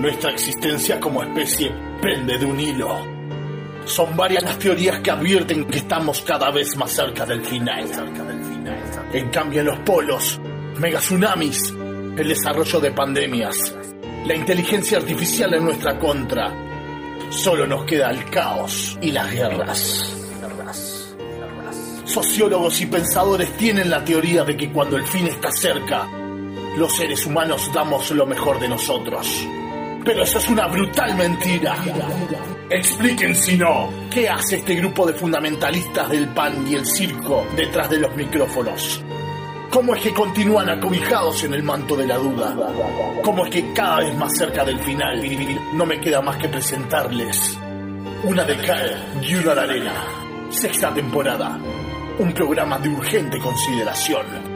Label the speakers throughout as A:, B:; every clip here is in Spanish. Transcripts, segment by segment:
A: Nuestra existencia como especie pende de un hilo. Son varias las teorías que advierten que estamos cada vez más cerca del final. En cambio, en los polos, megatsunamis, el desarrollo de pandemias, la inteligencia artificial en nuestra contra, solo nos queda el caos y las guerras. Sociólogos y pensadores tienen la teoría de que cuando el fin está cerca, los seres humanos damos lo mejor de nosotros. Pero eso es una brutal mentira. Expliquen si no, ¿qué hace este grupo de fundamentalistas del pan y el circo detrás de los micrófonos? ¿Cómo es que continúan acobijados en el manto de la duda? ¿Cómo es que cada vez más cerca del final no me queda más que presentarles una de y una de arena? Sexta temporada. Un programa de urgente consideración.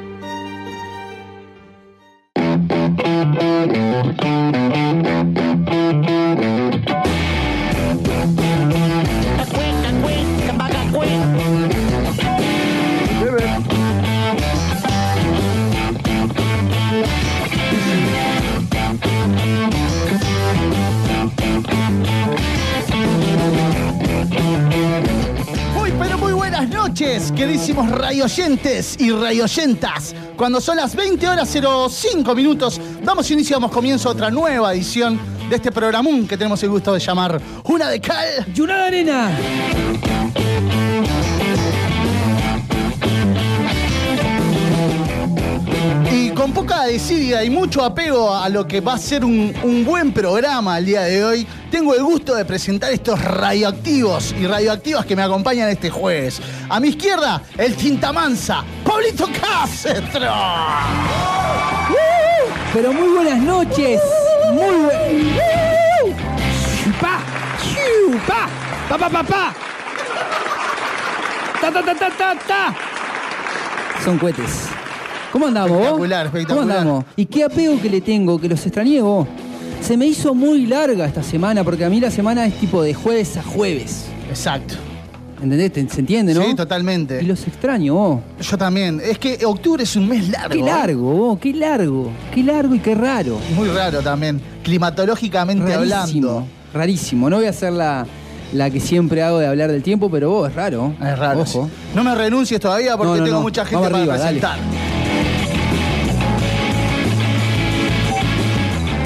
B: Rayoyentes y rayoyentas. Cuando son las 20 horas 05 minutos, damos inicio, damos comienzo a otra nueva edición de este programón que tenemos el gusto de llamar Una de Cal.
C: Y una de arena.
B: Y con poca desidia y mucho apego a lo que va a ser un, un buen programa el día de hoy, tengo el gusto de presentar estos radioactivos y radioactivas que me acompañan este jueves. A mi izquierda, el Tintamansa, Pablito Castro.
C: Pero muy buenas noches. Muy buen. ¡Pa! ¡Pa! ¡Pa, pa, pa, pa! ¡Ta, ta, ta, ta, ta, ta! Son cohetes. ¿Cómo andamos vos?
B: Espectacular, espectacular.
C: ¿Cómo andamos? ¿Y qué apego que le tengo? Que los extrañé vos. Se me hizo muy larga esta semana, porque a mí la semana es tipo de jueves a jueves.
B: Exacto.
C: ¿Entendés? Te- ¿Se entiende, no?
B: Sí, totalmente.
C: Y los extraño vos.
B: Yo también. Es que octubre es un mes largo.
C: Qué
B: ¿eh?
C: largo, vos, qué largo. Qué largo y qué raro.
B: Muy raro también. Climatológicamente
C: Rarísimo,
B: hablando.
C: rarísimo. No voy a hacer la, la que siempre hago de hablar del tiempo, pero vos es raro.
B: Es raro.
C: Ojo.
B: sí. No me renuncies todavía porque
C: No, no,
B: tengo
C: no.
B: mucha gente
C: Vamos
B: para
C: arriba, dale.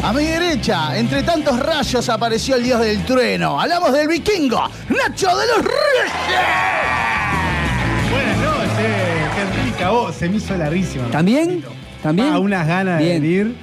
B: A mi derecha, entre tantos rayos, apareció el dios del trueno. Hablamos del vikingo, Nacho de los Reyes.
D: Buenas noches, qué rica voz, se me hizo larguísima.
C: ¿También? ¿También?
D: Ah, unas ganas
C: Bien.
D: de venir.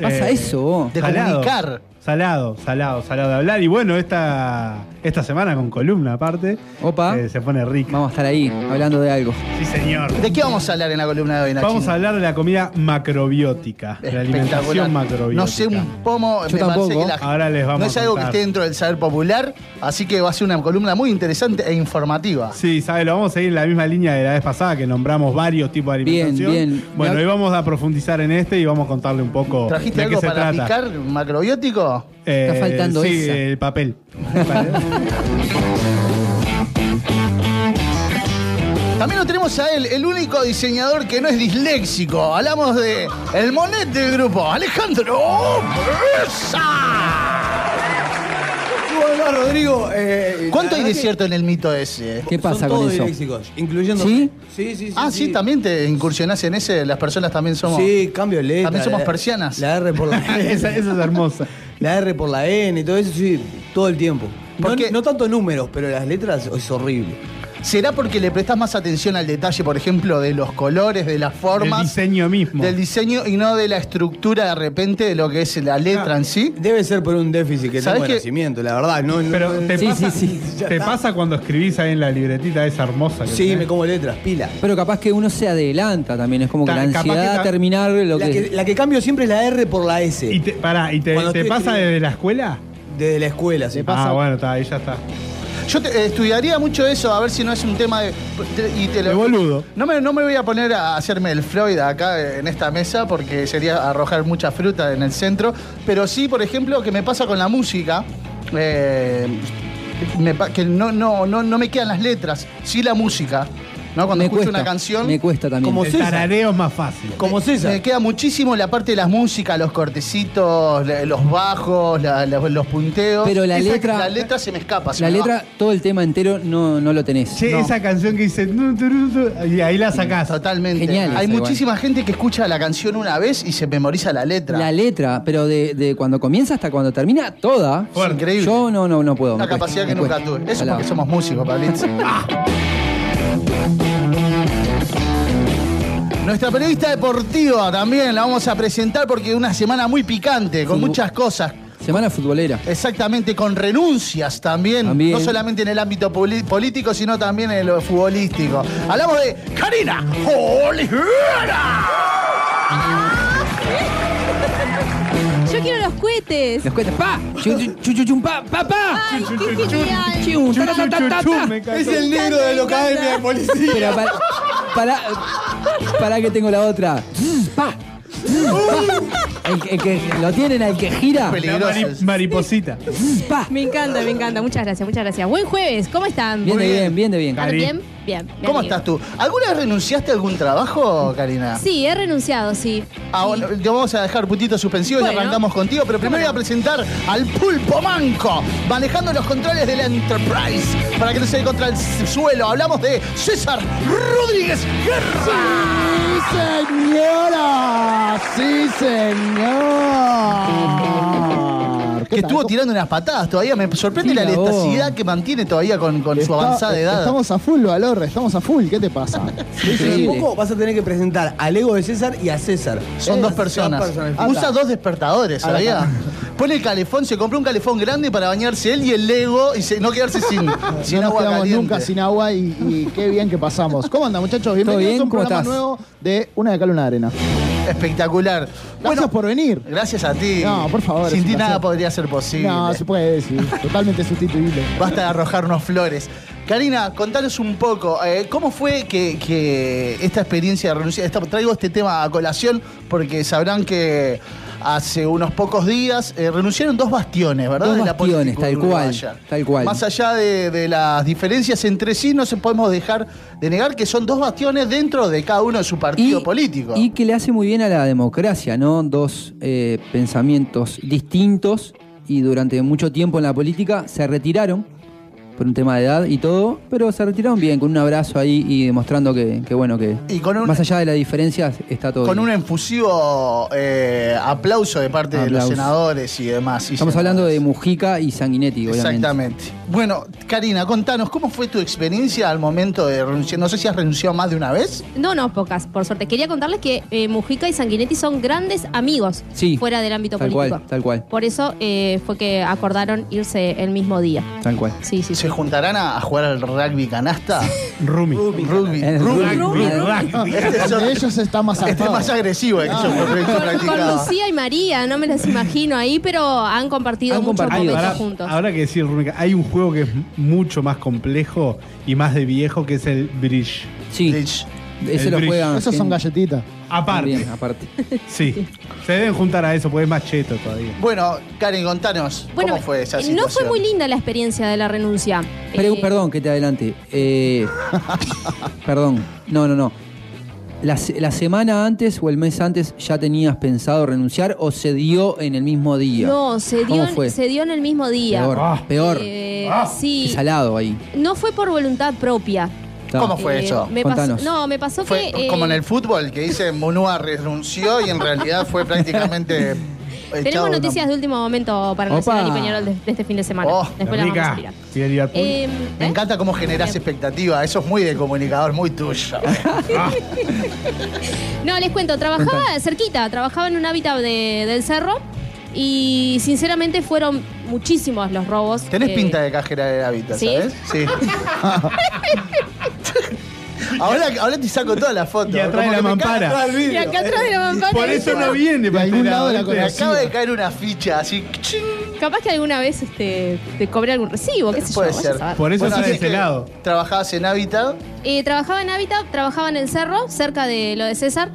C: Pasa
D: Eh,
C: eso, vos.
B: De comunicar.
D: Salado, salado, salado de hablar. Y bueno, esta, esta semana con columna aparte.
C: Opa.
D: eh, se pone rica.
C: Vamos a estar ahí, hablando de algo.
D: Sí, señor.
B: ¿De qué vamos a hablar en la columna de hoy, Nacho?
D: Vamos a hablar de la comida macrobiótica, de la alimentación macrobiótica.
B: No sé un pomo,
C: Yo
B: me parece
C: tampoco.
B: que la-
D: Ahora les vamos
B: no es
D: a
B: algo que esté dentro del saber popular, así que va a ser una columna muy interesante e informativa.
D: Sí, sabe, lo vamos a seguir en la misma línea de la vez pasada que nombramos varios tipos de
C: Bien,
D: alimentación.
C: bien.
D: Bueno,
C: Me-
D: hoy vamos a profundizar en este y vamos a contarle un poco
B: ¿Trajiste
D: de qué
B: algo
D: se
B: para
D: trata.
B: picar macrobiótico?
D: Eh,
C: Está faltando
D: sí,
C: esa.
D: el papel.
B: También lo tenemos a él, el único diseñador que no es disléxico. Hablamos de el monet del grupo, Alejandro Presa.
E: Hola, Rodrigo. Eh,
B: ¿Cuánto hay de cierto en el mito ese?
C: ¿Qué pasa
E: son
C: con
E: todos
C: eso?
E: disléxicos, incluyendo.
C: ¿Sí?
E: Sí, sí, sí.
B: Ah, sí, también te incursionás en ese. Las personas también somos.
E: Sí, cambio de letra.
B: También somos
E: la-
B: persianas.
E: La R por la
D: esa, esa es hermosa.
E: La R por la N y todo eso, sí, todo el tiempo. No tanto números, pero las letras es horrible.
B: ¿Será porque le prestás más atención al detalle, por ejemplo, de los colores, de las formas?
D: El diseño mismo.
B: Del diseño y no de la estructura de repente de lo que es la letra en sí.
E: Debe ser por un déficit que
B: ¿Sabes
E: tengo de nacimiento, la verdad. No, no-
D: Pero te,
C: Sí,
D: pasa,
C: sí, sí.
D: te pasa cuando escribís ahí en la libretita esa hermosa. que
E: Sí,
D: tenés?
E: me como letras, pila.
C: Pero capaz que uno se adelanta también. Es como que
D: Ta-
C: la
D: que
C: ansiedad
D: ta-
C: terminar lo
E: La
C: que.
E: que, la que cambio siempre es la R por la S.
D: ¿Y te, pará, ¿y te, pasa
E: escribiendo.
D: desde la escuela?
E: Desde la escuela, sí.
B: pasa-
D: Ah, bueno, está, ahí ya está.
B: Yo te- eh, estudiaría mucho eso, a ver si no es un tema de. te- y te lo-
D: De boludo.
B: No me, no me voy a poner a hacerme el Freud acá eh, en esta mesa porque sería arrojar mucha fruta en el centro. Pero sí, por ejemplo, que me pasa con la música. eh, me pa- que no, no, no, no me quedan las letras, sí la música. ¿No? Cuando
C: me
B: escucho
C: cuesta,
B: una canción.
C: Me cuesta también.
E: Como
D: El
E: César.
D: tarareo es más fácil.
E: Como
B: Me
E: César.
B: queda muchísimo la parte de las músicas, los cortecitos, los bajos, la- la- los punteos.
C: Pero la
B: Esa-
C: letra-
B: La letra se me escapa. se
C: La
B: me va.
C: letra, todo el tema entero no, no lo tenés.
D: Che,
C: No.
D: esa canción que dice. Y ahí la sacás.
B: Totalmente.
C: Genial
B: Hay muchísima gente que escucha la canción una vez y se memoriza la letra.
C: La letra, pero de, de cuando comienza hasta cuando termina, toda.
B: Es increíble.
C: Yo no, no, no puedo.
B: Una
C: me cuesta,
B: capacidad que
C: me
B: nunca tuve. Eso porque somos músicos, Pablito. Nuestra periodista deportiva también la vamos a presentar porque una semana muy picante, con muchas cosas.
C: Semana futbolera.
B: Exactamente, con renuncias también,
C: También.
B: no solamente en el ámbito político, sino también en lo futbolístico. Hablamos de Karina Oliveira.
F: Los cohetes.
C: Los cuentas, pa, chu, chu, chu, chu, chum, pa, pa, pa.
F: Ay, qué genial.
C: Chium, ta, ta, ta, ta, ta, ta.
D: Me cae
E: Es el negro de la academia de policía.
C: Pero para, para, para que tengo la otra. Pa. El, que- el que lo tienen al que gira.
D: La
B: Peligroso.
D: mari- mariposita.
C: Pa.
F: Me encanta, me encanta. Muchas gracias, muchas gracias. Buen jueves, ¿cómo están?
C: Bien de bien, bien de bien.
F: ¿Están
D: Cari.
F: bien? Bien. me
B: ¿Cómo
F: alegro.
B: estás tú? ¿Alguna vez renunciaste a algún trabajo, Karina?
F: Sí, he renunciado, sí.
B: Ah, bueno, te vamos a dejar putito suspensivo y
F: Bueno.
B: arrancamos contigo, pero primero voy a presentar al pulpo manco, manejando los controles de la Enterprise para que no se dé contra el suelo. Hablamos de César Rodríguez Guerra.
G: Señora! ¡Sí, señor! ¿Qué
B: Que estuvo tirando unas patadas todavía. Me sorprende la
C: vos.
B: elasticidad que mantiene todavía con, con su
G: Está-
B: avanzada edad.
G: Estamos a full, Valor, estamos a full. ¿Qué te pasa?
E: Dentro de
C: Increíble.
E: poco vas a tener que presentar al ego de César y a César.
B: Son
E: Eh,
B: dos personas.
E: personas.
B: Usa dos despertadores. ¿sabía? Pone el calefón, se compró un calefón grande para bañarse él y el Lego y se- no quedarse sin, sin
G: no
B: agua caliente.
G: nunca sin agua y, y qué bien que pasamos. ¿Cómo andan, muchachos? Bienvenidos
C: bien?
G: a un
C: ¿Cómo
G: programa
C: estás?
G: nuevo de Una de Cal, Una de Arena.
B: Espectacular.
G: Gracias por venir.
B: Gracias a ti.
G: No, por favor,
B: Sin ti nada podría ser posible.
G: No, se puede decir. Totalmente sustituible.
B: Basta de arrojarnos flores. Karina, contanos un poco, eh, ¿cómo fue que, que esta experiencia de renunciar? esta- traigo este tema a colación porque sabrán que hace unos pocos días eh, renunciaron dos bastiones, ¿verdad?
C: Dos
B: de la
C: bastiones,
B: política
C: tal cual,
B: uruguaya.
C: tal cual.
B: Más allá de, de las diferencias entre sí, no se podemos dejar de negar que son dos bastiones dentro de cada uno de su partido político.
C: y que le hace muy bien a la democracia, ¿no? Dos eh, pensamientos distintos y durante mucho tiempo en la política se retiraron por un tema de edad y todo, pero se retiraron bien, con un abrazo ahí y demostrando que, que, bueno, que
B: Y con un-
C: más allá de las diferencias está todo
B: con
C: bien.
B: un efusivo eh, aplauso de parte de los senadores y demás. y
C: Estamos hablando de Mujica y Sanguinetti, obviamente.
B: Exactamente. Bueno, Karina, contanos, ¿cómo fue tu experiencia al momento de renunciar? No sé si has renunciado más de una vez.
F: No, no, pocas, por suerte. Quería contarles que eh, Mujica y Sanguinetti son grandes amigos
C: Sí,
F: fuera del ámbito
C: tal
F: político.
C: cual, tal cual.
F: Por eso eh, fue que acordaron irse el mismo día.
C: Tal cual.
F: Sí, sí, sí.
B: ¿Se juntarán a, a jugar al rugby canasta?
D: Rumi.
B: rugby. Rugby.
C: rugby.
D: Rugby.
B: Este es,
G: El de ellos está más
B: este es
G: zarpado.
B: más agresivo que yo
F: Con, con
B: practicaba.
F: Lucía y María, no me las imagino ahí, pero han compartido
C: Han
F: muchos
C: compartido.
F: momentos
D: Ahora,
F: juntos.
D: ahora que decir, Rumi, hay un juego que es mucho más complejo y más de viejo que es el Bridge.
C: Sí,
B: Lich.
C: ese
D: El
C: lo
D: bridge.
C: juegan.
G: Esos son galletitas.
D: Aparte.
C: Bien, aparte.
D: Sí. Se deben juntar a eso porque es más cheto todavía.
B: Bueno, Karen, contanos,
F: Bueno,
B: ¿cómo fue esa situación?
F: no fue muy linda la experiencia de la renuncia.
C: Pero,
F: Eh,
C: Perdón que te adelante. Eh, perdón. No, no, no. La, se- la semana antes o el mes antes ya tenías pensado renunciar o se dio en el mismo día?
F: No, se dio,
C: ¿Cómo
F: en-
C: fue?
F: se dio en el mismo día.
C: Peor.
D: Ah.
C: peor.
F: Eh,
C: Qué
F: sí,
C: salado ahí.
F: no fue por voluntad propia.
B: ¿Cómo fue
F: Eh,
B: eso?
F: me pasó-
C: Contanos.
F: no, me pasó
B: Fue
F: que. eh,
B: como en el fútbol, que dice Munúa renunció y en realidad fue prácticamente. echado
F: Tenemos
B: una-
F: noticias de último momento para el
C: Opa.
F: Nacional y Peñarol de, de este fin de semana.
B: Oh,
F: Después las vamos a
D: Rica.
F: tirar.
D: Y el Liverpool.
F: Eh,
B: Me
F: ¿eh?
B: encanta cómo generas expectativa. Eso es muy de comunicador, muy tuyo.
F: No, les cuento, trabajaba cerquita, trabajaba en un hábitat de- del cerro y sinceramente fueron muchísimos los robos.
B: Tenés
F: eh,
B: pinta de cajera de hábitat,
F: ¿sí?
B: ¿sabes? Sí. ahora, ahora te saco todas las fotos.
D: Y atrás de la mampara.
F: Y acá atrás de la mampara.
D: Por eso no viene para
G: algún lado la conexión.
B: acaba de caer una ficha así. ching.
F: Capaz que alguna vez este, te cobré algún recibo, qué sé
B: Puede
F: yo.
B: ser.
D: Por eso
B: Bueno,
D: está de
B: así
D: ese lado.
B: Trabajabas en hábitat.
F: Eh, trabajaba en Hábitat, trabajaba en el cerro, cerca de lo de César,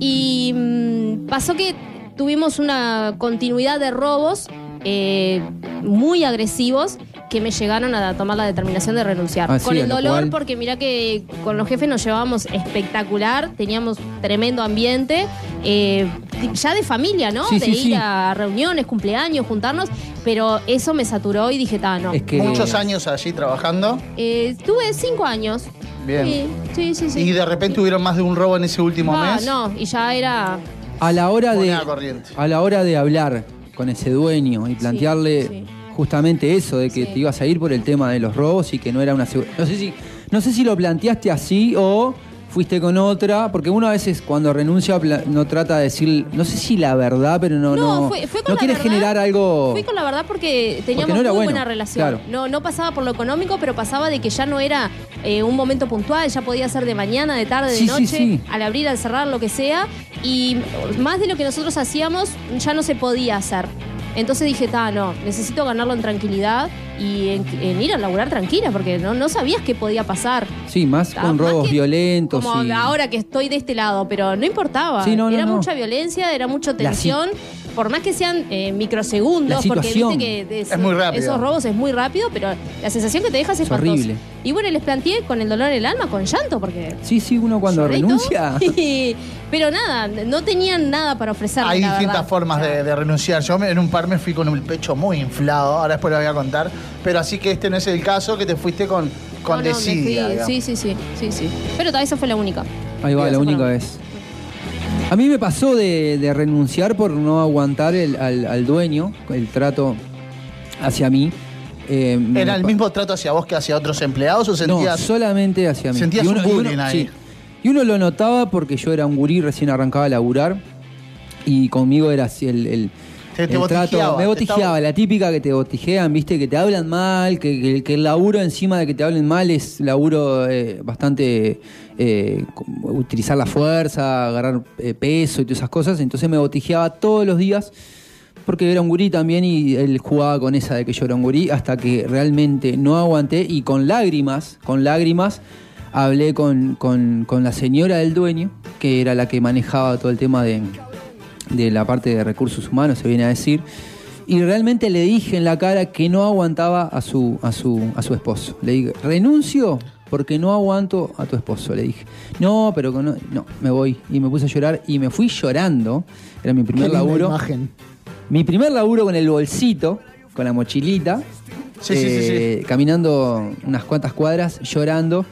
F: y mm, pasó que tuvimos una continuidad de robos eh, muy agresivos que me llegaron a tomar la determinación de renunciar.
C: Ah,
F: con el
C: lo
F: dolor,
C: cual-
F: porque mira que con los jefes nos llevábamos espectacular, teníamos tremendo ambiente, eh, ya de familia, ¿no?
C: Sí,
F: de
C: sí,
F: ir
C: sí.
F: a reuniones, cumpleaños, juntarnos, pero eso me saturó y dije, ta, no.
C: Es que
B: Muchos años allí trabajando
F: Eh, tuve cinco años.
B: Bien.
F: Sí, sí, sí. sí.
B: y de repente hubieron más de un robo en ese último
F: Ah,
B: mes.
F: no, y ya era.
C: A la hora de a la hora de hablar con ese dueño y plantearle
F: sí.
C: justamente eso de que
F: Sí.
C: te ibas a ir por el tema de los robos y que no era una no sé si no sé si lo planteaste así o fuiste con otra porque uno a veces cuando renuncia no trata de decir no sé si la verdad pero no no,
F: No, fue, fue con
C: no
F: la
C: quiere
F: verdad.
C: generar algo
F: Fui con la verdad porque teníamos
C: Porque no
F: muy
C: bueno,
F: buena relación.
C: claro.
F: No, no pasaba por lo económico, pero pasaba de que ya no era eh, un momento puntual, ya podía ser de mañana, de tarde,
C: Sí,
F: de
C: sí,
F: noche,
C: sí.
F: al abrir, al cerrar, lo que sea. Y más de lo que nosotros hacíamos ya no se podía hacer. Entonces dije, ta, no, necesito ganarlo en tranquilidad y en, en ir a laburar tranquila, porque no, no sabías qué podía pasar.
C: sí más con
F: más
C: robos
F: que
C: violentos
F: Como
C: y
F: ahora que estoy de este lado, pero no importaba.
C: Sí, no, no,
F: era
C: no.
F: mucha violencia, era mucha
C: La
F: tensión. Por más que sean eh, microsegundos,
C: La
F: porque
C: situación.
F: viste que de
B: Es muy rápido.
F: esos robos es muy rápido, pero la sensación que te dejas es,
C: Es horrible.
F: Y bueno, les planteé con el dolor en el alma, con llanto, porque.
C: sí sí uno cuando
F: lloré y
C: renuncia
F: todo. pero nada, no tenían nada para ofrecerme.
B: Hay distintas formas de, de renunciar. Yo me- en un par me fui con el pecho muy inflado, ahora después lo voy a contar. Pero así que este no es el caso, que te fuiste con, con
F: no, no, me
B: desidia, digamos.
F: Sí, sí, sí, sí, sí. Pero ta, esa fue la única.
C: Ahí va, la única vez. A mí me pasó de, de renunciar por no aguantar el- al, al dueño, el trato hacia mí. Eh, me
B: ¿Era el mismo trato hacia vos que hacia otros empleados o
C: No,
B: sentías
C: solamente hacia mí.
B: sentías
C: Y
B: un bullying ahí.
C: sí. Y uno lo notaba porque yo era un gurí, recién arrancaba a laburar. Y conmigo era así el, el,
B: Te- te
C: el
B: botijeaba,
C: Me botijeaba, la típica que te botijean, viste, que te hablan mal, que, que- que el laburo encima de que te hablen mal es laburo eh, bastante eh, utilizar la fuerza, agarrar eh, peso y todas esas cosas. Entonces me botijeaba todos los días porque era un gurí también y él jugaba con esa de que yo era un gurí hasta que realmente no aguanté y con lágrimas, con lágrimas, hablé con, con- con la señora del dueño, que era la que manejaba todo el tema de, de la parte de recursos humanos, se viene a decir. Y realmente le dije en la cara que no aguantaba a su, a su, a su esposo. Le dije, renuncio porque no aguanto a tu esposo. Le dije, no, pero no, no, me voy. Y me puse a llorar y me fui llorando. Era mi
G: Qué
C: primer
G: linda
C: laburo.
G: imagen.
C: Mi primer laburo con el bolsito, con la mochilita,
B: Sí, sí, sí,
C: eh, caminando unas cuantas cuadras, llorando,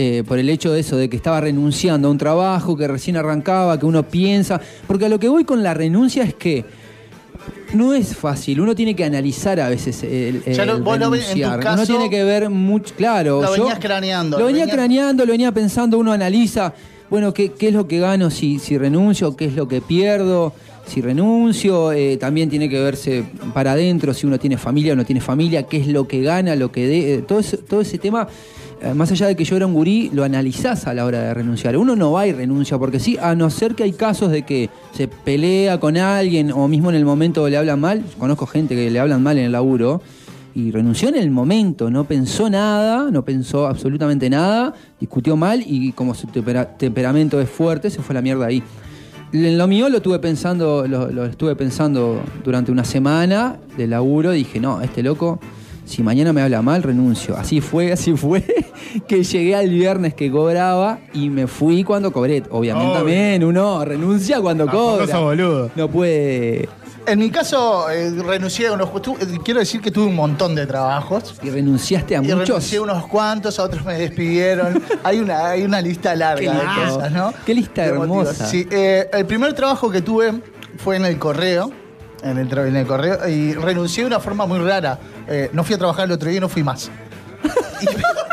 C: eh, por el hecho de eso, de que estaba renunciando a un trabajo que recién arrancaba, que uno piensa. Porque a lo que voy con la renuncia es que no es fácil, uno tiene que analizar a veces el, el
B: Ya lo- vos lo ves en tu
C: renunciar.
B: caso,
C: uno tiene que ver mucho, claro.
B: lo
C: yo
B: venías craneando,
C: Lo venía craneando, lo venía pensando, uno analiza, bueno, qué, qué es lo que gano si, si renuncio, qué es lo que pierdo, si renuncio, eh, también tiene que verse para adentro, si uno tiene familia o no tiene familia, qué es lo que gana, lo que de, eh, todo, ese, todo ese tema, más allá de que yo era un gurí, lo analizás a la hora de renunciar. Uno no va y renuncia, porque sí, a no ser que hay casos de que se pelea con alguien o mismo en el momento le hablan mal, conozco gente que le hablan mal en el laburo, y renunció en el momento, no pensó nada, no pensó absolutamente nada, discutió mal y como su tempera- temperamento es fuerte, se fue a la mierda ahí. En lo mío lo estuve pensando, lo, lo estuve pensando durante una semana de laburo, dije, no, este loco, si mañana me habla mal, renuncio. Así fue, así fue, que llegué al viernes que cobraba y me fui cuando cobré. Obviamente
D: Obvio.
C: también, uno renuncia cuando
D: Tampoco
C: cobra.
D: sos boludo.
C: No puede.
B: En mi caso, eh, renuncié a unos. tu- eh, quiero decir que tuve un montón de trabajos.
C: Y renunciaste a
B: Y
C: muchos.
B: renuncié a unos cuantos, a otros me despidieron. hay, una, hay una lista larga
C: Qué
B: de
C: lindo.
B: cosas, ¿no?
C: Qué lista
B: De motivos.
C: hermosa.
B: Sí, eh, el primer trabajo que tuve fue en el correo. En el, correo. Y renuncié de una forma muy rara. Eh, no fui a trabajar el otro día y no fui más.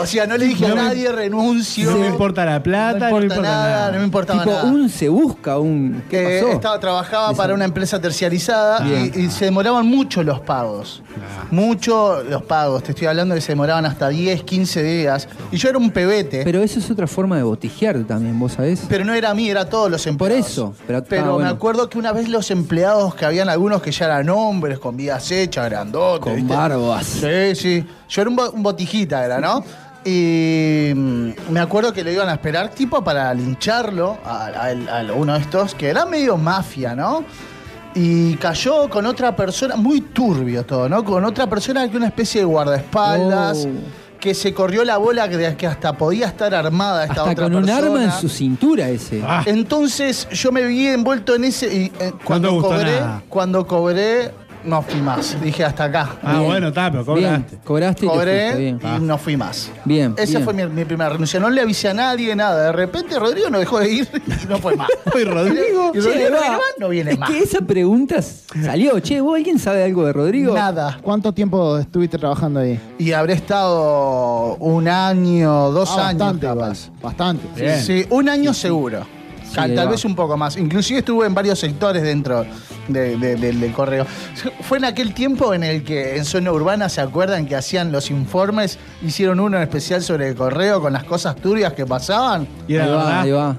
B: o sea, no le dije a
D: me-
B: nadie renuncio.
D: No me importa la plata, no me importa nada.
B: no me importaba
C: tipo,
B: nada.
C: un se busca, un. ¿Qué
B: que
C: pasó?
B: estaba, trabajaba para una empresa terciarizada y, y se demoraban mucho los pagos. Mucho los pagos. Te estoy hablando de que se demoraban hasta 10, 15 días. Y yo era un pebete. Pero,
C: Pero eso es otra forma de botijear también, vos sabés.
B: no era a mí, era a todos los empleados.
C: eso, pero-
B: Pero,
C: ah, bueno.
B: me acuerdo que una vez los empleados, que habían algunos que ya eran hombres, con vidas hechas, grandotes.
C: Con
B: ¿viste?
C: barbas.
B: Sí, sí. Yo era un, bo- un botijita, era, ¿no? Y mm, me acuerdo que lo iban a esperar, tipo, para lincharlo a, a- a uno de estos, que era medio mafia, ¿no? y cayó con otra persona, muy turbio todo, ¿no? Con otra persona que una especie de guardaespaldas,
C: Oh.
B: que se corrió la bola que, que hasta podía estar armada esta
C: Hasta
B: otra
C: con un arma en su cintura ese.
D: Ah.
B: Entonces yo me vi envuelto en ese y eh, cuando cobré,
D: nada.
B: cuando cobré, no fui más. Dije hasta acá.
D: Ah,
C: Bien.
D: bueno, está, pero
C: Bien,
D: cobraste.
C: cobraste y
B: Cobré
C: fuiste, bien.
B: y no fui más.
C: Bien,
B: Esa
C: bien.
B: fue mi, mi primera renuncia. No le avisé a nadie, nada. De repente Rodrigo no dejó de ir y no fue más.
D: Oye, Rodrigo.
B: Y
C: Che,
B: no
C: va.
B: viene más, no viene
C: es
B: más.
C: que esa pregunta salió. Che, ¿vos alguien sabe algo de Rodrigo?
B: Nada.
G: ¿Cuánto tiempo estuviste trabajando ahí?
B: Y habré estado un año, dos
G: Ah,
B: años.
G: bastante,
B: capaz.
G: bastante.
D: Bien.
B: Sí, un año seguro. Tal, vez un poco más. Inclusive estuve en varios sectores dentro de- de- del- del correo. Fue en aquel tiempo en el que en zona urbana, ¿se acuerdan que hacían los informes? Hicieron uno en especial sobre el correo con las cosas turbias que pasaban.
D: Y era
C: ahí va, ahí va.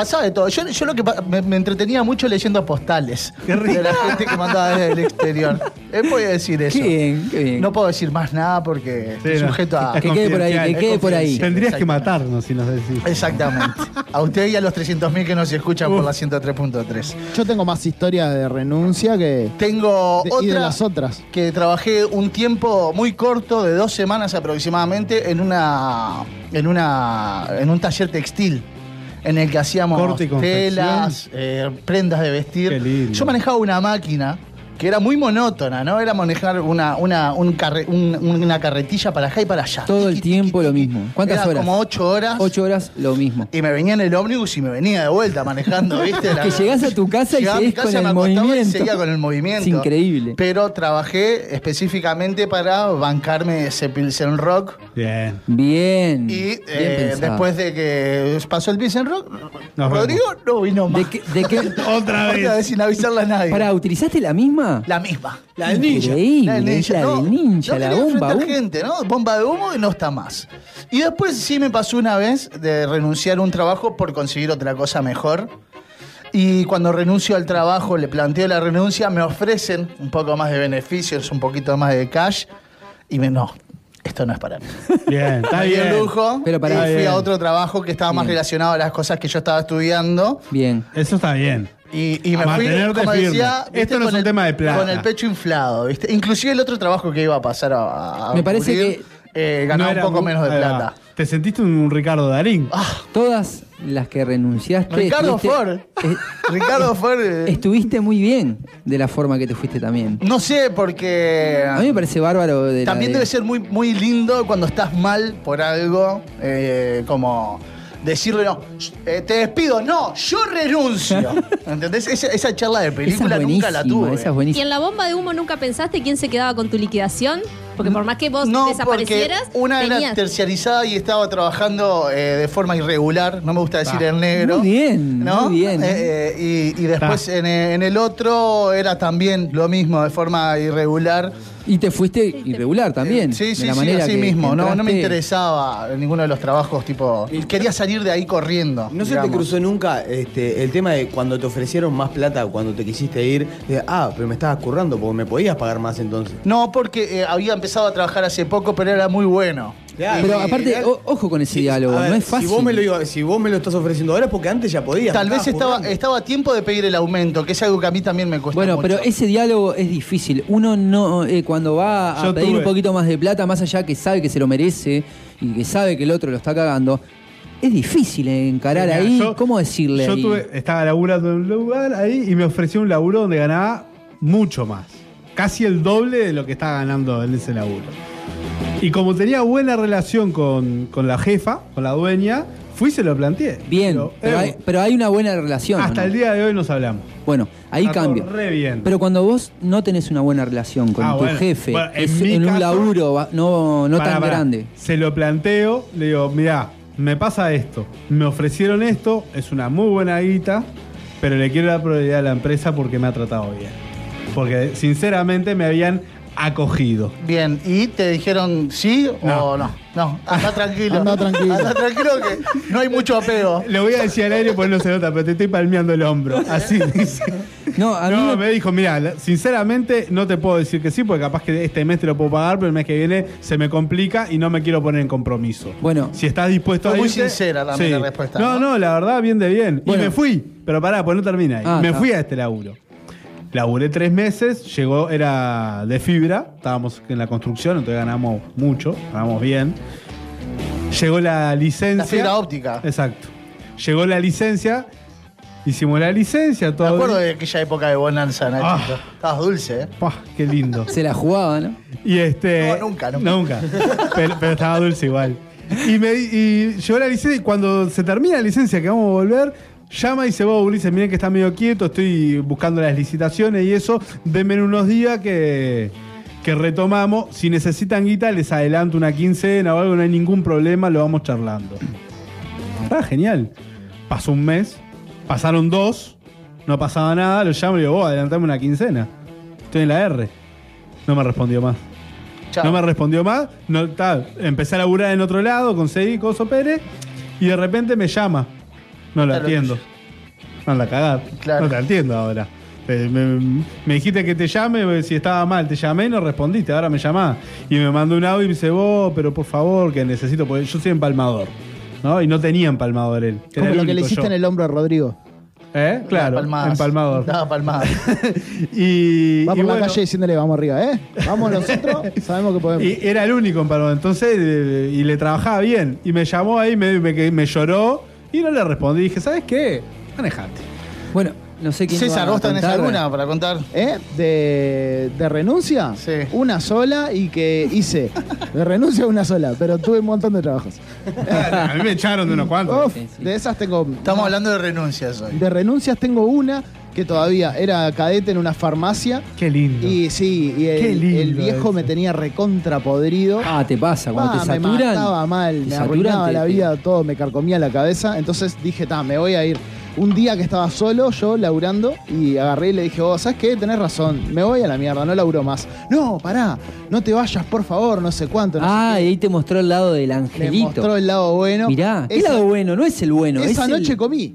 B: Pasaba de todo. Yo, yo lo que me, me entretenía mucho leyendo postales
D: Qué rico.
B: de la gente que mandaba desde el exterior. Eh, voy a decir eso.
C: Qué bien, qué bien.
B: No puedo decir más nada porque
D: Sí,
B: estoy
D: no.
B: sujeto a.
D: Es
C: Que quede por ahí, que quede por ahí.
D: Tendrías que matarnos si nos decís.
B: Exactamente. A usted y a los 300.000 que nos escuchan por la 103.3.
G: Yo tengo más historias de renuncia que.
B: Tengo
G: de-
B: otra
G: y de las otras.
B: que trabajé un tiempo muy corto, de dos semanas aproximadamente, en una en una en un taller textil. En el que hacíamos telas, eh, prendas de vestir.
D: Qué lindo.
B: Yo manejaba una máquina que era muy monótona, ¿no? Era manejar una, una, un carre- un- una carretilla para acá y para allá.
C: Todo el tiempo lo mismo. ¿Cuántas
B: Era
C: horas?
B: Como ocho horas.
C: Ocho horas, lo mismo.
B: Y me venía en el ómnibus y me venía de vuelta manejando, ¿viste? La-
C: Que llegás a tu casa y seguís con
B: me
C: el
B: y
C: movimiento.
B: seguía con el movimiento.
C: Es increíble.
B: Pero trabajé específicamente para bancarme ese Pilsen Rock.
D: Bien.
C: Bien.
B: Y
C: bien
B: eh, después de que pasó el Pilsen Rock,
D: Nos
B: Rodrigo no vino más.
C: ¿De qué, de qué-
D: Otra
B: Otra vez
D: vez.
B: sin avisarle a nadie.
C: Pará, ¿utilizaste la misma?
B: La misma.
G: La del ninja.
C: Increíble,
B: La del ninja,
C: la
B: no,
C: del ninja,
B: no
C: la bomba. uh.
B: gente, ¿no? Bomba de humo y no está más. Y después sí me pasó una vez de renunciar a un trabajo por conseguir otra cosa mejor. Y cuando renuncio al trabajo, le planteo la renuncia, me ofrecen un poco más de beneficios, un poquito más de cash. Y me, no, esto no es para mí.
D: Bien, está bien.
B: lujo
C: Pero
B: y fui
D: Bien.
B: a otro trabajo que estaba más
C: Bien.
B: relacionado a las cosas que yo estaba estudiando.
C: Bien.
D: Eso está bien.
B: Y, y me
D: A
B: fui,
D: mantenerte
B: como
D: firme.
B: decía,
D: Esto no es un
B: el-
D: tema de plata.
B: Con el pecho inflado, ¿viste? Inclusive el otro trabajo que iba a pasar a, a
C: Me parece
B: cubrir, eh, ganaba
D: No
B: un poco menos de plata.
D: Te sentiste un Ricardo Darín.
B: Ah,
C: Todas las que renunciaste.
B: Ricardo Ford.
C: eh,
B: Ricardo Ford. eh,
C: estuviste muy bien de la forma que te fuiste también.
B: no sé, porque
C: A mí me parece bárbaro de la
B: también
C: de-
B: debe ser muy, muy lindo cuando estás mal por algo, eh, como decirle, no, eh, te despido, no, yo renuncio. ¿Entendés? Esa, esa charla de
C: Esa es
B: película nunca la tuve.
C: esa es
F: ¿Y en la bomba de humo nunca pensaste quién se quedaba con tu liquidación? Porque por más que vos
B: No,
F: desaparecieras,
B: porque una era terciarizada y estaba trabajando eh, de forma irregular, no me gusta decir
D: Ah,
B: en negro.
C: muy bien,
B: ¿no?
C: muy bien.
B: Eh, eh, y, y después
D: Ah.
B: en, en el otro era también lo mismo, de forma irregular.
C: Y te fuiste irregular también.
B: Sí, sí,
C: de la
B: sí,
C: manera
B: así
C: que-
B: mismo. No, no me interesaba ninguno de los trabajos, tipo. Quería salir de ahí corriendo.
E: ¿No se te cruzó nunca este, el tema de cuando te ofrecieron más plata cuando te quisiste ir? De, ah, pero me estabas currando porque me podías pagar más entonces.
B: No, porque eh, había empezado a trabajar hace poco, pero era muy bueno.
E: Claro.
C: Pero aparte, o- ojo con ese diálogo,
E: ver,
C: no es fácil.
E: Si vos, me lo, iba- si vos me lo estás ofreciendo ahora es porque antes ya podías.
B: Tal vez estaba, estaba a tiempo de pedir el aumento, que es algo que a mí también me cuesta
C: Bueno,
B: mucho.
C: pero ese diálogo es difícil. Uno no, eh, cuando va a
D: Yo
C: pedir
D: tuve-
C: un poquito más de plata, más allá que sabe que se lo merece y que sabe que el otro lo está cagando, es difícil encarar
D: Mira,
C: ahí.
D: yo-
C: ¿Cómo decirle
D: Yo
C: ahí?
D: tuve, estaba laburando en un lugar ahí y me ofreció un laburo donde ganaba mucho más. Casi el doble de lo que estaba ganando en ese laburo. Y como tenía buena relación con, con la jefa, con la dueña, fui y se lo planteé.
C: Bien,
D: Pero,
C: pero,
D: eh,
C: hay, pero hay una buena relación. ¿o
D: hasta
C: no?
D: el día de hoy nos hablamos.
C: Bueno, ahí
D: Está
C: cambia.
D: re bien.
C: Pero cuando vos no tenés una buena relación con
D: Ah,
C: tu
D: bueno.
C: jefe,
D: Bueno, en
C: es un laburo no, no tan grande.
D: Se lo planteo, le digo, mirá, me pasa esto. Me ofrecieron esto, es una muy buena guita, pero le quiero dar prioridad a la empresa porque me ha tratado bien. Porque sinceramente me habían acogido.
B: Bien, ¿y te dijeron sí o no? No, anda tranquilo.
G: Anda tranquilo.
B: Anda tranquilo que no hay mucho apego.
D: Le voy a decir al aire porque no se nota, pero te estoy palmeando el hombro. Así dice.
C: No, a mí
D: No,
C: me-
D: me dijo, mira, sinceramente no te puedo decir que sí, porque capaz que este mes te lo puedo pagar, pero el mes que viene se me complica y no me quiero poner en compromiso.
C: Bueno.
D: si estás dispuesto
B: Fue
D: a
B: muy
D: irte,
B: sincera también la respuesta,
D: No,
B: ¿no?
D: no, la verdad, bien de bien.
C: Bueno.
D: Y me fui, pero pará, pues no termina ahí.
C: Ah,
D: me fui a este laburo. Laburé tres meses, llegó, era de fibra, estábamos en la construcción, entonces ganamos mucho, ganamos bien. Llegó la licencia.
B: La fibra óptica.
D: Exacto. Llegó la licencia, hicimos la licencia,
B: Me
D: todo.
B: acuerdo de aquella época de bonanza, Nachito.
D: Ah.
B: Estabas dulce, ¿eh?
D: Pah, qué lindo.
C: se la jugaba, ¿no?
D: Y este.
B: No, nunca, nunca.
D: pero, pero estaba dulce igual. Y, me, y llegó la licencia y cuando se termina la licencia que vamos a volver, llama y dice, vos, Ulises, miren que está medio quieto, estoy buscando las licitaciones y eso, denme en unos días que, que retomamos. Si necesitan guita, les adelanto una quincena o algo, no hay ningún problema, lo vamos charlando. Ah, genial. Pasó un mes, pasaron dos, no pasaba nada, lo llamo y digo, vos, adelantame una quincena. Estoy en la R. No me respondió más.
B: Chao.
D: No me respondió más. No, empecé a laburar en otro lado, conseguí Coso Pérez y de repente me llama. No lo
B: Claro,
D: atiendo. Anda a cagar.
B: Claro.
D: No te entiendo ahora. Eh, Me, me dijiste que te llame, eh, si estaba mal, te llamé y no respondiste, ahora me llamás. Y me mandó un audio y me dice, vos, pero por favor, que necesito, porque yo soy empalmador. ¿no? Y no tenía empalmador él.
G: Como lo que le hiciste
D: yo.
G: en el hombro a Rodrigo.
D: ¿Eh? Claro,
B: palmadas.
D: empalmador.
B: Daba palmadas.
D: y,
G: Va
D: y
G: por la
D: bueno,
G: calle diciéndole vamos arriba, ¿eh? Vamos nosotros, sabemos que podemos.
D: Y era el único empalmador. Entonces, eh, y le trabajaba bien. Y me llamó ahí, me, me, me lloró y no le respondí. Dije, ¿sabes qué? Manejate.
C: Bueno, no sé quién
B: César,
C: va a
B: ¿vos tenés
C: contar.
B: alguna para contar?
G: ¿Eh? De, de renuncia,
B: Sí.
G: una sola y que hice. De renuncia una sola, pero tuve un montón de trabajos.
D: A mí me echaron de unos cuantos.
G: Uf,
C: Sí, sí.
G: de esas tengo.
B: Estamos hablando de renuncias hoy.
G: De renuncias tengo una que todavía era cadete en una farmacia.
D: Qué lindo.
G: Y sí, y
D: Qué
G: el,
D: lindo
G: el viejo
D: eso.
G: me tenía recontra podrido.
C: Ah, te pasa, cuando
G: Ah,
C: te
G: me
C: saturan.
G: mataba mal, me
C: saturan,
G: arruinaba
C: te-
G: la
C: te-
G: vida, todo me carcomía la cabeza. Entonces dije, ta, me voy a ir. Un día que estaba solo, yo laburando, y agarré y le dije, vos, ¿sabes qué? Tenés razón, me voy a la mierda, no laburo más. No, pará, no te vayas, por favor, no sé cuánto. no sé
C: Ah,
G: qué.
C: y ahí te mostró el lado del
G: Me
C: angelito.
G: mostró el lado bueno.
C: Mirá, ¿qué
G: Esa-
C: lado bueno? No es el bueno,
G: esa
C: es el-
G: noche comí.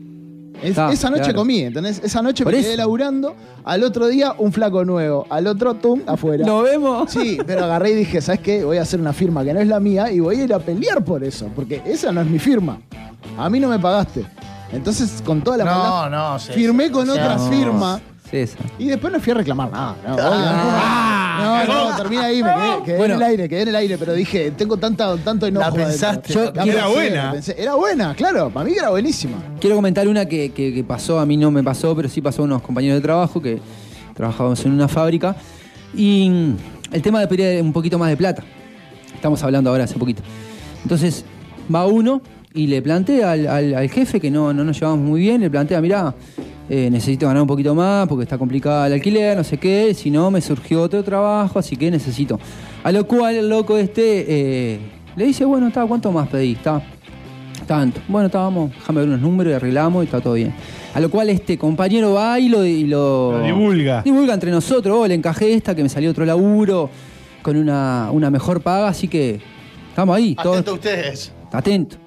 G: Es-
C: Ah,
G: esa noche
C: claro.
G: comí, ¿entendés? Esa noche
C: Por
G: me quedé laburando, al otro día un flaco nuevo, al otro, tum, afuera.
C: ¿Nos vemos?
G: Sí, pero agarré y dije, ¿sabes qué? Voy a hacer una firma que no es la mía y voy a ir a pelear por eso, porque esa no es mi firma. A mí no me pagaste. Entonces, con toda la
B: No,
G: maldad,
B: no, César,
G: firmé con
B: o sea,
G: otra
C: No,
G: firma
C: César.
G: y después no fui a reclamar nada. No,
B: Ah,
G: no, no, terminé ahí, me quedé, quedé
C: Bueno.
G: en el aire, quedé en el aire, pero dije, tengo tanta, tanto enojo.
B: La pensaste.
C: Yo
G: La
D: Era
G: pensé,
D: buena.
G: pensé. Era buena, claro, para mí era buenísima.
C: Quiero comentar una que, que- que pasó, a mí no me pasó, pero sí pasó a unos compañeros de trabajo que trabajábamos en una fábrica. Y el tema de pedir un poquito más de plata. Estamos hablando ahora hace poquito. Entonces, va uno y le plantea al, al- al jefe que no, no nos llevamos muy bien, le plantea, mirá, eh, necesito ganar un poquito más porque está complicada el alquiler, no sé qué, si no me surgió otro trabajo, así que necesito. A lo cual el loco este eh, le dice, bueno, está, ¿cuánto más pedís? Está, tanto. Bueno, está, vamos, déjame ver unos números y arreglamos y está todo bien. A lo cual este compañero va y lo, y lo,
D: Lo divulga.
C: Divulga entre nosotros, oh, le encajé esta, que me salió otro laburo con una, una mejor paga, así que estamos ahí, todos
B: Atento a ustedes.
C: atentos.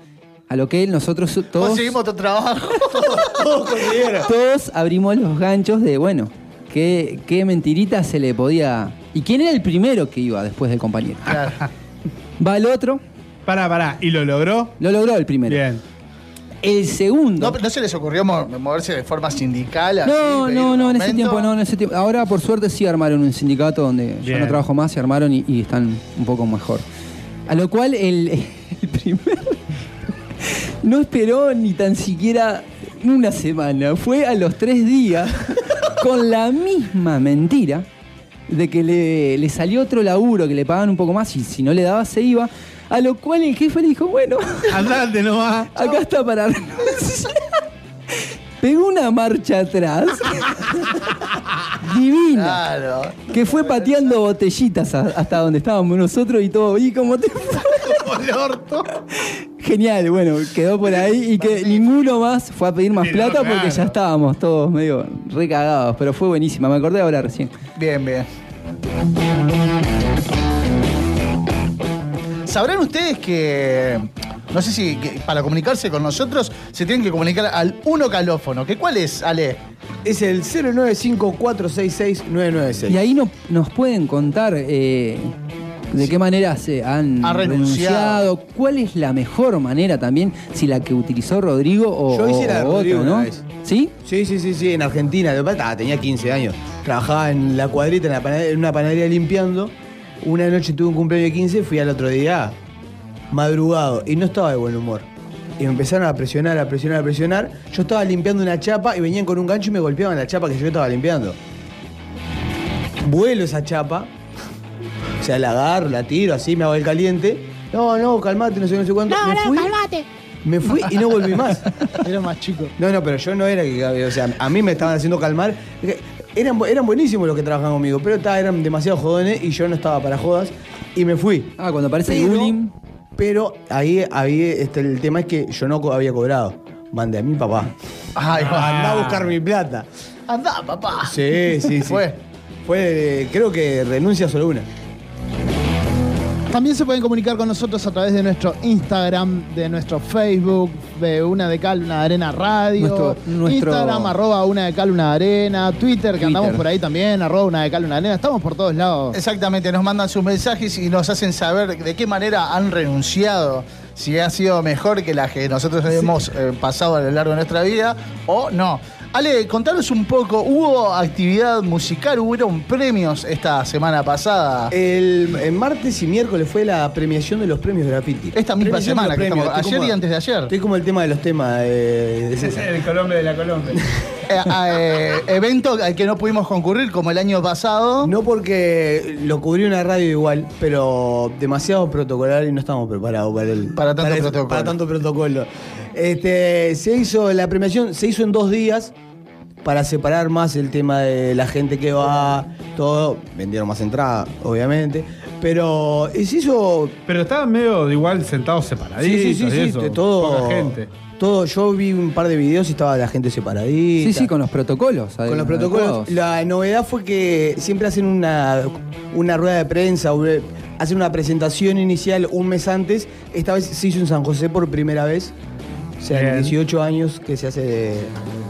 C: A lo que nosotros todos,
B: Conseguimos otro trabajo.
C: todos abrimos los ganchos de, bueno, qué, qué mentirita se le podía... ¿Y quién era el primero que iba después del compañero?
B: Claro.
C: Va el otro,
D: Pará, pará. ¿Y lo logró?
C: lo logró el primero.
D: Bien.
C: El segundo...
B: ¿No, ¿No se les ocurrió mo- moverse de forma sindical? así,
C: No, no, no, en ese tiempo no, en ese tiempo. Ahora por suerte sí armaron un sindicato donde yo
D: Bien.
C: no trabajo más, se armaron y, y están un poco mejor. A lo cual el, el primer no esperó ni tan siquiera una semana. Fue a los tres días con la misma mentira de que le, le salió otro laburo, que le pagaban un poco más y si no le daba se iba. A lo cual el jefe le dijo, bueno,
D: Andate nomás.
C: Acá está para renunciar. Pegó una marcha atrás. Divina.
B: Claro.
C: Que fue pateando botellitas a- hasta donde estábamos nosotros y todo. ¿Y cómo te fue?
B: Como el orto.
C: Genial, bueno, quedó por ahí y que ninguno más fue a pedir más
D: Sí, no,
C: plata porque
D: claro.
C: ya estábamos todos medio recagados. Pero fue buenísima, me acordé ahora recién.
B: Bien, bien. Sabrán ustedes que, no sé si que para comunicarse con nosotros se tienen que comunicar al uno calófono. ¿Que ¿Cuál es, Ale?
E: Es el 095466996.
C: Y ahí no, nos pueden contar eh, de qué manera se han
B: Ha renunciado.
C: cuál es la mejor manera también, si la que utilizó Rodrigo o,
E: Yo hice la de Rodrigo una
C: ¿no?
E: vez.
C: ¿Sí?
E: Sí, sí, sí, sí, en Argentina. De verdad, tenía 15 años. Trabajaba en la cuadrita, en, la panadería- en una panadería limpiando. Una noche tuve un cumpleaños de 15, fui al otro día madrugado y no estaba de buen humor. Y me empezaron a presionar, a presionar, a presionar. Yo estaba limpiando una chapa y venían con un gancho y me golpeaban la chapa que yo estaba limpiando. Vuelo esa chapa. O sea, la agarro, la tiro, así me hago el caliente. No, no, calmate, no sé, no sé cuánto. me fui, Me fui y no volví más.
G: Era más chico.
E: No, no, pero yo no era que. O sea, a mí me estaban haciendo calmar. Eran, eran buenísimos los que trabajaban conmigo, pero ta, eran demasiado jodones y yo no estaba para jodas y me fui.
C: Ah, cuando aparece bullying.
E: Pero ahí, ahí este, el tema es que yo no co- había cobrado. Mandé a mi papá.
B: Ay,
E: Andá a buscar mi plata.
B: Andá, papá.
E: Sí, sí, sí.
B: Fue.
E: Fue, creo que renuncia solo una.
G: También se pueden comunicar con nosotros a través de nuestro Instagram, de nuestro Facebook, de Una de Cal, Una de Arena Radio,
C: Nuestro- nuestro-
G: Instagram, arroba Una de Cal, Una de Arena, Twitter, que andamos por ahí también, arroba Una de Cal, Una de Arena. Estamos por todos lados.
B: Exactamente, nos mandan sus mensajes y nos hacen saber de qué manera han renunciado, si ha sido mejor que la que nosotros hemos eh, pasado a lo largo de nuestra vida o no. Ale, contanos un poco, ¿hubo actividad musical, hubieron premios esta semana pasada?
E: El, el martes y miércoles fue la premiación de los premios graffiti.
B: Esta misma
E: Premiación de
B: semana
E: los
B: que
E: premios.
B: estamos-
E: Estoy
B: ayer
E: como-
B: y antes de ayer.
E: Estoy como el tema de los temas de, de César.
D: El Colombia de la Colombia.
B: Eh, eh, evento al que no pudimos concurrir como el año pasado.
E: No porque lo cubrió una radio igual, pero demasiado protocolar y no estamos preparados para el
B: Para tanto protocolo.
E: para tanto protocolo. Este, se hizo la premiación, se hizo en dos días para separar más el tema de la gente que va, todo. Vendieron más entradas, obviamente, pero se hizo
D: Pero estaban medio igual sentados separaditos.
E: Sí, sí, sí,
D: y
E: sí,
D: eso,
E: todo.
D: Poca gente.
E: Todo, yo vi un par de videos y estaba la gente separadita.
C: Sí, sí, con los protocolos.
E: Con los protocolos. La novedad fue que siempre hacen una, una rueda de prensa, eh, hacen una presentación inicial un mes antes. Esta vez se hizo en San José por primera vez. O sea, en
D: Bien.
E: 18 años que se hace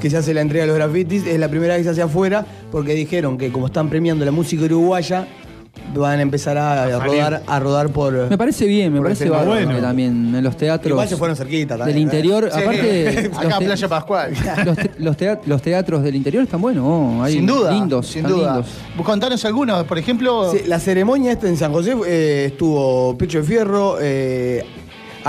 E: que se hace la entrega de los grafitis. Es la primera vez que se hace afuera porque dijeron que como están premiando la música uruguaya, van a empezar a, rodar, a rodar por.
C: Me parece bien, me parece bárbaro
D: Bueno.
C: que también en los teatros
E: Igual se fueron cerquita
C: del
E: también. ¿eh?
C: interior.
B: Sí.
C: Aparte,
B: Acá
C: te-
B: Playa Pascual.
C: los, te- los tea- los teatros del interior están buenos. oh, hay
B: sin duda,
C: Lindos,
B: sin duda.
C: lindos.
B: Contanos algunos, por ejemplo.
E: Sí, la ceremonia esta en San José eh, estuvo Pecho de Fierro, eh,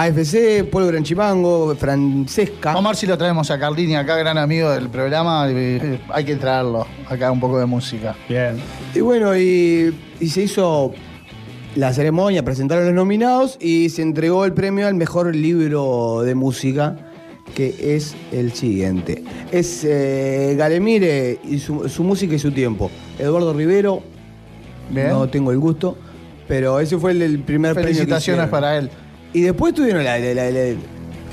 E: AFC, Pueblo Gran Chimango, Francesca.
B: Vamos a ver si lo traemos a Carlini, acá gran amigo del programa. eh, Hay que traerlo, acá un poco de música.
D: Bien.
E: Y bueno, y, y se hizo la ceremonia, presentaron los nominados y se entregó el premio al mejor libro de música, que es el siguiente. Es eh, Galemire y su, su música y su tiempo. Eduardo Rivero,
B: Bien.
E: no tengo el gusto, pero ese fue el, el primer premio que
B: Felicitaciones para él.
E: Y después tuvieron la, la- la- la-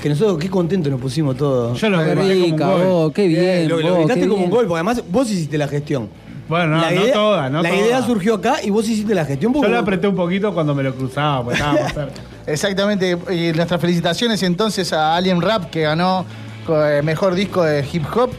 E: que nosotros qué contentos nos pusimos todos.
D: Yo lo
C: Qué
D: grité como un
C: rica,
D: gol.
C: vos, qué bien.
E: Eh, lo, lo
C: vos,
E: gritaste
C: qué
E: como un gol, porque además vos hiciste la gestión.
D: Bueno, no,
E: la
D: no
E: idea,
D: toda, no
E: La
D: toda.
E: idea surgió acá y vos hiciste la gestión.
D: Yo
E: vos-
D: apreté un poquito cuando me lo cruzaba, pues estábamos cerca.
B: Exactamente, y nuestras felicitaciones entonces a Alien Rap que ganó eh, mejor disco de hip hop.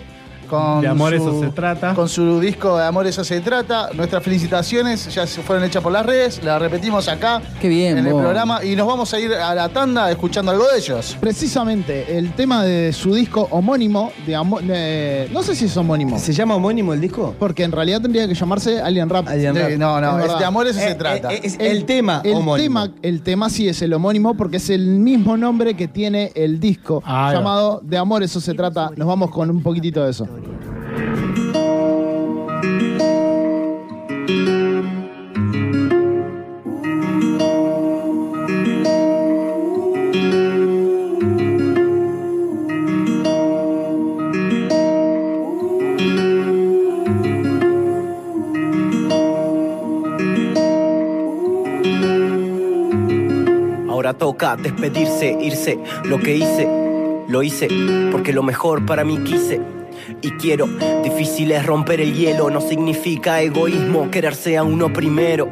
B: Con
D: De amor,
B: su-
D: eso se trata.
B: Con su disco de Amor Eso se trata. Nuestras felicitaciones ya se fueron hechas por las redes, las repetimos acá
C: Qué bien,
B: en el programa y nos vamos a ir a la tanda escuchando algo de ellos.
G: Precisamente, el tema de su disco homónimo, de amo- de- no sé si es homónimo,
E: ¿Se llama homónimo el disco?
G: porque en realidad tendría que llamarse Alien Rap.
E: Alien
B: Sí,
E: Rap.
B: no, no,
G: Es
B: es
G: verdad.
B: de Amor Eso se
E: Eh,
B: trata.
E: eh, es el, tema
G: el
E: homónimo.
G: tema, el tema sí es el homónimo porque es el mismo nombre que tiene el disco
D: Ah,
G: llamado De Amor, eso se trata. Nos vamos con un poquitito de eso.
H: Ahora toca despedirse, irse. Lo que hice, lo hice porque lo mejor para mí quise. Y quiero. Difícil es romper el hielo, no significa egoísmo quererse a uno primero.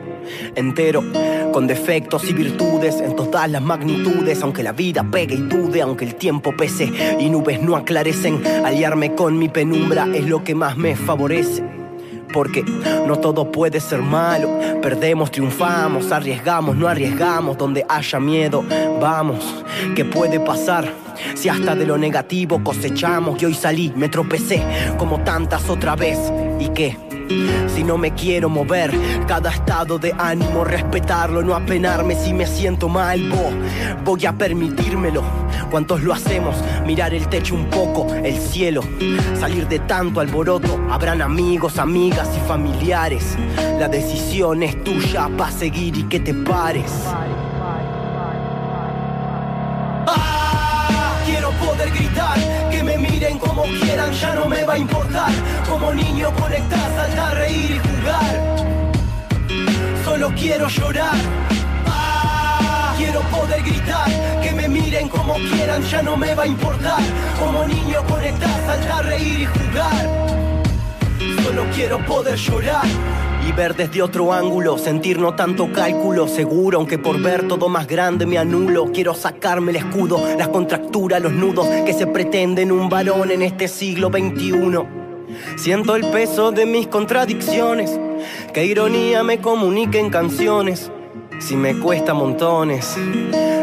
H: Entero, con defectos y virtudes en todas las magnitudes, aunque la vida pegue y dude, aunque el tiempo pese y nubes no aclarecen, aliarme con mi penumbra es lo que más me favorece porque no todo puede ser malo. Perdemos, triunfamos, arriesgamos, no arriesgamos. Donde haya miedo, vamos, ¿qué puede pasar? Si hasta de lo negativo cosechamos y hoy salí, me tropecé como tantas otra vez. ¿Y qué? Si no me quiero mover, cada estado de ánimo respetarlo, no apenarme si me siento mal, bo, voy a permitírmelo. ¿Cuántos lo hacemos? Mirar el techo un poco, el cielo, salir de tanto alboroto. Habrán amigos, amigas y familiares. La decisión es tuya para seguir y que te pares. Ah, quiero poder gritar, miren como quieran, ya no me va a importar. Como niño conectar, saltar, reír y jugar. Solo quiero llorar. Ah, quiero poder gritar, que me miren como quieran, ya no me va a importar. Como niño conectar, saltar, reír y jugar. Solo quiero poder llorar. Y ver desde otro ángulo, sentir no tanto cálculo, seguro, aunque por ver todo más grande me anulo. Quiero sacarme el escudo, las contracturas, los nudos que se pretenden un varón en este siglo XXI. Siento el peso de mis contradicciones, que ironía me comunique en canciones. Si me cuesta montones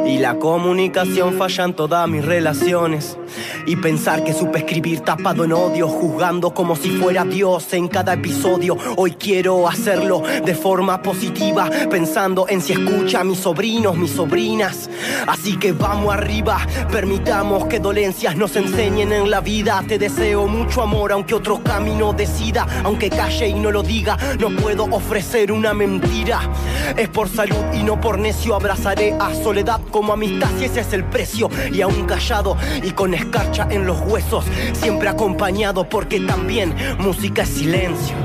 H: y la comunicación falla en todas mis relaciones. Y pensar que supe escribir tapado en odio, juzgando como si fuera Dios en cada episodio. Hoy quiero hacerlo de forma positiva, pensando en si escucha a mis sobrinos, mis sobrinas. Así que vamos arriba, permitamos que dolencias nos enseñen en la vida. Te deseo mucho amor, aunque otro camino decida, aunque calle y no lo diga, no puedo ofrecer una mentira. Es por salud y no por necio, abrazaré a soledad como amistad si ese es el precio. Y aún callado y con escarcha en los huesos, siempre acompañado porque también música es silencio.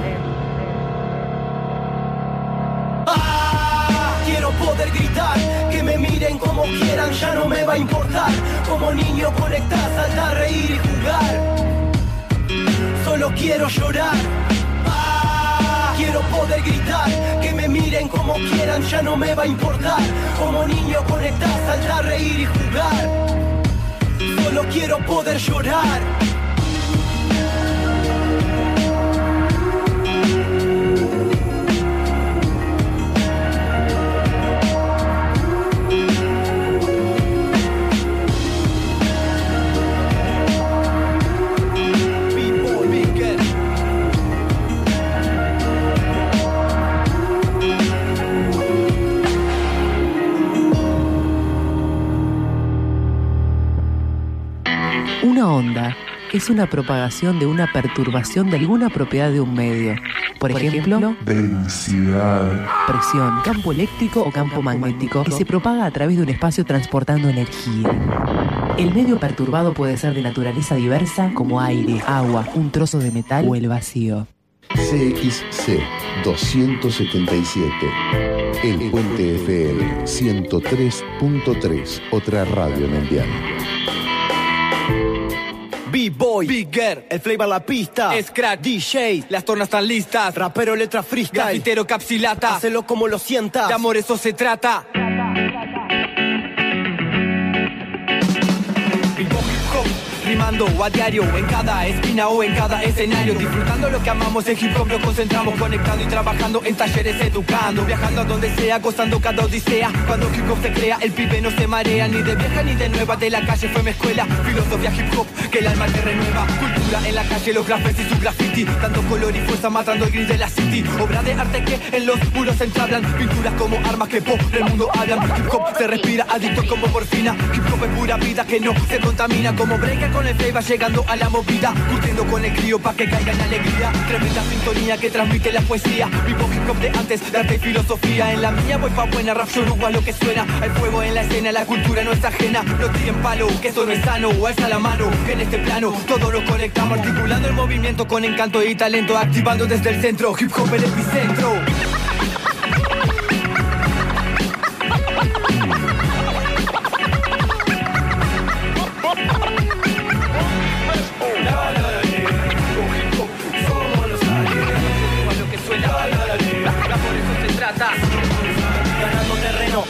H: Ah, Quiero poder gritar, que me miren como quieran, ya no me va a importar. Como niño conectar, saltar, reír y jugar. Solo quiero llorar. Quiero poder gritar, que me miren como quieran, ya no me va a importar. Como niño conectar, saltar, reír y jugar. Solo quiero poder llorar.
I: Una onda es una propagación de una perturbación de alguna propiedad de un medio. Por, ejemplo,
J: densidad,
I: presión, campo eléctrico o campo magnético, que se propaga a través de un espacio transportando energía. El medio perturbado puede ser de naturaleza diversa como aire, agua, un trozo de metal o el vacío.
J: CXC 277, El Puente FM 103.3, otra radio mundial.
H: B-Boy, Bigger, el flavor la pista, Scratch, DJ, las tornas están listas, rapero letra freestyle, grafitero capsilata, hacelo como lo sientas, de amor eso se trata. Rimando a diario, en cada esquina o en cada escenario. Disfrutando lo que amamos, en hip hop nos concentramos Conectado y trabajando en talleres educando. Viajando a donde sea, gozando cada odisea. Cuando hip hop se crea, el pibe no se marea Ni de vieja ni de nueva, de la calle fue mi escuela Filosofía hip hop, que el alma te renueva. Cultura en la calle, los grafes y su graffiti. Dando color y fuerza, matando el gris de la city. Obra de arte que en los muros se entablan. Pinturas como armas que por el mundo hablan. Hip hop se respira, adicto como morfina. Hip hop es pura vida que no se contamina. Como breaker con el flavor llegando a la movida Curtiendo con el crío pa' que caiga en alegría. Tremenda sintonía que transmite la poesía. Vivo hip hop de antes, de arte y filosofía. En la mía voy pa' buena, rap yoruba lo que suena. Hay fuego en la escena, la cultura no es ajena. No tiren palo, que eso no es sano Alza la mano, que en este plano Todo lo conectamos articulando el movimiento Con encanto y talento, activando desde el centro. Hip hop el epicentro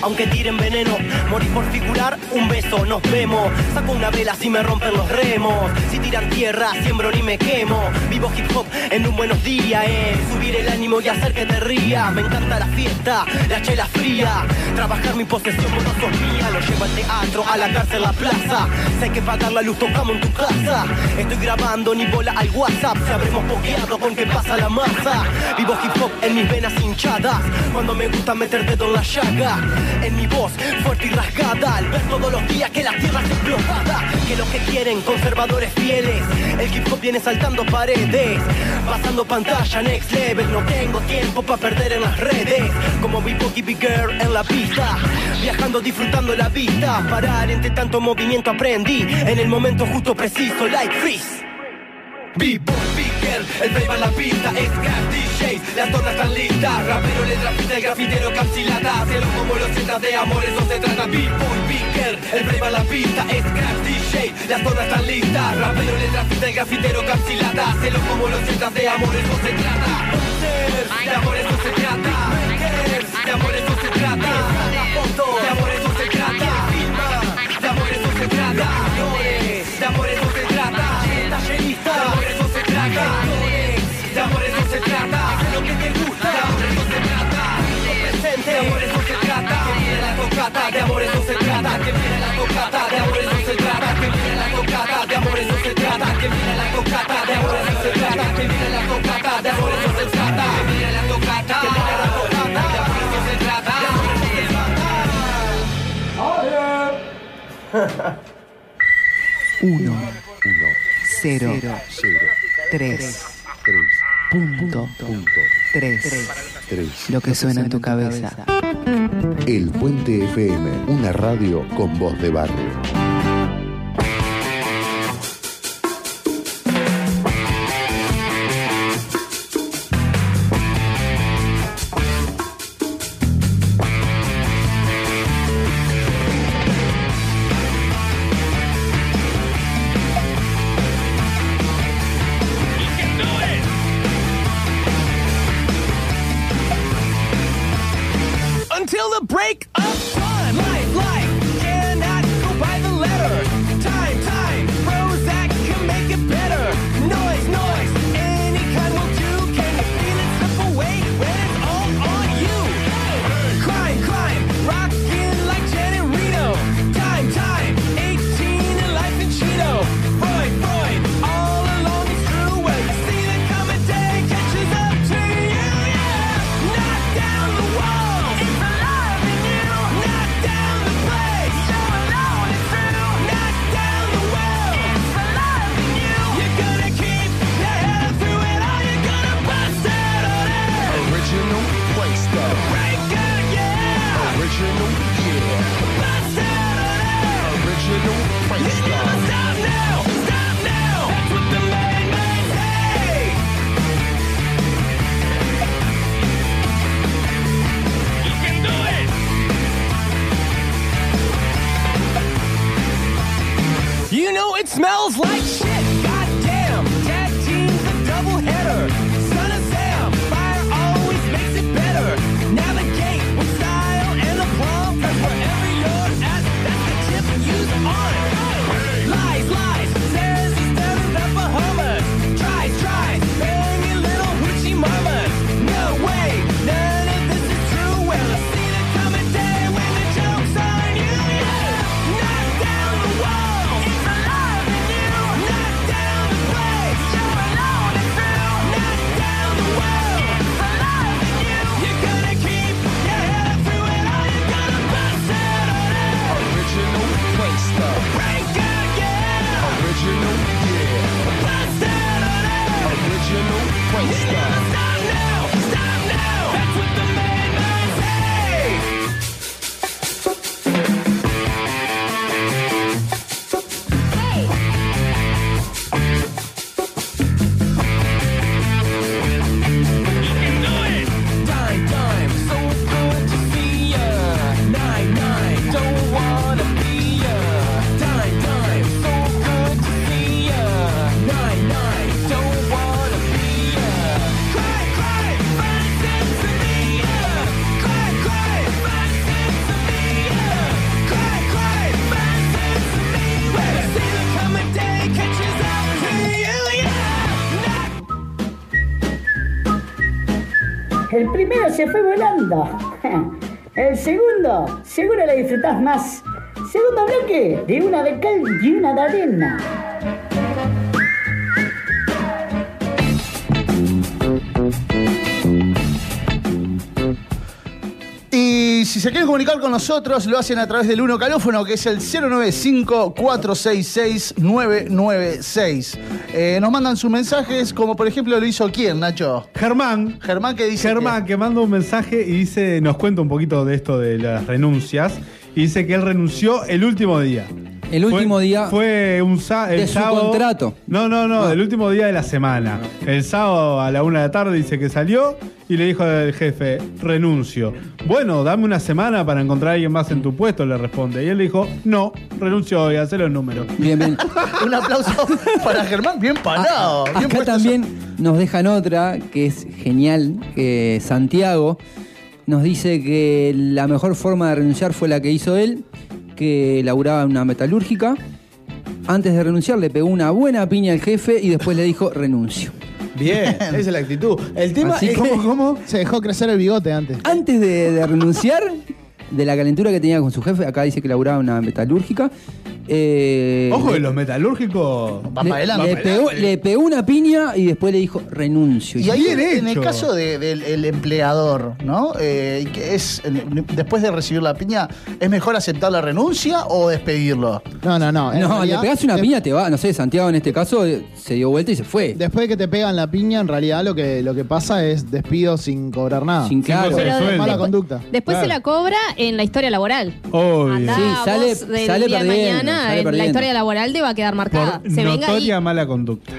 H: aunque tiren veneno. Morir por figurar, un beso, nos vemos. Saco una vela si me rompen los remos. Si tiran tierra, siembro ni me quemo. Vivo hip hop en un buenos días, eh. Subir el ánimo y hacer que te rías. Me encanta la fiesta, la chela fría. Trabajar mi posesión, vos no mía. Lo llevo al teatro, a la cárcel, a la plaza. Si hay que pagar la luz, tocamos en tu casa. Estoy grabando, ni bola al WhatsApp. Si habremos pokeado con que pasa la masa. Vivo hip hop en mis venas hinchadas. Cuando me gusta meter dedo en la llaga. En mi voz, fuerte y rasgada. Al ver todos los días que la tierra es explotada. Que lo que quieren, conservadores fieles. El hip hop viene saltando paredes. Pasando pantalla, next level. No tengo tiempo para perder en las redes. Como Big Boogie Big Girl en la pista. Viajando, disfrutando la vista. Parar entre tanto movimiento aprendí. En el momento justo preciso, like freeze.
K: B-Boy, Girl, el va en la pista, Crack DJs, las tornas están listas, rapero, letra, pista, el grafitero, capsilata, cielo como los centras de amor, eso se trata, Big Girl, el va en la pista, Crack DJ, las tornas están listas, rapero, letra, pista, el grafitero, capsilata, cielo como los centras de amor, eso se trata, de amor eso se trata, de amor eso se trata,
I: 1
J: 1
I: 0
J: 0
I: 3
J: 3
I: punto.
J: Punto.
I: 3
J: 3
I: lo que suena en tu cabeza.
J: El Puente FM, una radio con voz de barrio.
L: Seguro lo disfrutás más. Segundo bloque, de una de cal y una de arena.
B: Si se quieren comunicar con nosotros, lo hacen a través del 1 calófono, que es el 095-466-996. Eh, nos mandan sus mensajes, como por ejemplo lo hizo quién, Nacho.
D: Germán.
B: Germán que dice.
D: Germán que manda un mensaje y dice, nos cuenta un poquito de esto de las renuncias. Y dice que él renunció el último día.
C: El último
D: Fue-
C: día
D: Fue un sa- el
C: de su
D: sábado.
C: contrato.
D: No, no, no, el último día de la semana. El sábado a la una de la tarde dice que salió y le dijo al jefe, renuncio. Bueno, dame una semana para encontrar a alguien más en tu puesto, le responde. Y él le dijo, no, renuncio hoy, hacer los números.
C: Bien, bien.
B: Un aplauso para Germán, bien parado. bien
C: Acá también nos dejan otra que es genial, que Santiago nos dice que la mejor forma de renunciar fue la que hizo él, que laburaba en una metalúrgica. Antes de renunciar le pegó una buena piña al jefe y después le dijo renuncio.
E: Bien, esa es la actitud. El tema
C: Así
E: es
C: que-
G: Se dejó crecer el bigote antes.
C: Antes de, de renunciar, de la calentura que tenía con su jefe, acá dice que laburaba en una metalúrgica. eh,
D: Ojo, de los metalúrgicos.
B: Va para adelante.
C: le pegó, le pegó una piña y después le dijo renuncio.
B: Y ahí,
D: Bien
B: en el caso de- del el empleador, ¿no? Eh, que es después de recibir la piña, ¿es mejor aceptar la renuncia o despedirlo?
G: No, no, no. en
C: no, le
G: realidad,
C: pegás una
G: de-
C: piña, te va. No sé, Santiago en este caso eh, se dio vuelta y se fue.
G: Después de que te pegan la piña, en realidad lo que, lo que pasa es despido sin cobrar nada.
C: Sin claro.
D: de
F: Pero
D: sueldo.
G: Mala
F: después-
G: conducta.
F: Después
D: Claro.
F: se la cobra en la historia laboral.
D: Obvio.
F: Andá
C: Sí,
F: vos
C: sale-
F: del
C: sale
F: día de
C: perdiendo,
F: mañana,
C: sale
F: en la
C: perdiendo.
F: historia laboral te va a quedar marcada.
D: Por
F: se venga
D: notoria mala conducta.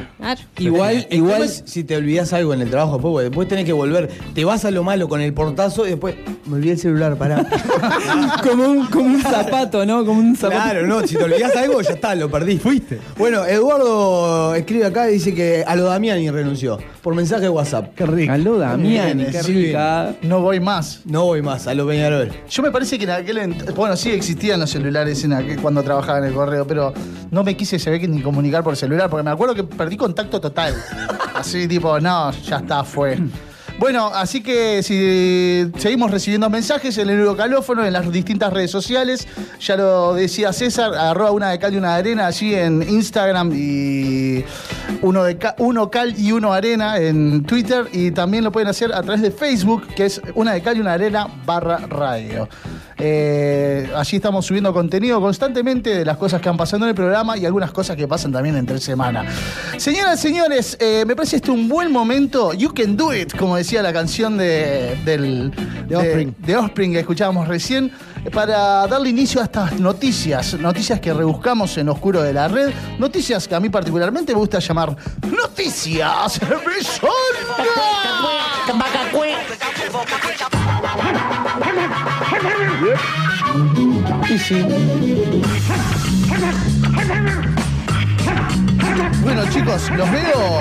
C: Igual,
E: El tema
C: igual.
E: es si te olvidas algo en el trabajo después, porque después tenés que volver. Te vas a lo malo con el portazo y después. Me olvidé el celular, pará.
C: como, un, como un zapato, ¿no? Como un zapato.
E: claro, no, si te olvidás algo, ya está, lo perdí.
D: Fuiste.
E: Bueno, Eduardo escribe acá y dice que a lo Damiani renunció. Por mensaje de WhatsApp.
D: Qué rico.
C: Aló, Damián,
B: Bien,
C: qué
E: sí,
C: rica.
B: No voy más.
E: No voy más, a lo Peñarol.
B: Yo me parece que en aquel ent- bueno sí existían los celulares en aquel- cuando trabajaba en el correo, pero no me quise que ni comunicar por celular porque me acuerdo que perdí contacto total. Así tipo, no, ya está, fue. Bueno, así que si seguimos recibiendo mensajes en el eurocalófono, en las distintas redes sociales, ya lo decía César, arroba una de cal y una de arena allí en Instagram y uno, de uno cal y uno arena en Twitter y también lo pueden hacer a través de Facebook, que es una de cal y una arena barra radio. Eh, allí estamos subiendo contenido constantemente de las cosas que han pasado en el programa y algunas cosas que pasan también entre semana. Señoras y señores, eh, me parece este un buen momento. You can do it, como decía la canción de, del,
G: De Offspring.
B: de Offspring que escuchábamos recién, para darle inicio a estas noticias, noticias que rebuscamos en oscuro de la red, noticias que a mí particularmente me gusta llamar noticias Y sí. Bueno chicos, los veo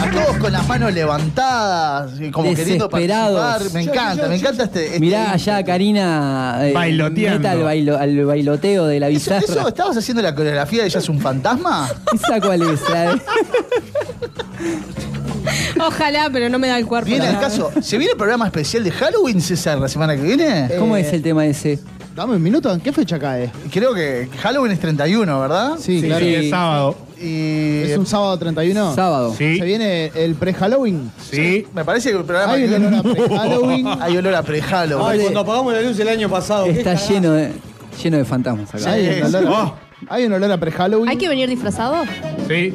B: a todos con las manos levantadas, como queriendo
C: Desesperados.
B: participar. Me encanta, me encanta este. este
C: Mirá allá Karina eh,
D: Bailoteando.
C: meta al, bailo- al bailoteo de la
B: ¿Eso,
C: bizarra.
B: eso, estabas haciendo la coreografía de ella es un fantasma?
C: ¿Esa cuál es? La de-
F: Ojalá, pero no me da el cuerpo.
B: Viene al caso. ¿Se viene el programa especial de Halloween, César, la semana que viene?
C: ¿Cómo
G: Eh,
C: es el tema ese?
G: Dame un minuto, ¿en qué fecha cae?
B: Creo que Halloween es 31, ¿verdad?
G: Sí,
D: Sí,
G: claro.
D: sí, es sábado.
B: Y
G: ¿Es un sábado 31?
C: Sábado.
D: Sí.
G: ¿Se viene el pre-Halloween?
D: Sí.
B: me parece que el programa
G: Hay
B: que
G: olor a pre-Halloween.
B: hay olor a pre-Halloween.
E: Ay, cuando apagamos la luz el año pasado. ¿qué
C: Está lleno de, lleno de fantasmas acá.
G: Hay un olor
D: Oh.
G: hay un olor a pre-Halloween.
F: ¿Hay que venir disfrazado?
D: Sí.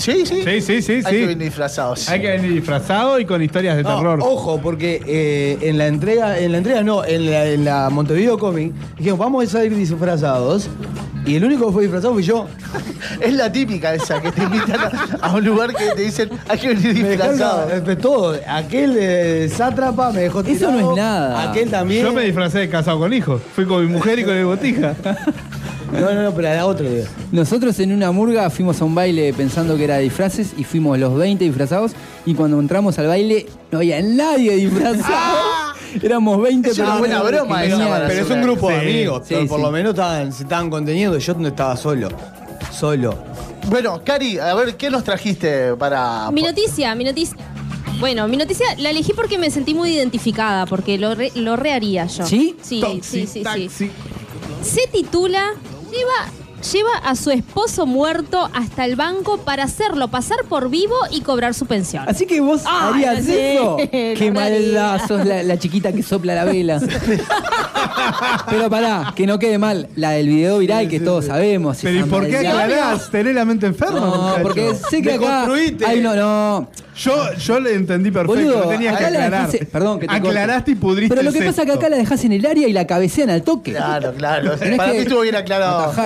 B: Sí, sí.
D: Sí, sí, sí,
B: Hay que venir disfrazados.
D: Hay que venir disfrazado y con historias de
E: No,
D: terror.
E: ojo, porque eh, en la entrega, en la entrega no, en la, en la Montevideo Comic, dijimos, vamos a salir disfrazados. Y el único que fue disfrazado fui yo.
B: Es la típica esa, que te invitan a, a un lugar que te dicen hay que venir
E: Me dejaron
B: disfrazado.
E: eh, todo. Aquel de sátrapa me dejó
C: Eso
E: tirado,
C: no es nada.
E: Aquel también.
D: Yo me disfracé de casado con hijos. Fui con mi mujer y con el botija.
E: No, no, no, pero era otro día.
C: Nosotros en una murga fuimos a un baile pensando que era de disfraces y fuimos los 20 disfrazados y cuando entramos al baile no había nadie disfrazado. Éramos 20
B: Es una
C: pero
B: buena
C: no-
B: broma
C: que
B: esa
C: venían-
B: para
E: Pero es un grupo de
D: Sí,
E: amigos.
C: sí,
E: pero por
C: sí.
E: lo menos estaban, se estaban conteniendo. Yo no estaba solo. Solo.
B: Bueno, Cari, a ver, ¿qué nos trajiste para.
F: Mi noticia, mi noticia. Bueno, mi noticia la elegí porque me sentí muy identificada, porque lo, re- lo reharía yo.
C: ¿Sí?
F: Sí, sí, sí, sí. Se titula Lleva, lleva a su esposo muerto hasta el banco para hacerlo pasar por vivo y cobrar su pensión.
C: Así que vos
F: Ay,
C: harías
F: sí,
C: eso. Qué maldad,
F: haría.
C: sos la, la chiquita que sopla la vela. Pero pará, que no quede mal. La del video viral que todos sabemos.
D: Pero ¿y por qué
C: maldad.
D: aclarás? ¿Tenés la mente enferma?
C: No,
D: muchacho?
C: porque sé que acá.
E: Deconstruite.
C: Ay, no, no.
D: Yo, yo le entendí perfecto.
C: Boludo,
D: no tenías que
C: acá la
D: aclarar.
C: dejaste. Perdón, que te corte.
D: Aclaraste y pudriste
C: Pero lo que
D: el
C: pasa es que acá la dejás en el área y la cabecean al toque.
B: Claro, claro.
C: Tenés
B: Para
C: que
B: mí estuvo bien aclarado.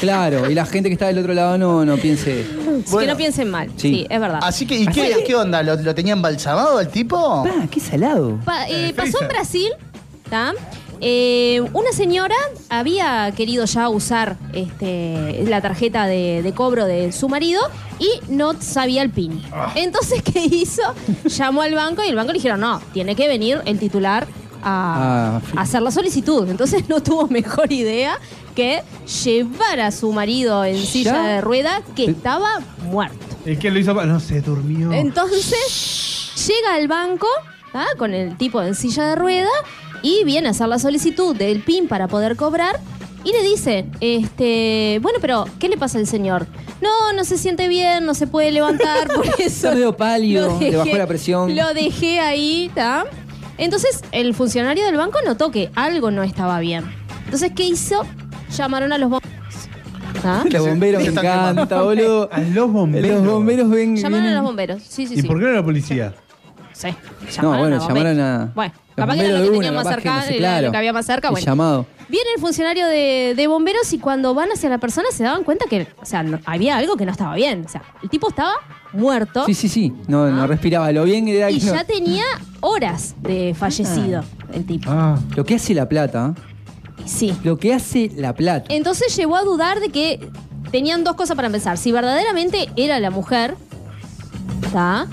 C: Claro, y la gente que está del otro lado no, no piense.
F: Que no piensen mal.
C: Sí.
F: Sí, es verdad.
B: Así que, ¿y qué, qué onda? ¿Lo, lo tenía embalsamado el tipo?
C: Ah, qué salado.
F: Pa- eh, pasó en Brasil, ¿tá? Eh, una señora había querido ya usar este, la tarjeta de, de cobro de su marido y no sabía el PIN. Entonces, ¿qué hizo? Llamó al banco y el banco le dijeron, no, tiene que venir el titular a,
C: Ah,
F: a hacer la solicitud. Entonces no tuvo mejor idea que llevar a su marido en silla
C: ¿Ya?
F: de rueda que estaba muerto.
D: ¿Y quién lo hizo? No se durmió.
F: Entonces, llega al banco ¿ah? con el tipo en silla de rueda y viene a hacer la solicitud del PIN para poder cobrar. Y le dicen, este, bueno, pero ¿qué le pasa al señor? No, no se siente bien, no se puede levantar, por eso.
C: Está medio pálido,
F: lo
C: le bajó la presión.
F: Lo dejé ahí, ¿tá? Entonces, el funcionario del banco notó que algo no estaba bien. Entonces, ¿qué hizo? Llamaron a los bomberos. ¿tá?
C: Los bomberos me encanta, boludo.
D: A los bomberos.
C: Los bomberos ven.
F: Llamaron a los bomberos. Sí, sí,
D: ¿Y
F: sí.
D: por qué no la policía?
F: Sí.
C: No, bueno, llamaron a.
F: Bueno,
C: los
F: capaz que era
C: bomberos
F: lo
C: de
F: que
C: una,
F: tenían más
C: capaz que
F: cerca,
C: no sé,
F: era
C: claro.
F: lo que había más cerca.
C: El
F: Bueno.
C: llamado.
F: Viene el funcionario de, de bomberos y cuando van hacia la persona se daban cuenta que, o sea, no- había algo que no estaba bien. O sea, el tipo estaba muerto
C: Sí, sí, sí. No, no respiraba. Lo bien era
F: y
C: que no-
F: ya tenía horas de fallecido el tipo.
D: Ah.
C: Lo que hace la plata. ¿eh?
F: Sí.
C: Lo que hace la plata.
F: Entonces llevó a dudar de que tenían dos cosas para empezar. Si verdaderamente era la mujer, ¿está?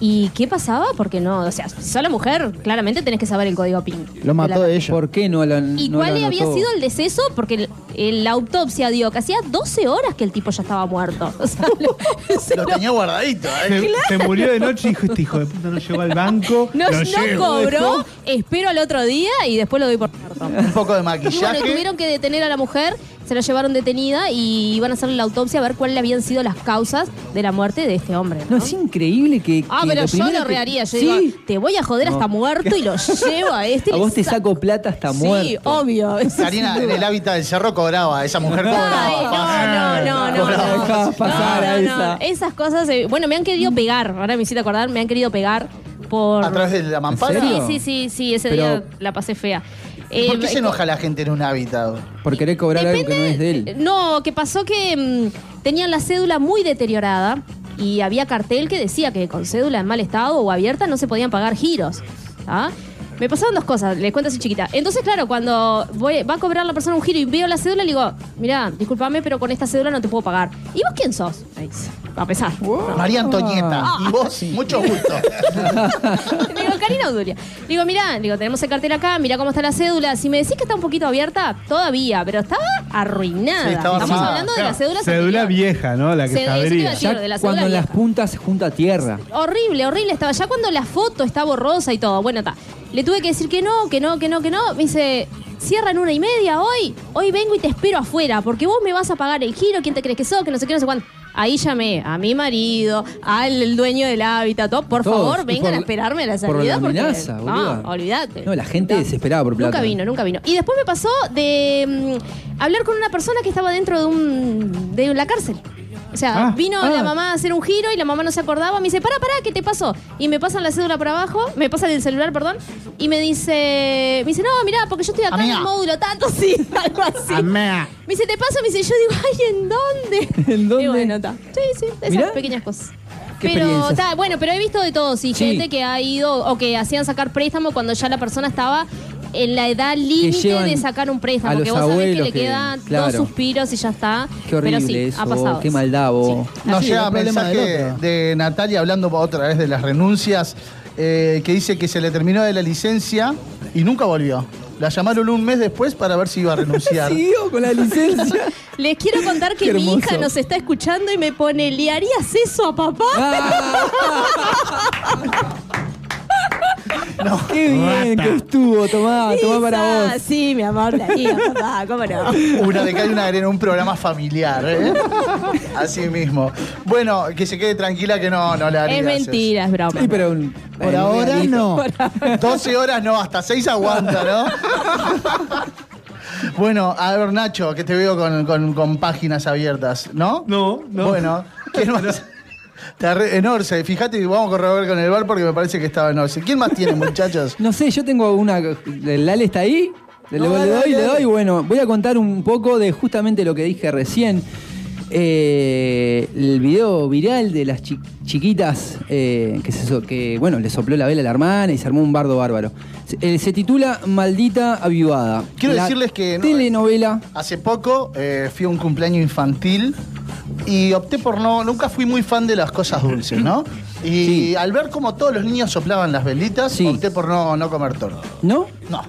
F: ¿Y qué pasaba? Porque no, o sea, si sos la mujer, claramente tenés que saber el código PIN.
G: Lo mató
F: de
G: ella.
C: ¿Por qué no lo
F: ¿Y
C: no
F: cuál
C: lo
F: había sido el deceso? Porque la autopsia dio que hacía 12 horas que el tipo ya estaba muerto. O sea, lo- se
B: Lo
F: lo-
B: tenía guardadito, ¿eh?
D: Se, se murió de noche y dijo, este hijo de puta no llegó al banco.
F: no,
D: lo
F: no cobró, espero al otro día y después lo doy por muerto.
B: Un poco de
F: Y bueno,
B: maquillaje.
F: y tuvieron que detener a la mujer, se la llevaron detenida y iban a hacerle la autopsia a ver cuáles habían sido las causas de la muerte de este hombre.
C: No,
F: ¿no?
C: es increíble que.
F: Ah,
C: que
F: pero
C: lo
F: yo lo
C: que-
F: reharía. Yo
C: Sí.
F: digo, te voy a joder hasta muerto y lo llevo a este.
C: A vos te
F: saco-
C: plata hasta
F: Sí,
C: muerto.
F: obvio. eso
B: Karina, en el hábitat del cerro cobraba. Esa mujer cobraba.
F: Ay, no, no, no, no, no.
C: pasar
F: No,
C: a
F: no,
C: esa.
F: no. Esas cosas, eh, bueno, me han querido pegar, ahora me hiciste acordar, me han querido pegar por...
B: A través de la mampara.
F: Sí,
C: serio?
F: sí, sí, sí, ese
C: Pero-
F: día la pasé fea.
B: ¿Y ¿Por
F: Eh,
B: qué se enoja la gente en un hábitat?
C: Por querer cobrar algo que no es de él.
F: No, que pasó que mm, tenían la cédula muy deteriorada y había cartel que decía que con cédula en mal estado o abierta no se podían pagar giros. ¿ah? Me pasaron dos cosas, les cuento así chiquita. Entonces, claro, cuando voy, va a cobrar la persona un giro y veo la cédula, le digo, mira, discúlpame, pero con esta cédula no te puedo pagar. ¿Y vos quién sos? Dice, a pesar.
B: María Antonieta.
F: Ah.
B: Y vos, mucho gusto.
F: Le digo, Karina Uduria. Le digo, mirá, digo, tenemos el cartel acá, mira cómo está la cédula. Si me decís que está un poquito abierta, todavía, pero estaba arruinada.
B: Sí, estaba
F: Estamos
B: armada.
F: hablando de la cédula
D: Cédula vieja, ¿no? La que
F: Se- a
D: abría.
F: de la
C: cuando
F: cédula
C: en las
F: vieja.
C: puntas se junta tierra.
F: Horrible, horrible estaba. Ya cuando la foto está borrosa y todo, bueno, está. Le tuve que decir que no, que no, que no, que no. Me dice, cierran una y media hoy. Hoy vengo y te espero afuera, porque vos me vas a pagar el giro, quién te crees que sos, que no sé qué, no sé cuándo. Ahí llamé a mi marido, al dueño del hábitat, todo. Por
C: Todos.
F: favor, vengan
C: por-
F: a esperarme a la
C: por
F: salida.
C: la
F: porque,
C: amenaza,
F: no, olvídate.
C: No, la gente desesperada por plata.
F: Nunca vino, nunca vino. Y después me pasó de mm, hablar con una persona que estaba dentro de un de la cárcel. O sea,
D: Ah,
F: vino
D: ah.
F: la mamá a hacer un giro y la mamá no se acordaba. Me dice, pará, pará, ¿qué te pasó? Y me pasan la cédula por abajo, me pasan el celular, perdón, y me dice, me dice, no, mirá, porque yo estoy acá en
B: Amiga.
F: el módulo tanto, sí, algo así.
D: Amea.
F: Me dice, ¿te pasa? Me dice, yo digo, ay, ¿en dónde?
C: ¿En dónde?
F: Y bueno, está. Sí, sí, esas
C: Mirá.
F: pequeñas cosas.
C: Qué
F: Pero
C: experiencias.
F: bueno, pero he visto de todo, sí,
C: Sí.
F: gente que ha ido o que hacían sacar préstamo cuando ya la persona estaba en la edad límite de sacar un préstamo,
C: a
F: que
C: los
F: vos sabés que le
C: que-
F: quedan
C: claro.
F: dos suspiros y ya está.
C: Qué horrible
F: pero sí,
C: eso.
F: ha pasado.
C: Qué maldad, vos.
B: Nos llega mensaje de Natalia hablando otra vez de las renuncias, eh, que dice que se le terminó de la licencia y nunca volvió. La llamaron un mes después para ver si iba a renunciar.
C: Siguió con la licencia.
F: Les quiero contar que mi hija nos está escuchando y me pone, ¿le harías eso a papá?
C: Ah. Qué bien que estuvo, tomá, tomá para vos.
F: Sí, mi amor, la hija, papá, ¿cómo no?
B: Una de cal y una arena, un programa familiar, ¿eh? Así mismo. Bueno, que se quede tranquila que no, no le haría
F: Es mentira, es broma.
C: Sí, pero
G: Por ahora no.
B: 12 horas no, hasta 6 aguanta, ¿no? Bueno, a ver, Nacho, que te veo con, con- con páginas abiertas, ¿no?
D: No, no.
B: Bueno, ¿quién más? En Orce, fíjate vamos a corroborar con el bar porque me parece que estaba en Orce. ¿Quién más tiene, muchachos?
C: No sé, yo tengo una. ¿El Ale está ahí? Le,
B: No,
C: le
B: dale,
C: doy, le doy. Bueno, voy a contar un poco de justamente lo que dije recién. Eh, el video viral de las chi- chiquitas eh, que, se so- que, bueno, le sopló la vela a la hermana y se armó un bardo bárbaro. Se, eh, se titula Maldita Avivada.
B: Quiero
C: La
B: decirles que no-
C: Telenovela.
B: Hace poco fui a un cumpleaños infantil y opté por no. Nunca fui muy fan de las cosas dulces, ¿no? Y
C: Sí.
B: al ver como todos los niños soplaban las velitas,
C: Sí.
B: opté por no, no comer torta.
C: ¿No?
B: No.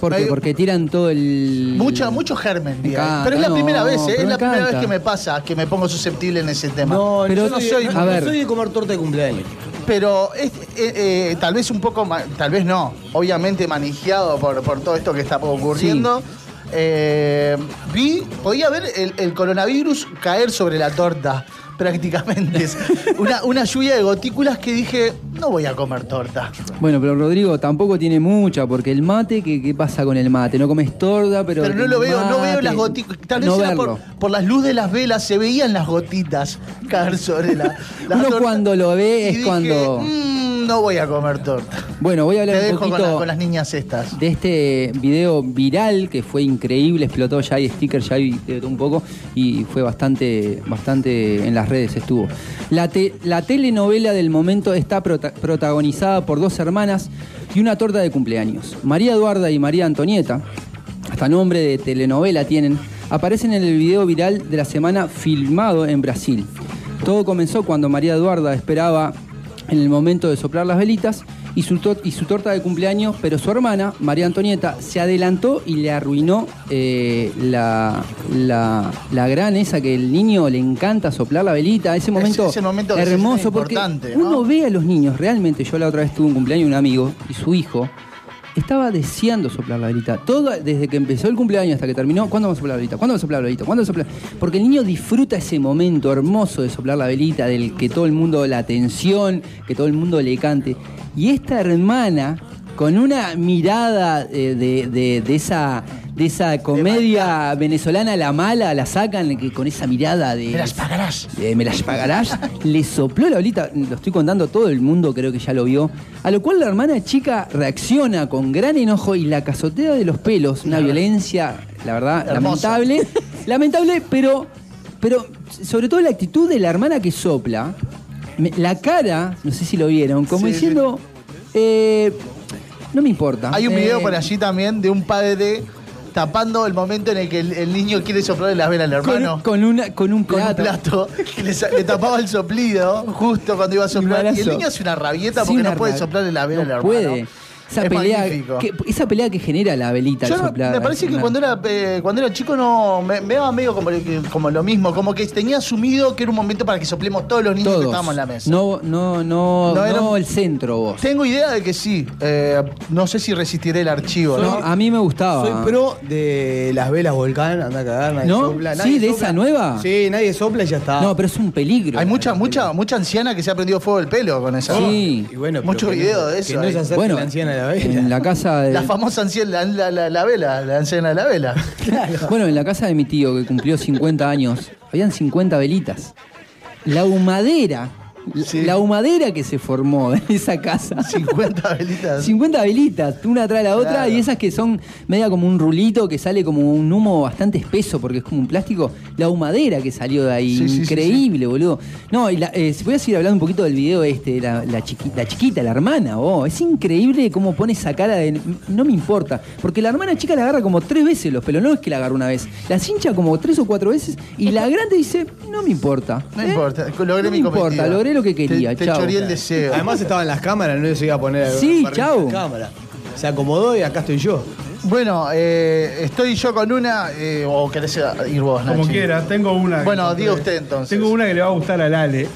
C: ¿Por qué? Porque tiran todo el.
B: Mucha, mucho germen,
C: Me
B: diga.
C: encanta,
B: Pero es la
C: no,
B: primera vez, ¿eh? Es la primera vez que me pasa que me pongo susceptible en ese tema.
E: No,
C: Pero
E: yo no
B: no
E: soy, no
C: a ver.
E: soy de comer torta de cumpleaños.
B: Pero es, eh, eh, tal vez un poco, tal vez no, obviamente manejado por, por todo esto que está ocurriendo. Eh, vi, podía ver el, el coronavirus caer sobre la torta, prácticamente. Una, una lluvia de gotículas que dije, no voy a comer torta.
C: Bueno, pero Rodrigo tampoco tiene mucha, porque el mate, ¿qué, qué pasa con el mate? No comes torta, pero.
B: Pero no lo veo, no veo las gotitas. Tal vez
C: no
B: era por, por la luz de las velas, se veían las gotitas caer sobre la, la
C: Uno
B: torta.
C: cuando lo ve
B: Y
C: es
B: dije,
C: cuando.
B: "Mm, no voy a comer torta.
C: Bueno, voy a
B: Te
C: hablar un
B: dejo con, la- con las niñas estas.
C: de este video viral que fue increíble, explotó ya hay stickers, ya hay de todo un poco y fue bastante, bastante en las redes estuvo. La, te- la telenovela del momento está prota- protagonizada por dos hermanas y una torta de cumpleaños. María Eduarda y María Antonieta, hasta nombre de telenovela tienen, aparecen en el video viral de la semana filmado en Brasil. Todo comenzó cuando María Eduarda esperaba en el momento de soplar las velitas y su, y su torta de cumpleaños, pero su hermana, María Antonieta, se adelantó y le arruinó eh, la, la, la gran esa que el niño le encanta soplar la velita, ese momento,
B: ese momento
C: hermoso, porque uno ve a los niños, realmente yo la otra vez tuve un cumpleaños de un amigo y su hijo estaba deseando soplar la velita. Todo, desde que empezó el cumpleaños hasta que terminó, ¿cuándo vamos a soplar la velita? ¿Cuándo vamos a soplar la velita? ¿Cuándo vamos a soplar? Porque el niño disfruta ese momento hermoso de soplar la velita, del que todo el mundo, la atención, que todo el mundo le cante. Y esta hermana, con una mirada eh, de, de- de esa de esa comedia venezolana la mala la sacan que con esa mirada de
B: Me las pagarás.
C: eh, me las pagarás, le sopló la bolita, lo estoy contando, todo el mundo creo que ya lo vio, a lo cual la hermana chica reacciona con gran enojo y la cazotea de los pelos, una violencia, la verdad, lamentable, lamentable, pero, pero sobre todo la actitud de la hermana que sopla, me- la cara, no sé si lo vieron, como
B: Sí,
C: diciendo, eh, no me importa.
B: Hay un video
C: Eh,
B: por allí también de un padre tapando el momento en el que el, el niño quiere soplarle las velas al hermano.
C: con una, con un
B: Con un
C: plato.
B: plato que le, le tapaba el soplido justo cuando iba a soplar. Y el
C: malazo.
B: niño hace una rabieta
C: Sí,
B: porque
C: una
B: no puede soplarle la vela
C: no
B: al hermano.
C: puede. Esa
B: Es
C: pelea, que, esa pelea que genera la velita
B: Yo no-
C: soplar.
B: me parece que
C: una-
B: cuando era, eh, cuando era chico no me, me daba medio como, como lo mismo, como que tenía asumido que era un momento para que soplemos todos los niños que
C: Todos.
B: estábamos en la mesa.
C: No, no, no,
B: No,
C: no,
B: era-
C: el centro vos.
B: Tengo idea de que sí. Eh, no sé si resistiré el archivo.
C: No,
B: ¿no?
C: a mí me gustaba.
E: Soy pro de las velas volcán, anda a cagar, nadie
C: ¿No?
E: sopla.
C: Sí,
E: nadie
C: de
E: sopla.
C: esa nueva.
E: Sí, nadie sopla y ya está.
C: No, pero es un peligro.
B: Hay mucha, mucha, mucha anciana que se ha prendido fuego el pelo con esa.
C: Sí.
E: Y bueno, pero
B: Mucho
E: que no-
B: video de eso
E: Que no es hacer
C: Bueno,
E: la anciana de la vela.
C: en la casa de,
B: La famosa anciana, la, la, la vela, la anciana de la vela.
C: bueno, en la casa de mi tío que cumplió 50 años, habían 50 velitas. La humadera,
B: Sí.
C: la humadera que se formó en esa casa.
B: 50 velitas.
C: 50 velitas, una atrás de la otra,
B: Claro.
C: y esas que son media como un rulito que sale como un humo bastante espeso porque es como un plástico. La humadera que salió de ahí,
B: Sí, sí, sí,
C: increíble, boludo. No, y la, eh, voy a seguir hablando un poquito del video este, la, la, chiqui- la chiquita, la hermana, oh, es increíble cómo pone esa cara de no me importa. Porque la hermana chica la agarra como tres veces los pelos, no es que la agarra una vez. La cincha como tres o cuatro veces y la grande dice, no me importa.
B: No
C: ¿eh?
B: importa, logré
C: No
B: mi
C: me importa,
B: cometido.
C: Logré lo que quería,
B: Te, te el deseo.
E: Además estaban las cámaras, no se iba a poner
C: Sí, chau.
E: las cámaras. Se acomodó y acá estoy yo.
B: Bueno, eh, estoy yo con una, eh, o querés ir vos,
D: Como
B: Nachi?
D: quiera, tengo una. que
B: Bueno, diga usted entonces.
D: Tengo una que le va a gustar al Ale.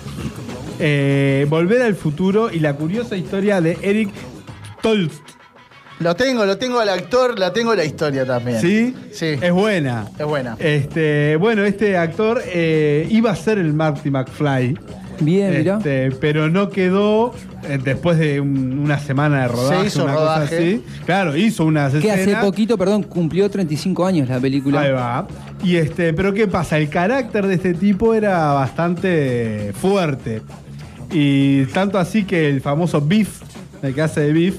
D: Eh, Volver al futuro y la curiosa historia de Eric Stoltz.
B: Lo tengo, lo tengo al actor, la tengo la historia también.
D: ¿Sí?
B: Sí.
D: Es buena.
B: Es buena.
D: Este, bueno, este actor eh, iba a ser el Marty McFly.
C: Bien, mirá.
D: Este, pero no quedó eh, después de un- una semana de rodaje.
B: hizo
D: una
B: rodaje.
D: Cosa así. Claro, hizo unas
C: Que hace
D: escenas.
C: poquito, perdón, cumplió 35 años la película.
D: Ahí va. Y este, pero ¿qué pasa? El carácter de este tipo era bastante fuerte. Y tanto así que el famoso Beef, el que hace de Beef,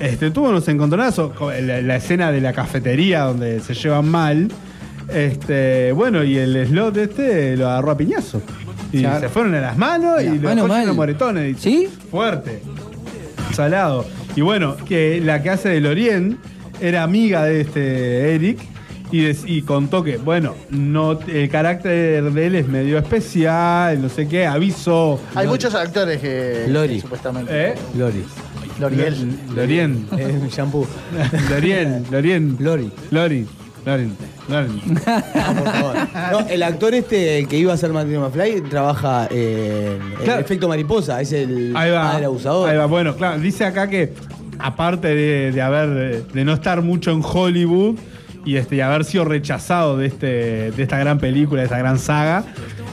D: este, tuvo unos encontronazos. con La, la escena de la cafetería donde se llevan mal. Este, bueno, y el slot este lo agarró a piñazo. Y
C: Claro.
D: se fueron a las manos y
C: Las
D: lo
C: manos
D: dejó lleno
C: mal.
D: de moretones.
C: ¿Sí?
D: Fuerte. Salado. Y bueno, que la que hace de Lorien era amiga de este Eric y, contó que, bueno, no el carácter de él es medio especial, no sé qué, aviso.
B: Hay muchos actores que.
E: Lori.
B: que supuestamente.
D: ¿Eh?
E: Lori.
B: Loriel.
D: Lorien.
E: Es un shampoo.
D: Lorien, Lorien.
E: Lori.
D: Lori. Lorien.
E: Por favor. No, el actor este, el que iba a ser Martin McFly, trabaja en el efecto mariposa, es el
D: Ahí va.
E: padre abusador.
D: Ahí va. Bueno, claro, dice acá que aparte de, de haber de no estar mucho en Hollywood y este y haber sido rechazado de este de esta gran película, de esta gran saga,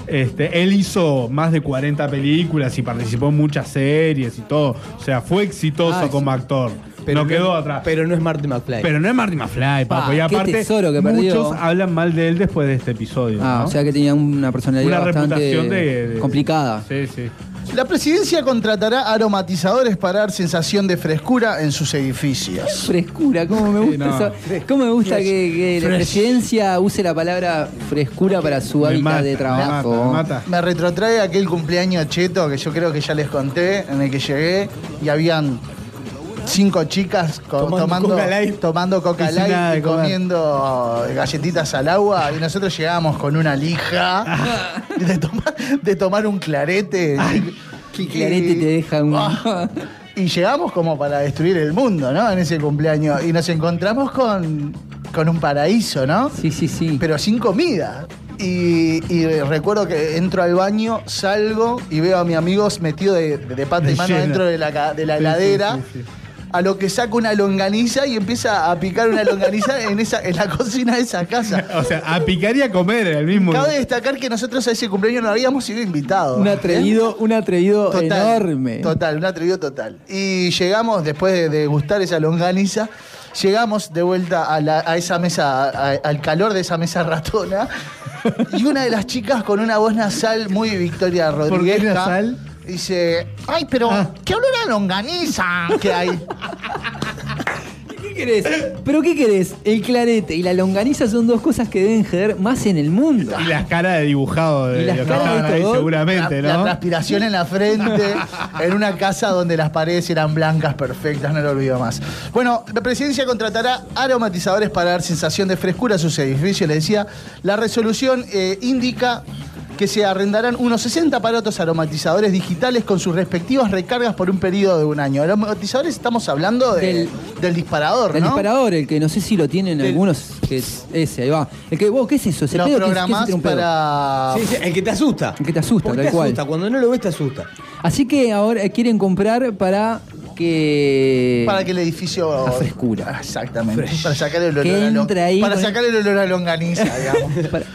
D: este él hizo más de 40 películas y participó en muchas series y todo, o sea, fue exitoso
E: Ah,
D: como actor.
E: Pero
D: no quedó atrás.
E: Pero no es Martin McFly.
D: Pero no es Marty McFly, papo.
C: Ah,
D: y
C: qué
D: aparte,
C: tesoro que
D: muchos hablan mal de él después de este episodio.
C: Ah,
D: ¿no?
C: o sea que tenía una personalidad
D: Una
C: bastante
D: reputación de- de-
C: complicada.
D: Sí, sí.
B: La presidencia contratará aromatizadores para dar sensación de frescura en sus edificios.
C: Frescura, cómo me gusta
B: no.
C: eso. Cómo me gusta que, que la
B: Fresh.
C: presidencia use la palabra frescura para su
D: Me
C: hábitat
D: mata,
C: de
D: me
C: trabajo.
D: mata, me mata.
B: Me retrotrae aquel cumpleaños cheto que yo creo que ya les conté, en el que llegué y habían cinco chicas co-
E: Tomando
B: tomando,
E: Coca Light.
B: tomando Coca
D: Y nada de comer.
B: comiendo galletitas al agua y nosotros llegábamos con una lija de, tomar, de tomar un clarete.
C: Qué clarete te deja un.
B: Ah. Y llegamos como para destruir el mundo, ¿no? En ese cumpleaños. Y nos encontramos con, con un paraíso, ¿no?
C: Sí, sí, sí.
B: Pero sin comida. Y, y recuerdo que entro al baño, salgo y veo a mis amigos metidos de, de pata y
D: De
B: mano
D: lleno.
B: dentro de la, ca- de la
D: Sí, sí,
B: heladera.
D: sí, sí.
B: A lo que saco una longaniza y empieza a picar una longaniza en, esa, en la cocina de esa casa.
D: O sea, a picar y a comer el mismo.
B: Cabe destacar que nosotros a ese cumpleaños no habíamos sido invitados.
C: Un atrevido, un atrevido
B: Total,
C: enorme.
B: Total, un atrevido total. Y llegamos, después de, de gustar esa longaniza, llegamos de vuelta a, la- a esa mesa, a- al calor de esa mesa ratona. Y una de las chicas con una voz nasal muy Victoria
D: ¿Por qué
B: Rodríguez.
D: nasal?
B: Dice, ay, pero ¿qué olor a longaniza que hay?
C: ¿Qué querés? ¿Pero qué querés? El clarete y la longaniza son dos cosas que deben joder más en el mundo.
D: Y las caras de dibujado de
C: Y las
D: los que
C: caras de
D: estaban ahí
C: estos dos.
D: seguramente,
B: la, la
D: ¿no?
B: transpiración en la frente, en una casa donde las paredes eran blancas, perfectas, no lo olvido más. Bueno, la presidencia contratará aromatizadores para dar sensación de frescura a sus edificios. Le decía, la resolución eh, indica que se arrendarán unos 60 aparatos aromatizadores digitales con sus respectivas recargas por un periodo de un año. Aromatizadores estamos hablando de-
C: Del-
B: del, disparador,
C: El
B: ¿no?
C: disparador, el que no sé si lo tienen
B: Del-
C: algunos, que es ese, ahí va. El que, vos, ¿qué es eso? ¿Ese
B: Los
C: pedo? ¿Qué es- qué es
B: programás para...
E: Sí, sí, el que te asusta.
C: El que te asusta, tal
E: te
C: cual.
E: asusta. Cuando no lo ves, te asusta.
C: Así que ahora quieren comprar para que.
B: Para que el edificio.
C: La frescura.
B: Exactamente. Para sacar el olor
C: Que
B: a lo-
C: entre ahí
B: Para sacar el olor a longaniza, digamos.
C: Para-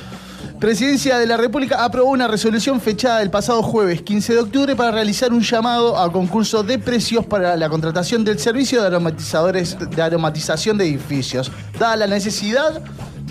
B: Presidencia de la República aprobó una resolución fechada el pasado jueves 15 de octubre para realizar un llamado a concurso de precios para la contratación del servicio de aromatizadores de aromatización de edificios, dada la necesidad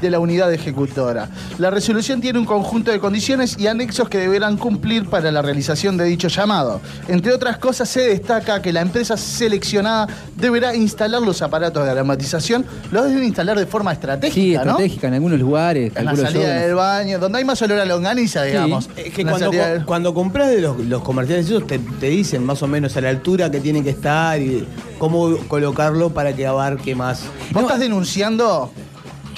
B: de la unidad ejecutora. La resolución tiene un conjunto de condiciones y anexos que deberán cumplir para la realización de dicho llamado. Entre otras cosas, se destaca que la empresa seleccionada deberá instalar los aparatos de aromatización, los deben instalar de forma estratégica,
C: Sí,
B: ¿no?
C: estratégica en algunos lugares.
B: En la
C: yo,
B: salida del baño, donde hay más olor a longaniza, digamos.
E: Es que cuando,
B: salida
E: co-
B: del-
E: cuando compras de los, los comerciales, esos te, te dicen más o menos a la altura que tiene que estar y cómo colocarlo para que abarque más.
B: Vos estás denunciando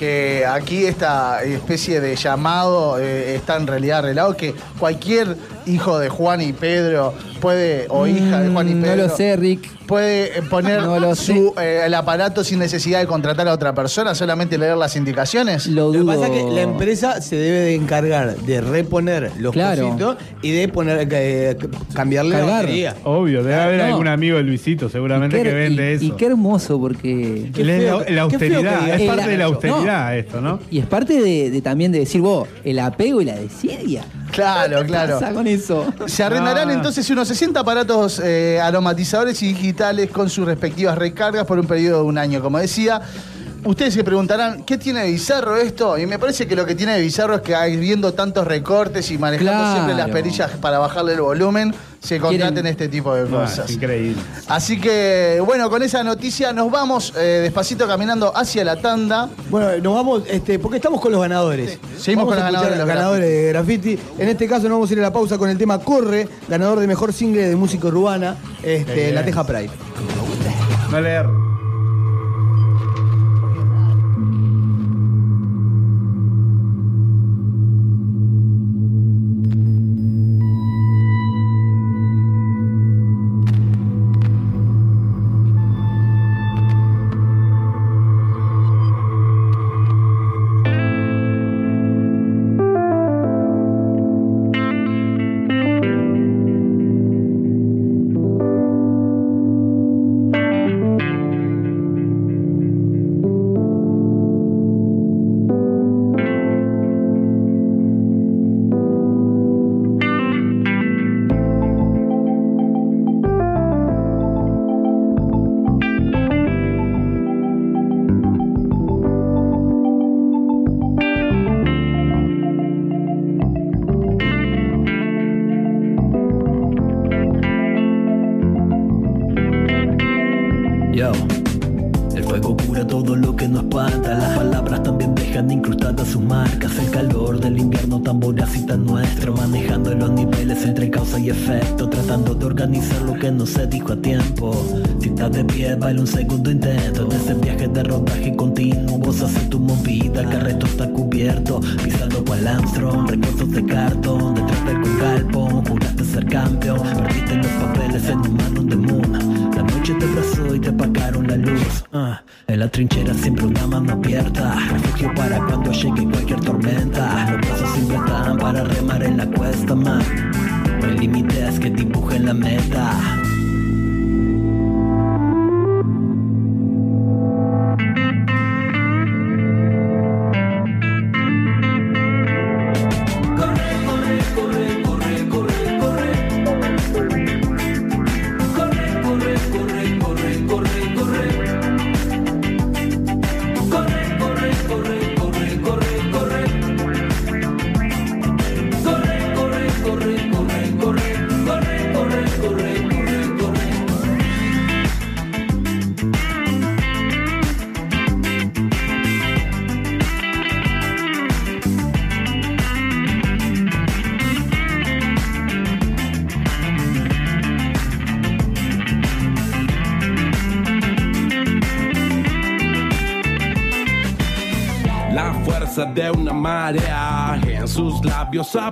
B: que aquí esta especie de llamado eh, está en realidad arreglado, que cualquier hijo de Juan y Pedro puede, o hija de Juan y
C: Mm,
B: Pedro.
C: No lo sé, Rick.
B: Puede poner
C: No lo
B: su, eh, el aparato sin necesidad de contratar a otra persona, solamente leer las indicaciones.
C: Lo
E: Lo que
C: dudo.
E: pasa es que la empresa se debe de encargar de reponer los
C: Claro.
E: cositos y de poner eh, cambiarle la
C: Cargar.
E: batería.
M: Obvio, debe haber
C: No.
M: algún amigo de Luisito seguramente
C: qué-
M: que vende
C: y-
M: eso.
C: Y qué hermoso, porque.
E: Qué feo
M: la, la austeridad, es parte de la austeridad esto, ¿no?
C: Y es parte de, de también de decir, vos, el apego y la desidia.
B: Claro,
C: ¿Qué
B: claro.
C: pasa con eso?
B: Se arrendarán
M: Ah.
B: entonces unos 60 aparatos eh, aromatizadores y digitales con sus respectivas recargas por un periodo de un año, como decía. Ustedes se preguntarán, ¿qué tiene de bizarro esto? Y me parece que lo que tiene de bizarro es que hay viendo tantos recortes y manejando
C: Claro.
B: siempre las perillas para bajarle el volumen, se contraten
C: Quieren-
B: este tipo de
M: Ah,
B: cosas.
M: es increíble.
B: Así que, bueno, con esa noticia nos vamos eh, despacito caminando hacia la tanda.
E: Bueno, nos vamos, este, porque estamos con los ganadores.
B: Seguimos
E: Vamos
B: con
E: a
B: los ganadores
E: a los
B: de
E: ganadores de graffiti. En este caso nos vamos a ir a la pausa con el tema Corre, ganador de mejor single de música urbana, este. La Teja Pride.
M: No leer.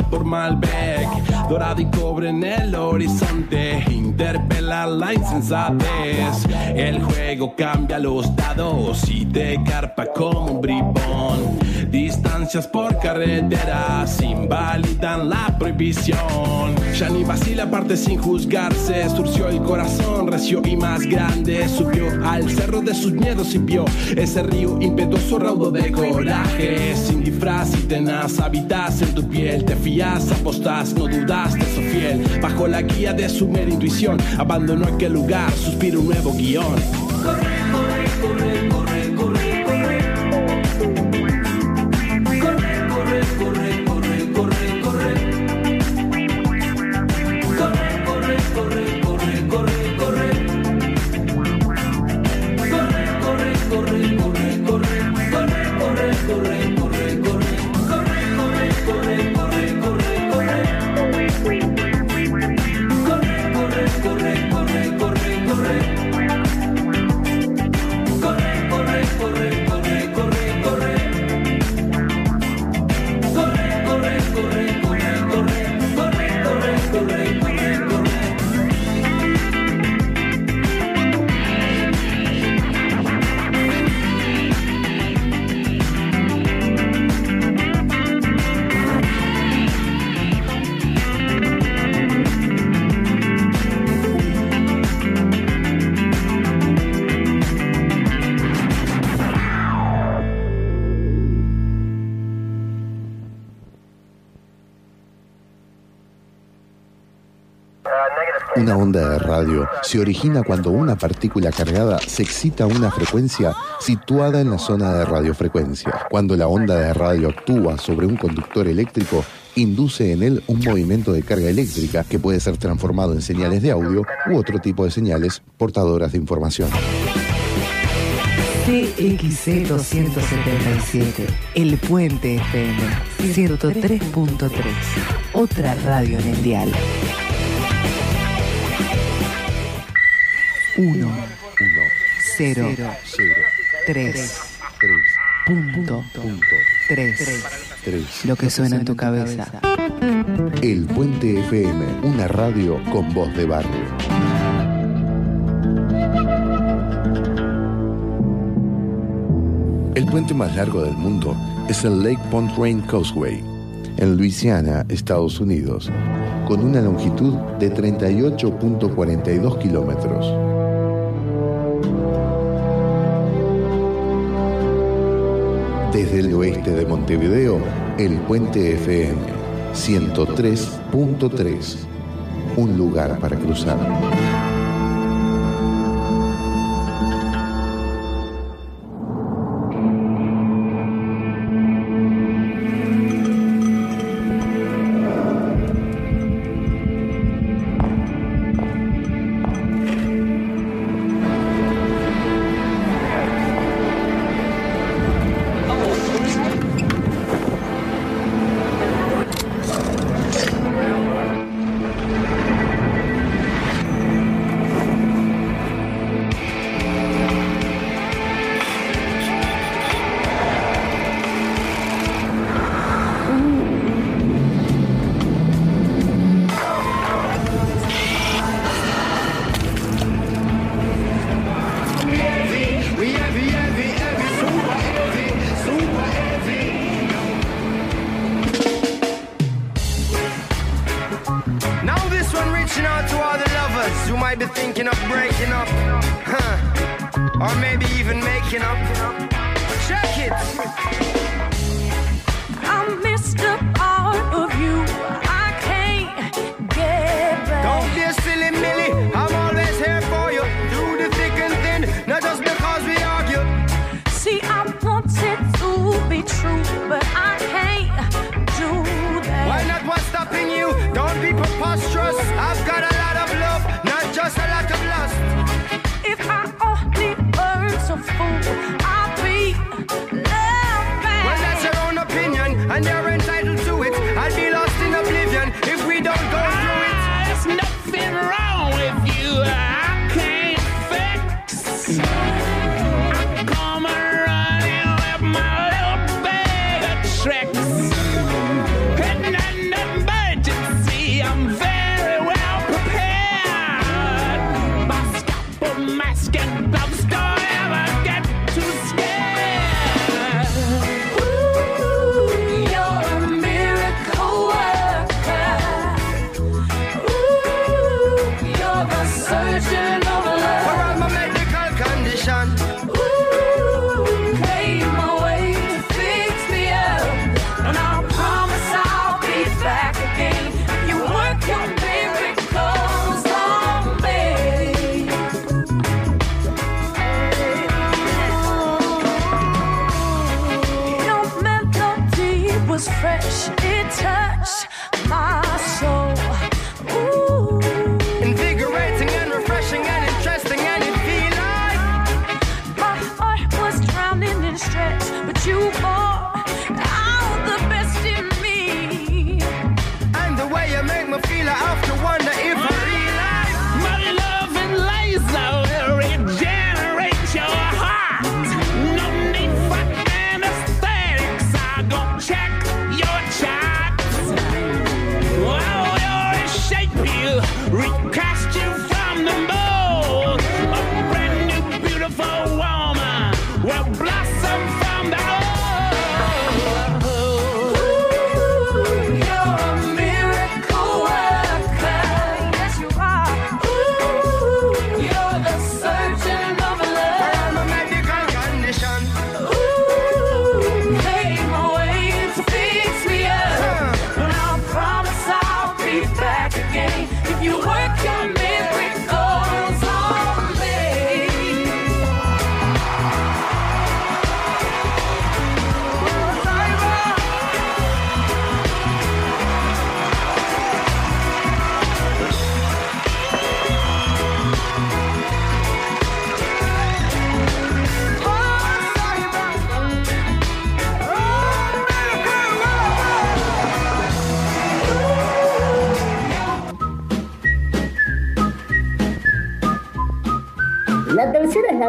N: Por Malbec, dorado y cobre en el horizonte, interpela la insensatez. El juego cambia los dados y te carpa como un bribón. Distancias por carreteras invalidan la prohibición. Ya ni vacila parte sin juzgarse, surció el corazón recio y más grande. Subió al cerro de sus miedos y vio ese río impetuoso raudo de coraje. Sin disfraz y tenaz, habitas en tu piel, te fías, apostás, no dudaste, sos fiel. Bajo la guía de su mera intuición, abandonó aquel lugar, suspira un nuevo
O: guion. Se origina cuando una partícula cargada se excita a una frecuencia situada en la zona de radiofrecuencia. Cuando la onda de radio actúa sobre un conductor eléctrico, induce en él un movimiento de carga eléctrica que puede ser transformado en señales de audio u otro tipo de señales portadoras de información.
I: TXC 277, El Puente FM 103.3, otra radio en dial. 1, 0, 3, punto, 3, lo que suena en tu cabeza.
O: El Puente FM, una radio con voz de barrio. El puente más largo del mundo es el Lake Pontchartrain Causeway, en Luisiana, Estados Unidos, con una longitud de 38.42 kilómetros. Desde el oeste de Montevideo, el Puente FM 103.3, un lugar para cruzar.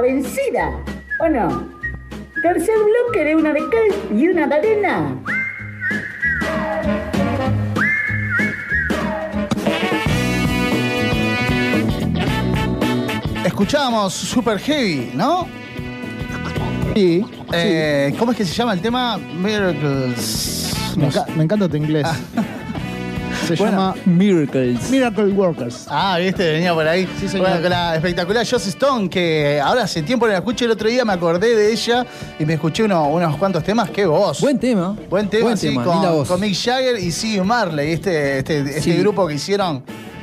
L: La vencida, ¿o no? Tercer bloque de una de cal y una de arena.
B: Escuchábamos Super Heavy, ¿no?
G: Sí.
B: Eh, ¿Cómo es que se llama el tema? Miracles.
G: Me, enca- me encanta tu inglés. Se
B: Bueno,
G: llama
C: Miracles.
G: Miracle Workers.
B: Ah, viste, venía por ahí.
G: Sí, señor.
B: Bueno, con la espectacular Joss Stone, que ahora hace tiempo no la escuché, el otro día me acordé de ella y me escuché uno- unos cuantos temas. ¡Qué voz!
C: Buen tema.
B: Buen tema,
C: Buen
B: sí,
C: tema,
B: con, Mick Jagger y Steve Marley, este, este, este
C: Sí.
B: grupo que hicieron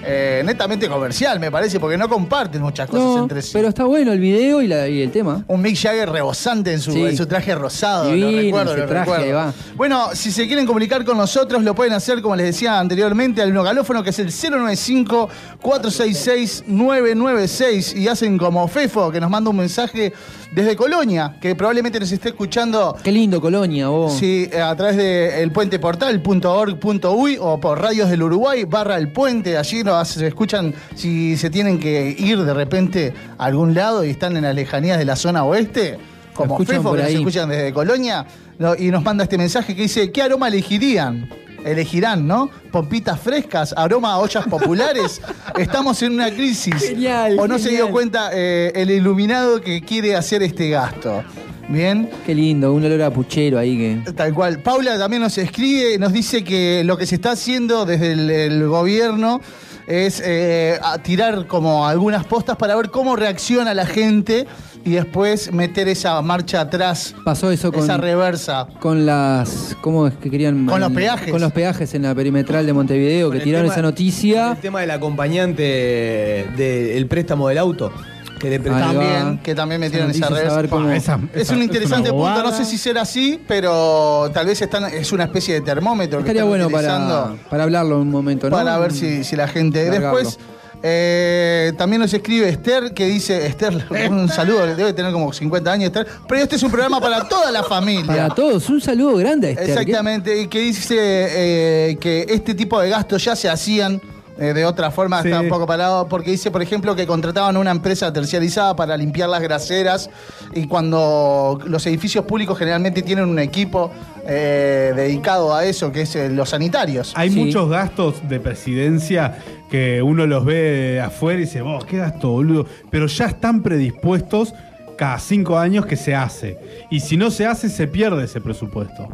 B: eh, netamente comercial, me parece, porque no comparten muchas cosas
C: No,
B: entre sí.
C: pero está bueno el video y, la- y el tema.
B: Un Mick Jagger rebosante en su,
C: Sí.
B: en su traje rosado,
C: Divino,
B: lo recuerdo,
C: ese
B: lo
C: traje,
B: recuerdo.
C: ahí va.
B: Bueno, si se quieren comunicar con nosotros, lo pueden hacer, como les decía anteriormente, al galófono que es el 095-466-996 y hacen como Fefo, que nos manda un mensaje desde Colonia, que probablemente nos esté escuchando
C: Qué lindo Colonia, vos.
B: Sí, eh, a través del puente portal.org.uy o por Radios del Uruguay barra el puente. Allí nos se escuchan si se tienen que ir de repente a algún lado y están en las lejanías de la zona oeste, como
C: por
B: que
C: ahí.
B: escuchan desde Colonia, no, y nos manda este mensaje que dice, ¿qué aroma elegirían? Elegirán, ¿no? Pompitas frescas, aroma a ollas populares. Estamos en una crisis.
C: Genial,
B: o no se dio cuenta eh, el iluminado que quiere hacer este gasto. Bien.
C: Qué lindo, un olor a puchero ahí que.
B: Tal cual. Paula también nos escribe, nos dice que lo que se está haciendo desde el, el gobierno es eh, a tirar como algunas postas para ver cómo reacciona la gente y después meter esa marcha atrás,
C: Pasó eso con,
B: esa reversa.
C: con las. ¿Cómo es que querían?
B: Con los peajes.
C: Con los peajes en la perimetral de Montevideo, que tiraron
E: tema-
C: esa noticia.
E: El tema del acompañante del préstamo del auto. Que le.
B: También, que también metieron
C: Esa
B: esa- Es un interesante
D: es
B: punto, no sé si será así, pero tal vez están, es una especie de termómetro. que
C: Estaría bueno para, para hablarlo un momento, ¿no?
B: para ver si, si la gente.
C: Largarlo.
B: Después, eh, también nos escribe Esther, que dice: Esther, un saludo, debe tener como 50 años Esther. Pero este es un programa para toda la familia.
C: Para todos, un saludo grande a Esther.
B: Exactamente, y que dice eh, que este tipo de gastos ya se hacían. Eh, de otra forma
D: Sí.
B: está un poco parado porque dice, por ejemplo, que contrataban una empresa terciarizada para limpiar las graseras y cuando los edificios públicos generalmente tienen un equipo eh, dedicado a eso, que es eh, los sanitarios.
D: Hay
C: Sí.
D: muchos gastos de presidencia que uno los ve afuera y dice, vos, qué gasto, boludo. Pero ya están predispuestos cada cinco años que se hace. Y si no se hace, se pierde ese presupuesto.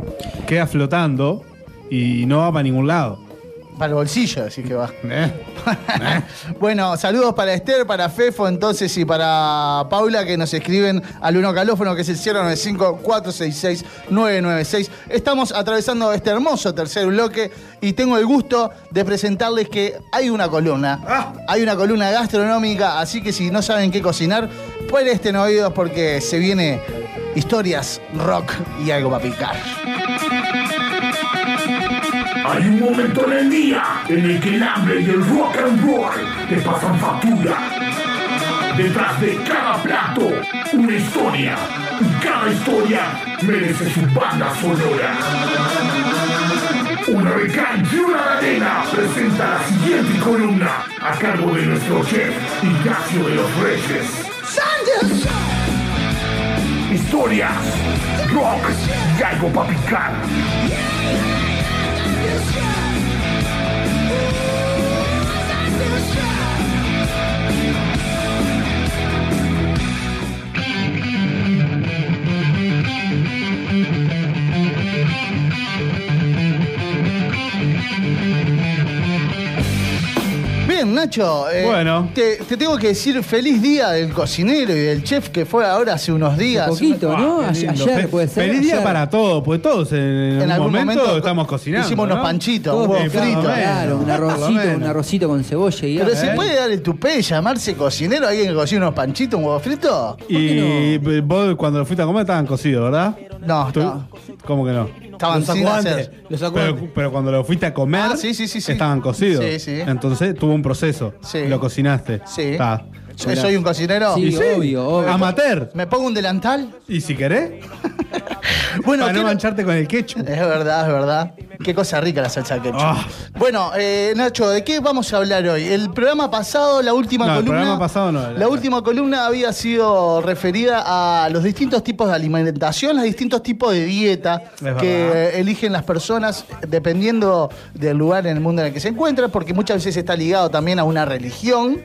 D: Queda flotando y no va para ningún lado.
B: Para el bolsillo, así que va.
D: ¿Eh?
B: bueno, saludos para Esther, para Fefo, entonces, y para Paula, que nos escriben al uno calófono, que es el 095-466-996. Estamos atravesando este hermoso tercer bloque y tengo el gusto de presentarles que hay una columna. Hay una columna gastronómica, así que si no saben qué cocinar, presten oídos porque se viene historias, rock y algo para picar.
A: Hay un momento en el día en el que el hambre y el rock and roll te pasan factura. Detrás de cada plato, una historia. Y cada historia merece su banda sonora. Una de y una arena presenta la siguiente columna a cargo de nuestro chef Ignacio de los Reyes. Historias, rock y algo para picar.
B: Bien, Nacho. eh,
D: Bueno.
B: Te, te tengo que decir feliz día del cocinero y del chef que fue ahora hace unos días.
C: poquito, ¿no?
D: Qué
C: A-
D: lindo.
C: ayer
D: Fe-
C: puede ser.
D: Feliz día
C: ayer.
D: para todos, pues todos en,
B: En
D: algún
B: algún
D: momento,
B: momento
D: estamos cocinando.
B: hicimos unos
D: ¿no?
B: panchitos,
C: Todos
B: un frito.
C: Claro, un arrocito, un con cebolla y
B: Pero se
C: ¿eh?
B: puede dar el tupé y llamarse cocinero alguien que cocina unos panchitos, un huevo frito.
D: Y vos cuando lo fuiste a comer estaban cocidos, ¿verdad?
B: No,
D: Tú-
B: no.
D: ¿Cómo que no?
B: Estaban
E: Lo sacó
B: sin
E: antes.
B: hacer.
E: Lo sacó
D: Pero, cuando lo fuiste a comer,
B: Ah, sí, sí, sí, sí.
D: estaban cocidos.
B: Sí, sí.
D: Entonces tuvo un proceso.
B: Sí.
D: Lo cocinaste.
B: Sí.
D: Está.
B: Yo soy un cocinero.
C: Sí,
D: Y sí,
C: obvio, obvio.
D: Amateur.
B: Me pongo un delantal.
D: Y si querés,
B: Bueno,
D: para
B: ¿qué
D: no mancharte con el ketchup.
B: Es verdad, es verdad. Qué cosa rica la salsa ketchup.
D: Ah.
B: Bueno, eh, Nacho, ¿de qué vamos a hablar hoy? El programa pasado, la última
D: No, el
B: columna.
D: programa pasado no,
B: La,
D: la-
B: última columna había sido referida a los distintos tipos de alimentación, los distintos tipos de dieta
D: verdad.
B: que eligen las personas dependiendo del lugar en el mundo en el que se encuentran, porque muchas veces está ligado también a una religión,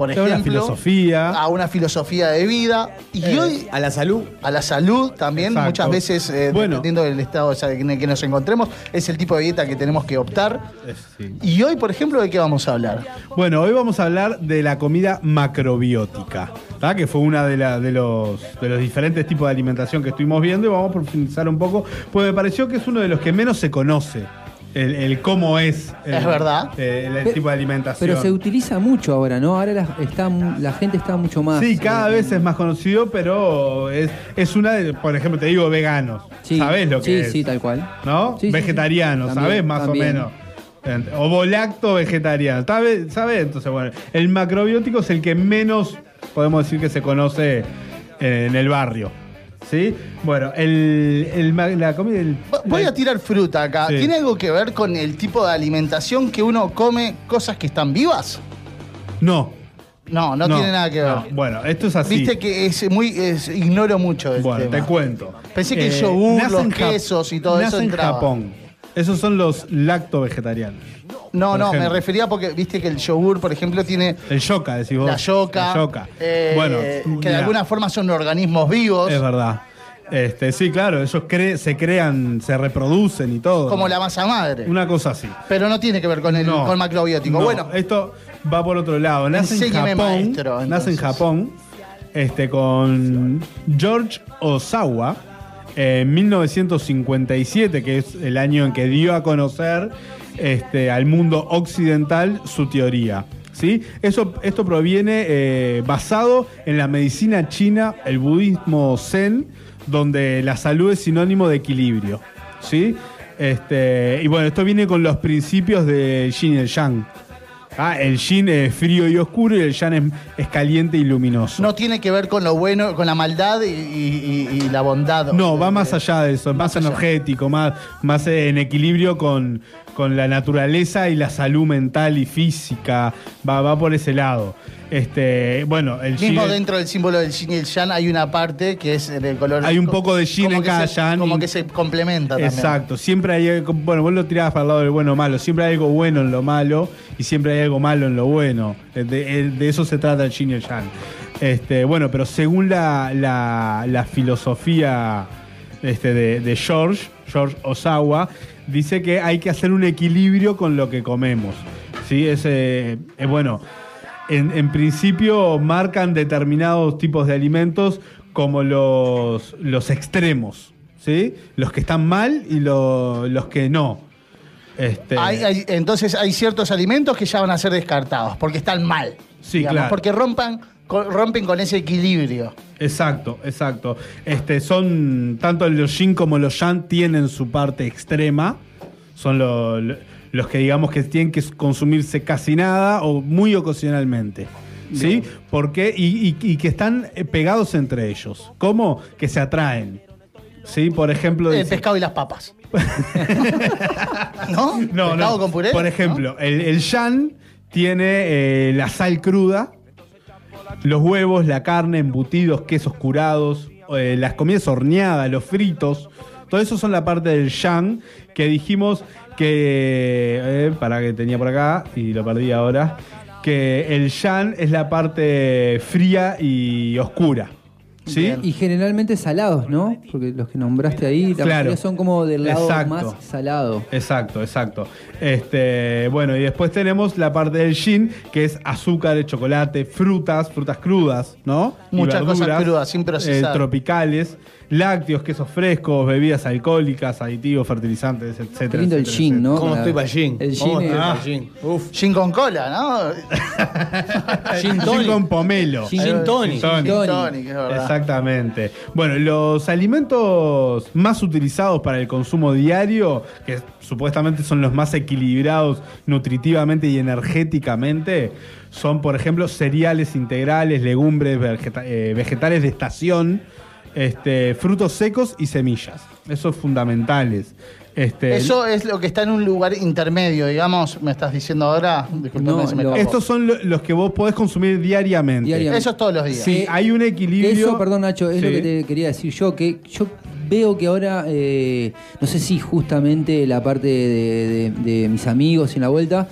B: por
D: A una
B: ejemplo.
D: filosofía.
B: A una filosofía de vida. Y
E: Eh,
B: hoy.
E: A la salud.
B: A la salud también,
D: Exacto.
B: muchas veces, eh,
D: Bueno.
B: dependiendo del estado en el que nos encontremos, es el tipo de dieta que tenemos que optar.
D: Sí.
B: Y hoy, por ejemplo, ¿de qué vamos a hablar?
D: Bueno, hoy vamos a hablar de la comida macrobiótica, ¿tá? que fue una de, la- de los, de los diferentes tipos de alimentación que estuvimos viendo y vamos a profundizar un poco, porque me pareció que es uno de los que menos se conoce. El, el cómo es el,
B: Es verdad.
D: el, tipo de alimentación.
C: Pero se utiliza mucho ahora, ¿no? Ahora la, está, la gente está mucho más.
D: Sí, cada
C: eh,
D: vez es más conocido, pero es, es una de, por ejemplo, te digo veganos.
C: Sí,
D: ¿Sabés lo que
C: sí,
D: es?
C: sí, tal cual.
D: ¿No?
C: Sí, sí,
D: Vegetariano,
C: sí.
D: ¿sabés? Más
C: también.
D: o menos. O volacto vegetariano. ¿Sabes? ¿Sabes? Entonces, bueno, el macrobiótico es el que menos podemos decir que se conoce eh, en el barrio. ¿Sí? Bueno, el, el la comida. el-
B: Voy a tirar fruta acá.
D: Sí.
B: ¿Tiene algo que ver con el tipo de alimentación que uno come cosas que están vivas?
D: No.
B: No, no, tiene nada que ver.
D: no. Bueno, esto es así.
B: Viste que es muy es- ignoro mucho
D: Bueno,
B: tema.
D: te cuento.
B: Pensé que
D: Eh,
B: yogur, los
D: en
B: quesos y todo
D: nace
B: eso
D: en
B: entraba.
D: Japón. Esos son los lacto-vegetarianos.
B: No, no, me refería porque viste que el yogur, por ejemplo, tiene
D: El yoka, decís vos.
B: la yoca,
D: La yoka.
B: eh,
D: bueno,
B: que de alguna forma son organismos vivos,
D: Es verdad. Este, sí, claro, ellos cre- se crean, se reproducen y todo.
B: como la masa madre.
D: Una cosa así.
B: Pero no tiene que ver con el
D: No,
B: con macrobiótico.
D: no,
B: bueno,
D: esto va por otro lado. Nace en Japón.
B: maestro,
D: nace en. Japón. Este, con George Osawa. En 1957, que es el año en que dio a conocer este, al mundo occidental su teoría. ¿sí? Eso, esto proviene eh, basado en la medicina china, el budismo zen, donde la salud es sinónimo de equilibrio. ¿sí? Este, y bueno, esto viene con los principios del yin y el yang. Ah, el yin es frío y oscuro y el yang es, es caliente y luminoso.
B: no tiene que ver con lo bueno, con la maldad y, y- y- y la bondad.
D: No, va más allá de eso, más, energético, más, más en equilibrio con, con la naturaleza y la salud mental y física. Va, va por ese lado. Este, bueno, el
B: Mismo
D: yin-
B: dentro del símbolo del yin y el yang hay una parte que es del color.
D: Hay un poco de yin en cada yang
B: Como que se complementa también.
D: Exacto, siempre hay bueno, vos lo tirabas para el lado del bueno o malo, siempre hay algo bueno en lo malo y siempre hay algo malo en lo bueno. De, de- de eso se trata el yin y el yang. Este, bueno, pero según la, la- la filosofía este, de, de George, George Osawa, dice que hay que hacer un equilibrio con lo que comemos. ¿sí? Es, eh, eh, bueno, en, en principio marcan determinados tipos de alimentos como los, los extremos, ¿sí? Los que están mal y lo- los que no. Este,
B: Hay- hay- entonces hay ciertos alimentos que ya van a ser descartados porque están mal.
D: Sí, claro.
B: Porque rompan, rompen con ese equilibrio.
D: Exacto, exacto. Este, son tanto los yin como los yang tienen su parte extrema. Son lo- lo- los que digamos que tienen que consumirse casi nada o muy ocasionalmente. ¿Sí? Porque, y, y- y que están eh, pegados entre ellos. ¿Cómo? Que se atraen. ¿Sí? Por ejemplo.
B: El
D: dice-
B: pescado y las papas. ¿No?
D: No,
B: ¿Pescado
D: no.
B: con puré?
D: Por ejemplo, el, el yan tiene eh, la sal cruda, los huevos, la carne, embutidos, quesos curados, eh, las comidas horneadas, los fritos. Todo eso son la parte del yang que dijimos que. eh, para que tenía por acá y lo perdí ahora. Que el yang es la parte fría y oscura. ¿Sí?
C: Y generalmente salados, ¿no? Porque los que nombraste ahí, la
D: Claro.
C: son como del lado
D: Exacto.
C: más salado.
D: Exacto, exacto. Este, bueno, y después tenemos la parte del yin, que es azúcar, chocolate, frutas, frutas crudas, ¿no? Y
B: Muchas cosas crudas, sin procesar.
D: eh, tropicales, lácteos, quesos frescos, bebidas alcohólicas, aditivos, fertilizantes, etcétera.
C: Qué lindo el gin. ¿no?
E: ¿Cómo estoy para el gin?
C: El
E: ¿Cómo
C: gin es-
E: gin? Uf.
B: Gin con cola, ¿no?
E: Gin
D: con pomelo.
E: Gin tonic.
D: Gin tonic.
B: Gin tonic, es verdad.
D: Exactamente. Bueno, los alimentos más utilizados para el consumo diario, que supuestamente son los más equilibrados nutritivamente y energéticamente, son, por ejemplo, cereales integrales, legumbres, vegeta- eh, vegetales de estación, este, frutos secos y semillas. Esos fundamentales. Este,
B: Eso es lo que está en un lugar intermedio, digamos, me estás diciendo ahora. Disculpame si me equivoco.
D: estos son lo- los que vos podés consumir diariamente.
C: Diariamente.
B: Eso es todos los días.
D: Sí, hay un equilibrio.
C: Eso, perdón Nacho, es lo que te quería decir yo, que yo veo que ahora, eh, no sé si justamente la parte de, de- de mis amigos en la vuelta,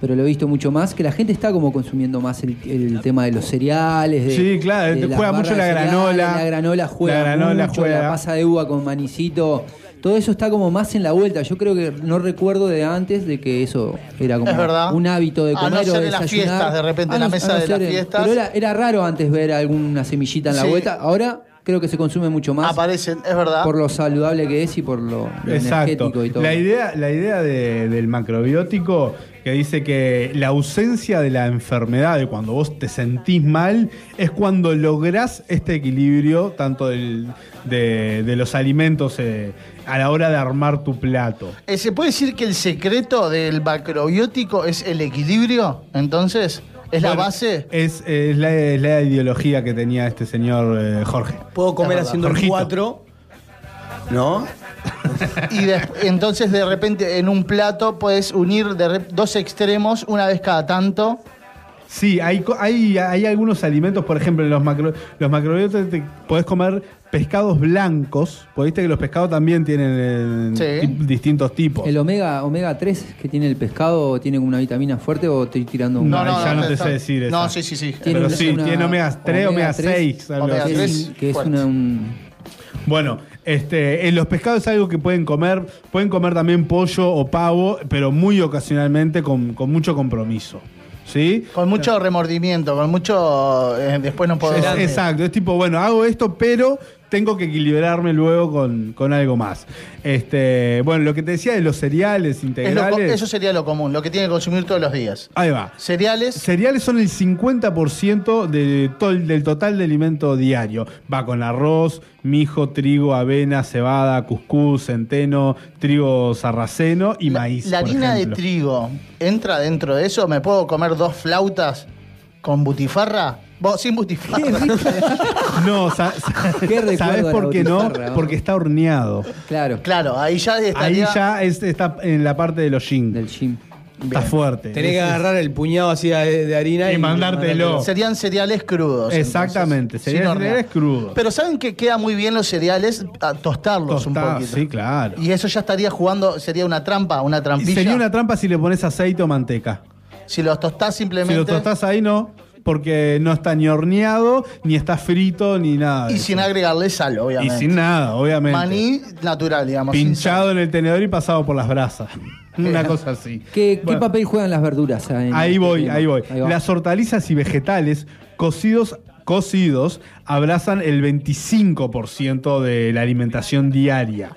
C: pero lo he visto mucho más, que la gente está como consumiendo más el, el tema de los cereales. De,
D: Sí, claro,
C: de
D: juega mucho la
C: cereales,
D: granola.
C: La granola juega
D: La granola
C: mucho,
D: juega.
C: la pasa de uva con manicito. Todo eso está como más en la vuelta. Yo creo que no recuerdo de antes de que eso era como
B: Es
C: un hábito de
B: A
C: comer
B: no
C: o
B: ser
C: de
B: en las fiestas, de repente,
C: A
B: en la
C: no-
B: mesa
C: a no
B: de las fiestas.
C: Pero era, era raro antes ver alguna semillita en la
B: Sí.
C: vuelta. Ahora creo que se consume mucho más.
B: Aparecen, es verdad.
C: Por lo saludable que es y por lo, lo
D: Exacto.
C: energético y todo.
D: La idea, la idea de- del macrobiótico que dice que la ausencia de la enfermedad, de cuando vos te sentís mal, es cuando lográs este equilibrio tanto del- de, de los alimentos eh, a la hora de armar tu plato.
B: Eh, ¿Se puede decir que el secreto del macrobiótico es el equilibrio? Entonces, ¿es la base?
D: Es, es la, es la ideología que tenía este señor eh, Jorge.
E: Puedo comer haciendo el. 4, ¿no?
B: Y de- entonces, de repente, en un plato puedes unir de dos extremos una vez cada tanto.
D: Sí, hay, hay, hay algunos alimentos, por ejemplo, en los, macro, los macrobióticos te podés comer pescados blancos, porque viste que los pescados también tienen eh,
B: Sí.
D: tip- distintos tipos.
C: ¿El omega, omega 3 que tiene el pescado tiene una vitamina fuerte o estoy tirando un.?
D: No, no, ya no te
B: está-
D: sé decir
B: No,
D: esa.
B: sí, sí, sí.
D: Pero
C: una-
D: sí,
C: una
D: tiene omega 3, omega 6, algo
B: Omega
D: así.
C: que
B: tres.
C: es, que es
B: fuerte.
C: una, un.
D: Bueno, este, en los pescados es algo que pueden comer, pueden comer también pollo o pavo, pero muy ocasionalmente con, con mucho compromiso. ¿Sí?
B: Con mucho remordimiento, con mucho. eh, después no puedo.
D: Exacto, es tipo, bueno, hago esto, pero tengo que equilibrarme luego con, con algo más. Este, bueno, lo que te decía de los cereales
B: Es lo co-
D: integrales.
B: eso sería lo común, lo que tiene que consumir todos los días.
D: Ahí va.
B: Cereales.
D: Cereales son el 50% de to- del total de alimento diario. Va con arroz, mijo, trigo, avena, cebada, cuscús, centeno, trigo sarraceno y maíz.
B: La
D: por
B: harina de trigo entra dentro de eso. ¿Me puedo comer dos flautas con butifarra? Vos, sin butifarra.
D: No, sa- sa-
C: Qué recuerdo
D: ¿sabes por qué no?
C: butifarra, ¿no?
D: Porque está horneado.
C: Claro,
B: claro, ahí ya
D: Ahí
B: estaría.
D: ya es- está en la parte de los gin.
C: del gym.
D: Está fuerte.
E: Tenés que
D: Es-
E: agarrar el puñado así de, de harina
D: Y mandártelo.
B: Serían cereales crudos.
D: Exactamente,
B: entonces,
D: cereales-
B: sin hornear.
D: cereales crudos.
B: Pero ¿saben que queda muy bien los cereales? A tostarlos un
D: Tostado,
B: poquito.
D: sí, claro.
B: Y eso ya estaría jugando, sería una trampa, una trampilla.
D: Sería una trampa si le pones aceite o manteca.
B: Si los tostás
D: Si
B: simplemente.
D: lo tostás ahí, no. Porque no está ni horneado, ni está frito, ni nada.
B: y
D: eso.
B: sin agregarle sal,
D: Y
B: obviamente.
D: sin nada, obviamente.
B: Maní natural, digamos.
D: Pinchado en el tenedor y pasado por las brasas. Una cosa así.
C: ¿Qué, papel juegan las verduras? en
D: Ahí
C: este
D: voy, ahí voy.
C: Ahí va.
D: Las hortalizas y vegetales cocidos, cocidos abrazan el 25% de la alimentación diaria.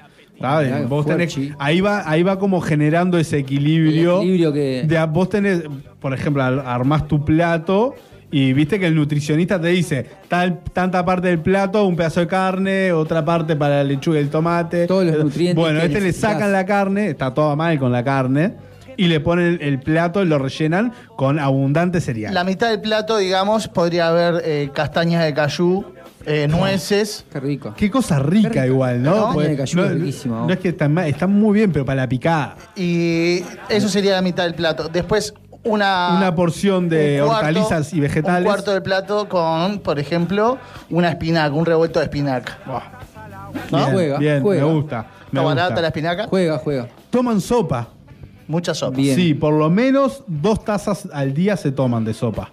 D: Vos tenés- ahí, va, ahí va como generando ese equilibrio.
C: El equilibrio que-
D: de vos tenés, por ejemplo, ar- armás tu plato y viste que el nutricionista te dice tal, tanta parte del plato, un pedazo de carne, otra parte para la lechuga y el tomate.
C: Todos los nutrientes
D: Bueno,
C: que
D: este le sacan la carne, está todo mal con la carne, y le ponen el, el plato y lo rellenan con abundante cereal.
B: La mitad del plato, digamos, podría haber eh, castañas de cayú, eh, nueces.
C: Qué rico.
D: Qué cosa rica igual, ¿no?
B: ¿No?
D: Porque
C: cayú
D: no, no
C: vos.
D: es que está, mal- está muy bien, pero para la picada.
B: Y eso sería la mitad del plato. Después, una.
D: Una porción de
B: un cuarto-
D: hortalizas y vegetales.
B: Un cuarto del plato con, por ejemplo, una espinaca, un revuelto de espinaca. ¿No?
D: Bien,
C: Juega,
D: bien,
C: juega.
D: me gusta. Me
B: ¿Está barata la espinaca?
C: Juega, juega.
D: Toman sopa.
B: Mucha sopa.
C: Bien.
D: Sí, por lo menos dos tazas al día se toman de sopa.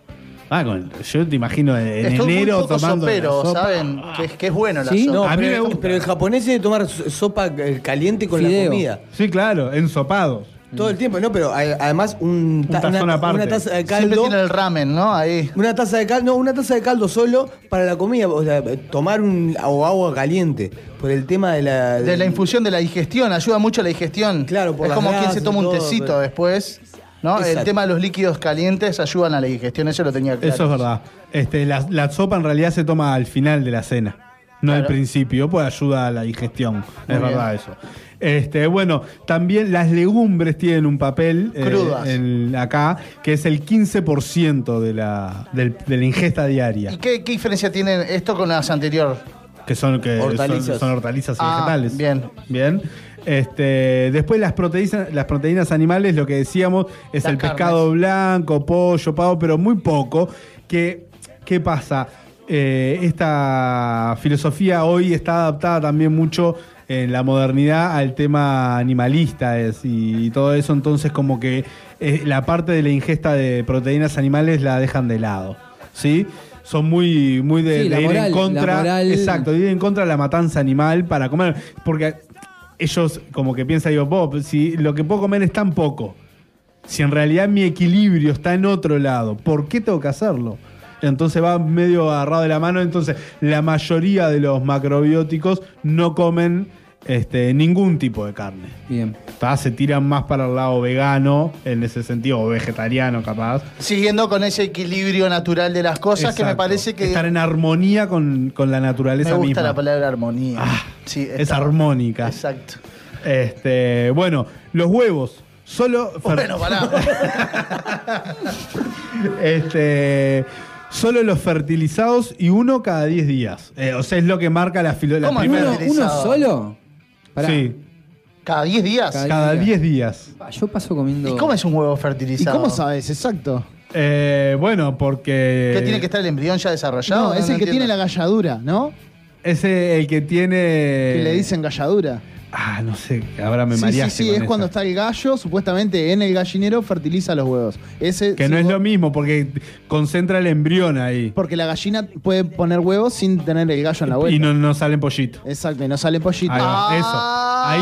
D: Ah, con- yo te imagino en,
B: Estoy
D: enero
B: muy poco
D: tomando la
B: sopero,
D: sopa.
B: ¿saben? Que, es- que es bueno la
C: Sí,
B: sopa.
E: No,
D: A mí
E: pero,
D: me gusta.
E: pero el japonés debe tomar so- sopa caliente con
C: Fideo.
E: la comida.
D: Sí, claro, ensopados.
E: Todo el tiempo, ¿no? Pero a- además un ta-
D: tazón
E: una,
D: aparte.
E: una taza de
B: Siempre
E: caldo.
B: tiene el ramen, ¿no? Ahí.
E: Una taza de caldo, no, una taza de caldo solo para la comida, o sea, tomar un o agua caliente por el tema de la
B: De la infusión de la digestión, ayuda mucho la digestión.
E: Claro, por
B: Es
E: las
B: como quien se
E: grasas
B: toma un
E: todo,
B: tecito
E: pero-
B: después. ¿no? El
E: Exacto.
B: tema de los líquidos calientes ayudan a la digestión, eso lo tenía claro.
D: Eso es verdad. Este, la, la sopa en realidad se toma al final de la cena, no al
B: Claro.
D: principio, pues ayuda a la digestión.
B: Muy
D: es verdad eso. Este, bueno, también las legumbres tienen un papel eh, en- acá, que es el 15% de la, del- de la ingesta diaria.
B: ¿Y qué, qué diferencia tiene esto con las anteriores?
D: que son, que son-
G: Hortalizas.
D: son, hortalizas y
G: Ah,
D: vegetales.
B: bien.
D: Bien. Este, después las proteínas, las proteínas animales, lo que decíamos, es
B: Las
D: el pescado blanco, pollo, pavo, pero muy poco. Que, ¿Qué pasa? Eh, esta filosofía hoy está adaptada también mucho en la modernidad al tema animalista es, y, todo eso, entonces como que eh, la parte de la ingesta de proteínas animales la dejan de lado. ¿Sí? Son muy, muy de,
C: Sí, la
D: de ir
C: moral,
D: en contra.
C: moral-
D: Exacto, de ir en contra de la matanza animal para comer. Porque ellos como que piensan, digo, Bob, si lo que puedo comer es tan poco, si en realidad mi equilibrio está en otro lado, ¿por qué tengo que hacerlo? Entonces va medio agarrado de la mano. Entonces, la mayoría de los macrobióticos no comen este, ningún tipo de carne.
C: Bien.
D: Ta, Se tiran más para el lado vegano, en ese sentido, o vegetariano capaz.
B: Siguiendo con ese equilibrio natural de las cosas que me parece que
D: Estar en armonía con, con la naturaleza
B: me gusta
D: misma.
B: la palabra armonía. sí,
D: es armónica.
B: Exacto.
D: Este, bueno, los huevos. Solo.
B: Bueno, pará.
D: este, solo los fertilizados y uno cada 10 días. Eh, o sea, es lo que marca la, filo- la
B: ¿Cómo
D: primera.
C: ¿Uno, uno solo? Pará.
D: Sí,
B: ¿Cada 10 días?
C: Cada
D: cada 10 días.
C: Yo paso comiendo.
B: ¿Y cómo es un huevo
G: ¿Y
B: fertilizado?
G: cómo sabes? Exacto.
D: Eh, bueno, porque.
B: ¿Qué tiene que estar el embrión ya desarrollado?
G: No, es el que tiene la galladura, ¿no?
D: Ese el que tiene.
G: Que le dicen galladura.
D: Ah, no sé, ahora me
G: sí, sí,
D: mareaste
G: sí,
D: con
G: es
D: esa.
G: cuando está el gallo, supuestamente en el gallinero fertiliza los huevos. Ese,
D: Que no es lo mismo, porque concentra el embrión ahí.
G: Porque la gallina puede poner huevos sin tener el gallo en la vuelta.
D: Y no, no salen pollitos.
G: Exacto, y no sale pollito.
D: Ahí va, eso.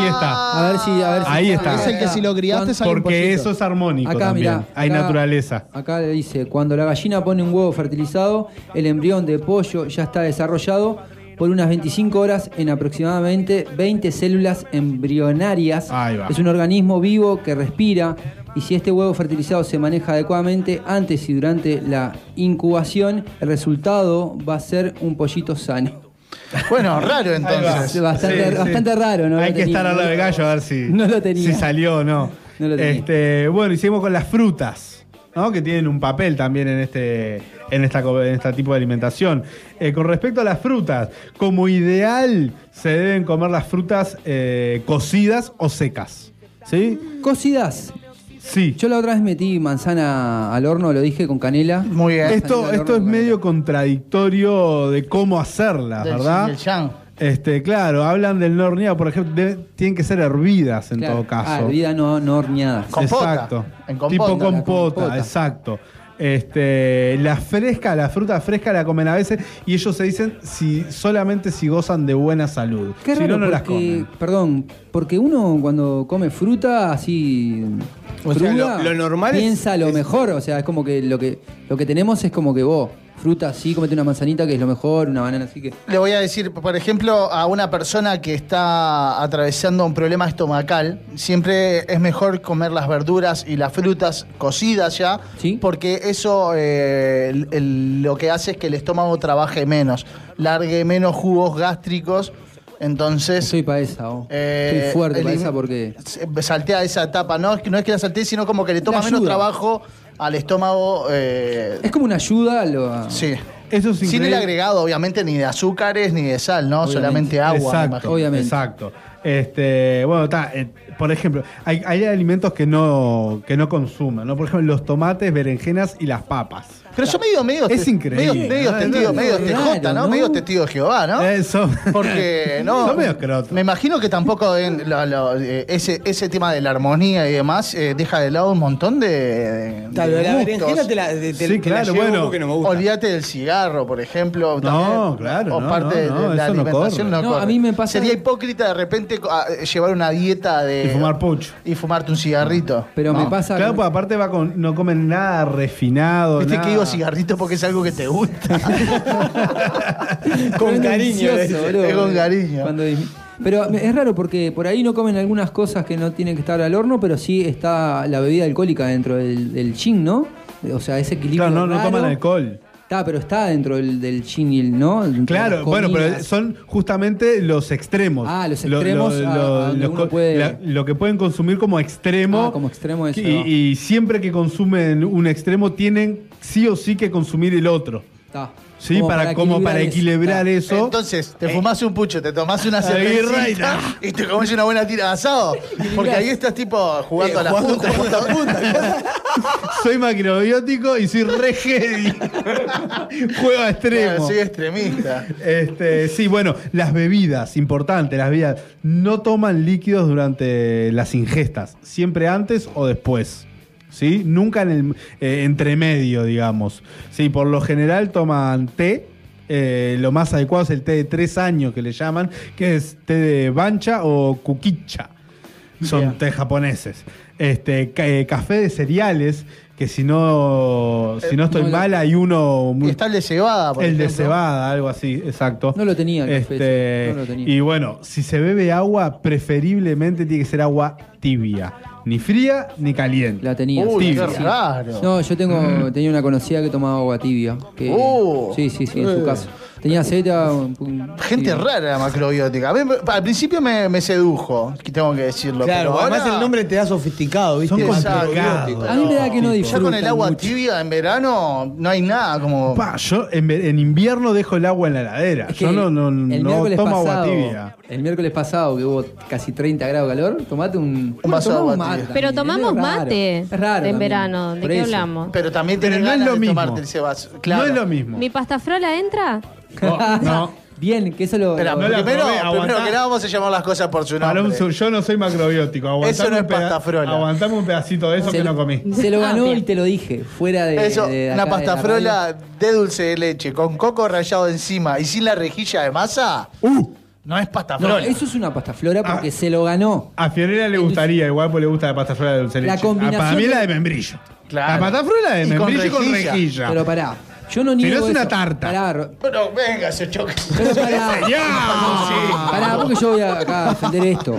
D: Ahí está.
C: A ver si. A ver si
D: Ahí está.
G: Es el que si lo criaste sale
D: Porque
G: pollito.
D: eso es armónico
C: Acá,
D: también.
C: mirá,
D: Hay
C: acá-
D: naturaleza.
C: Acá le dice, cuando la gallina pone un huevo fertilizado, el embrión de pollo ya está desarrollado por unas 25 horas en aproximadamente 20 células embrionarias.
D: Ahí va.
C: Es un organismo vivo que respira y si este huevo fertilizado se maneja adecuadamente antes y durante la incubación, el resultado va a ser un pollito sano.
B: Bueno, raro entonces.
C: Es bastante,
D: Sí, sí.
C: bastante raro, ¿no?
D: Hay
C: lo
D: que
C: tenía.
D: estar al lado de gallo a ver si,
C: No lo tenía.
D: si salió o no.
C: No lo tenía.
D: Este, bueno, hicimos con las frutas, ¿no? que tienen un papel también en este, en esta, en este tipo de alimentación. Eh, con respecto a las frutas, como ideal se deben comer las frutas eh, cocidas o secas. ¿Sí?
C: Cocidas.
D: Sí.
C: Yo la otra vez metí manzana al horno, lo dije con canela.
B: Muy bien.
D: Esto, esto es
C: con
D: medio contradictorio de cómo hacerlas,
B: Del
D: ¿verdad? Este, claro, hablan del no horneado, por ejemplo, tienen que ser hervidas en
C: Claro.
D: todo caso.
C: Ah, hervida no, no horneada.
B: Compota.
D: Exacto.
B: En compota.
D: Tipo compota,
C: compota.
D: exacto. Este, la fresca, la fruta fresca la comen a veces y ellos se dicen si solamente si gozan de buena salud.
C: Qué
D: si
C: raro,
D: no, no las comen.
C: perdón, porque uno cuando come fruta así
E: O sea, lo- lo normal es-
C: piensa lo
E: es-
C: mejor, o sea, es como que lo que lo que tenemos es como que vos, fruta así, comete una manzanita que es lo mejor, una banana así que
B: Le voy a decir, por ejemplo, a una persona que está atravesando un problema estomacal, siempre es mejor comer las verduras y las frutas cocidas ya, porque eso eh, el- el- lo que hace es que el estómago trabaje menos, largue menos jugos gástricos, entonces...
C: soy para esa,
B: eh,
C: Estoy fuerte para
B: elim-
C: esa porque
B: saltea esa etapa, no, es que- no es que la saltee, sino como que le toma menos trabajo al estómago. eh,
C: es como una ayuda a lo a-
B: Sí.
D: Eso es
B: Sin el
D: increíble.
B: agregado, obviamente, ni de azúcares ni de sal, ¿no? Solamente agua. me
D: Exacto,
B: imagino.
D: exacto. Este, bueno, está, eh, por ejemplo, hay, hay alimentos que no, que no consumen, ¿no? Por ejemplo, los tomates, berenjenas y las papas.
B: Pero yo medio, medio,
D: Es
B: te-
D: increíble.
B: medio, medio
D: Ah,
B: testigo,
D: no,
B: medio
D: no,
B: TJ,
D: raro,
B: ¿no?
D: ¿no?
B: Medio testigo de Jehová, ¿no?
D: Eso.
B: Porque, no.
D: Son medio crotos.
B: Me imagino que tampoco en lo- lo- eh, ese, ese tema de la armonía y demás eh, deja de lado un montón de. de
E: Claro, la
B: gustos.
E: berenjena te la, te,
D: Sí,
E: te
D: claro, bueno.
E: porque no me gusta.
B: Olvídate del cigarro, por ejemplo.
D: No,
B: también,
D: claro,
B: O
D: no,
B: parte
D: no, no,
B: de la
D: eso no
B: alimentación.
D: corre.
C: No, a mí me pasa-
B: Sería hipócrita de repente llevar una dieta de.
D: Y fumar pucho.
B: Y fumarte un cigarrito.
C: pero me pasa
D: Claro, pues aparte va con, no comen nada refinado.
B: Viste que digo cigarrito porque es algo que te gusta.
E: Con
C: Es
E: cariño.
B: Es con cariño.
C: Cuando- pero es raro porque por ahí no comen algunas cosas que no tienen que estar al horno, pero sí está la bebida alcohólica dentro del, del gin, ¿no? O sea, ese equilibrio.
D: Claro, no, no
C: raro.
D: toman alcohol.
C: Está, pero está dentro del, del gin y el no. Dentro
D: Claro, bueno, pero son justamente los extremos.
C: Ah, los
D: Lo-
C: extremos
D: lo,
C: a-
D: lo-
C: a donde
D: los
C: uno puede-
D: la- lo que pueden consumir como extremo.
C: Ah, como extremo eso.
D: y, y siempre que consumen un extremo tienen sí o sí que consumir el otro.
C: Está.
D: ¿Sí?
C: Como
D: para,
C: para
D: como para
C: equilibrar
D: eso.
B: Entonces, te fumás un pucho, te tomás una
D: birra y
B: te comes una buena tira de asado. Porque ahí estás tipo jugando a la punta.
D: soy macrobiótico y soy re heavy. Juego a extremo.
B: Claro, soy extremista.
D: Este, sí, bueno, las bebidas, importante, las bebidas. No toman líquidos durante las ingestas, siempre antes o después. ¿Sí? Nunca en el eh, entremedio, digamos. Sí, por lo general toman té. eh, lo más adecuado es el té de tres años que le llaman, que es té de bancha o kukicha. Son
B: Bien.
D: té japoneses. Este, ca- eh, café de cereales, que si no, si no estoy
B: no lo-
D: mal, hay uno muy
B: Está el de cebada, por
D: el de cebada, algo así, exacto.
C: No lo tenía café
D: Este,
C: no lo tenía.
D: Y bueno, si se bebe agua, preferiblemente tiene que ser agua tibia. Ni fría ni caliente.
C: La tenía.
B: Uy, qué raro.
C: No, yo tengo, tenía una conocida que tomaba agua tibia. Que,
B: Uh.
C: sí, sí, sí, en su
B: Eh.
C: Tenía seta.
B: Gente
C: sí.
B: rara la macrobiótica. A mí, al principio me, me sedujo, que tengo que decirlo.
E: Claro,
B: pero
E: además
B: ahora-
E: el nombre te da sofisticado, ¿viste?
D: Son complicados.
C: A mí me da que no
B: Ya con el agua
C: mucho.
B: tibia en verano no hay nada como.
D: Pa, yo en, invierno dejo el agua en la heladera.
C: Es que
D: yo no, no,
C: el
D: no
C: miércoles
D: tomo
C: pasado,
D: agua tibia.
C: El miércoles pasado, que hubo casi 30 grados de calor, tomate un,
B: Un vaso de agua
C: mate
B: tibia.
F: Pero tomamos
C: es raro.
F: mate
C: Es raro.
F: en verano. ¿De qué hablamos?
B: Pero también
D: Pero
B: tenés
D: no es
B: ganas
D: lo
B: de
D: mismo.
B: tomarte ese vaso. Claro.
D: No es lo mismo.
F: ¿Mi pastafrola entra?
D: Oh, no.
C: Bien, que eso lo.
B: Espera,
D: No la
B: primero,
D: probé,
B: primero
D: aguantá.
B: que nada vamos a llamar las cosas por su nombre.
D: yo no soy macrobiótico. Aguantame
B: Eso no es pastafrola.
D: Aguantame un pedacito de eso
C: se,
D: que no comí.
C: se lo ganó y te lo dije, fuera de.
B: Eso,
C: de- de
B: una
C: acá de la
B: pasta frola de dulce de leche con coco rallado encima y sin la rejilla de masa.
D: Uh,
B: No es pasta
C: radio.
B: frola.
C: No, eso es una pasta flora porque
D: Ah.
C: se lo ganó.
D: a Fiorella le gustaría, igual pues le gusta la pasta frola de dulce de
C: La
D: leche. Ah,
C: combinación
D: Para mí la de membrillo.
B: Claro.
D: La pasta frola de
B: Y con
D: membrillo y con
B: rejilla.
D: rejilla.
C: Pero pará, yo no niego
D: no es una
C: eso.
D: tarta.
C: Pará,
B: Pero venga, se choque.
C: pero pará.
D: Señor.
C: Pará, porque yo voy a acá a defender esto.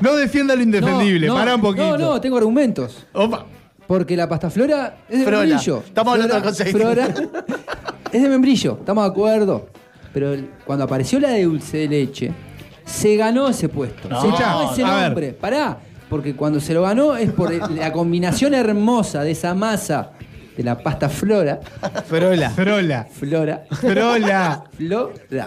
D: No defienda lo indefendible,
C: no,
D: para un poquito.
C: No, no, tengo argumentos.
D: Opa.
C: Porque la pasta flora es de
B: Frola.
C: membrillo.
B: Estamos hablando de cosas.
C: Flora es de membrillo, estamos de acuerdo. Pero el- cuando apareció la de dulce de leche, se ganó ese puesto.
B: No,
C: se ganó ese
D: a ver.
C: nombre. Pará. Porque cuando se lo ganó es por la combinación hermosa de esa masa de la pasta flora.
E: Frola.
D: Frola.
C: Flora.
D: Frola.
C: Flora.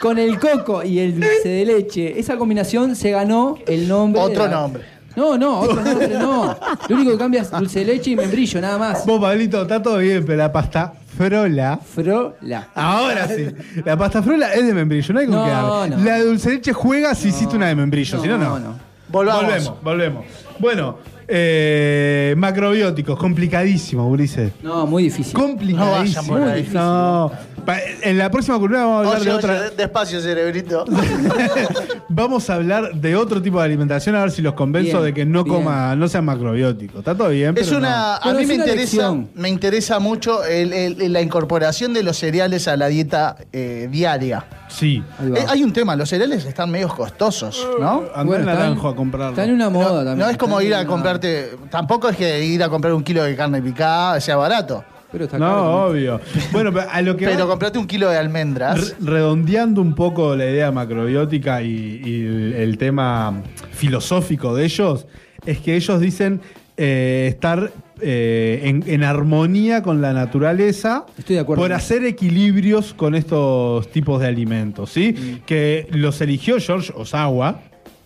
C: Con el coco y el dulce de leche, esa combinación se ganó el nombre. de
B: Otro
C: la-
B: nombre.
C: No, no, otro nombre no. Lo único que cambia es dulce de leche y membrillo, nada más.
D: Vos, Pablito, está todo bien, pero la pasta frola.
C: Frola.
D: Ahora sí. La pasta frola es de membrillo, no hay con
C: No,
D: qué
C: no.
D: La dulce de leche juega si hiciste una de membrillo, si no, no.
C: No, no.
B: Volvamos.
D: Volvemos, volvemos. Bueno, eh, macrobióticos, complicadísimo, Ulises.
C: No, muy difícil.
D: Complicadísimo.
B: No vayan por ahí.
D: No. Pa- En la próxima columna vamos a hablar
B: Oye,
D: de
B: oye,
D: otra.
B: despacio, cerebrito.
D: Vamos a hablar de otro tipo de alimentación, a ver si los convenzo
C: Bien,
D: de que no
C: bien.
D: coma, no sean macrobióticos. Está todo bien,
B: Es
D: pero
B: una, a
C: Pero
B: mí
C: es
B: me
C: una
B: interesa,
C: elección.
B: me interesa mucho el- el- la incorporación de los cereales a la dieta eh, diaria.
D: Sí.
B: Eh, hay un tema, los cereales están medio costosos, ¿no?
D: Anda
C: Bueno,
D: en naranjo a comprarlo.
C: Está en una moda
B: No,
C: también.
B: no es como ir a
C: una-
B: comprarte, tampoco es que ir a comprar un kilo de carne picada sea barato,
C: Pero está
D: No,
C: caro.
D: obvio. Bueno, pero a lo que
B: pero
D: va-
B: comprate un kilo de almendras.
D: Re- redondeando un poco la idea macrobiótica y, y el, el tema filosófico de ellos, es que ellos dicen eh, estar eh, en, en armonía con la naturaleza
C: Estoy de acuerdo.
D: por hacer equilibrios con estos tipos de alimentos, ¿sí?
C: Mm.
D: Que los eligió George Osawa.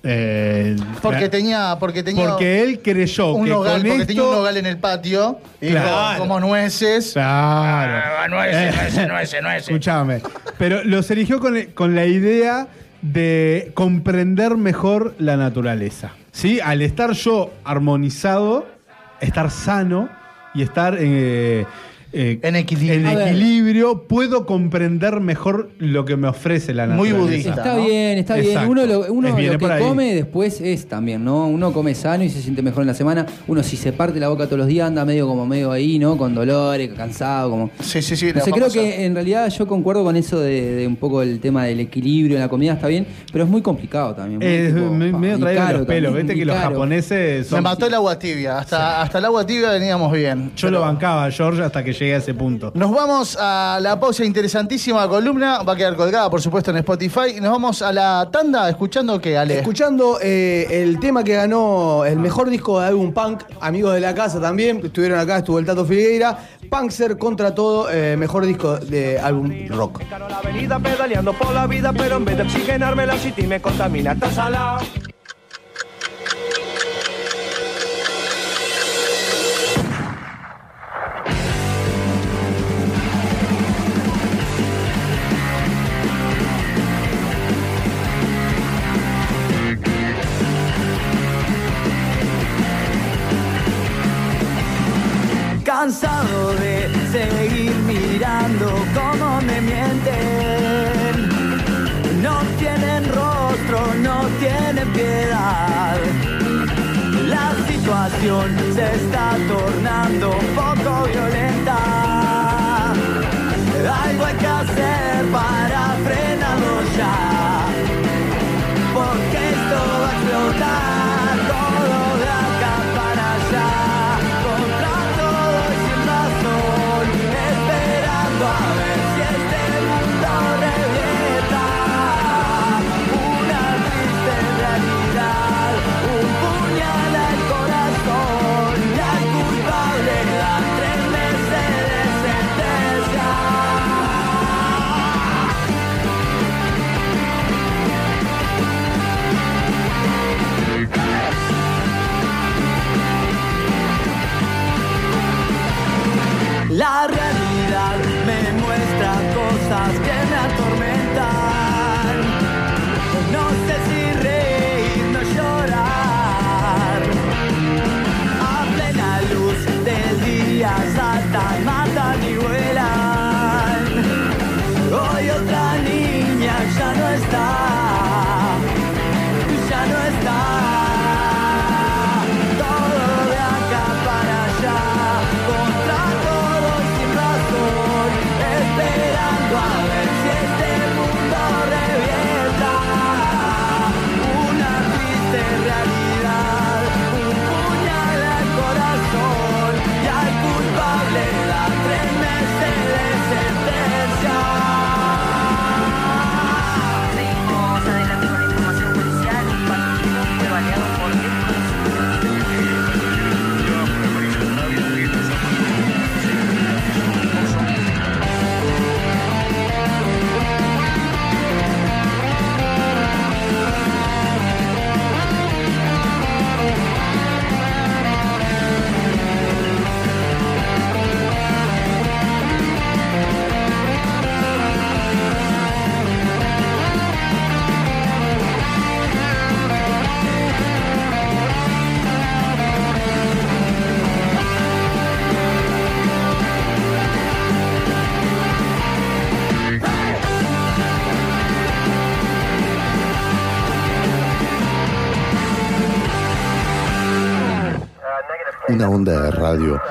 D: eh,
B: Porque
D: la-
B: tenía, porque tenía
D: porque él creyó
B: un
D: que
B: nogal,
D: con
B: porque
D: esto...
B: tenía un nogal en el patio, y
D: Claro.
B: como nueces.
D: Claro.
B: Ah, nueces, nueces, nueces, nueces.
D: Escúchame. Pero los eligió con, con la idea de comprender mejor la naturaleza. ¿Sí? Al estar yo armonizado, estar sano y estar eh, eh,
B: En equilibrio.
D: en puedo comprender mejor lo que me ofrece la
B: Muy
D: naturaleza.
B: budista.
C: Está
B: ¿no?
C: bien, está bien. Uno lo, uno lo que come después es también, ¿no? Uno come sano y se siente mejor en la semana. Uno si se parte la boca todos los días anda medio como medio ahí, ¿no? Con dolores, cansado, como...
B: Sí, sí, sí.
C: Sé, creo que en realidad yo concuerdo con eso de, de un poco el tema del equilibrio en la comida, está bien, pero es muy complicado también. muy
D: Es
C: tipo,
D: me-
C: pa,
D: medio
C: y
D: traído los pelos.
C: y
D: que los japoneses
B: Me
D: son...
B: mató el agua tibia. Hasta, hasta el agua tibia veníamos bien.
D: Yo lo bancaba George hasta que llegué a ese punto.
B: Nos vamos a la pausa interesantísima columna. Va a quedar colgada, por supuesto, en Spotify. Nos vamos a la tanda escuchando que Ale.
E: Escuchando eh, el tema que ganó el mejor disco de álbum punk, amigos de la casa también, estuvieron acá, estuvo el Tato Figueira, Punkser contra todo, eh, mejor disco de álbum rock.
J: la avenida pedaleando por la vida, pero en vez de oxigenarme la city me contamina.
P: Cansado de seguir mirando cómo me mienten. No tienen rostro, no tienen piedad. La situación se está tornando poco violenta. Algo hay que hacer para frenarlo ya. Porque esto va a explotar todo La realidad me muestra cosas que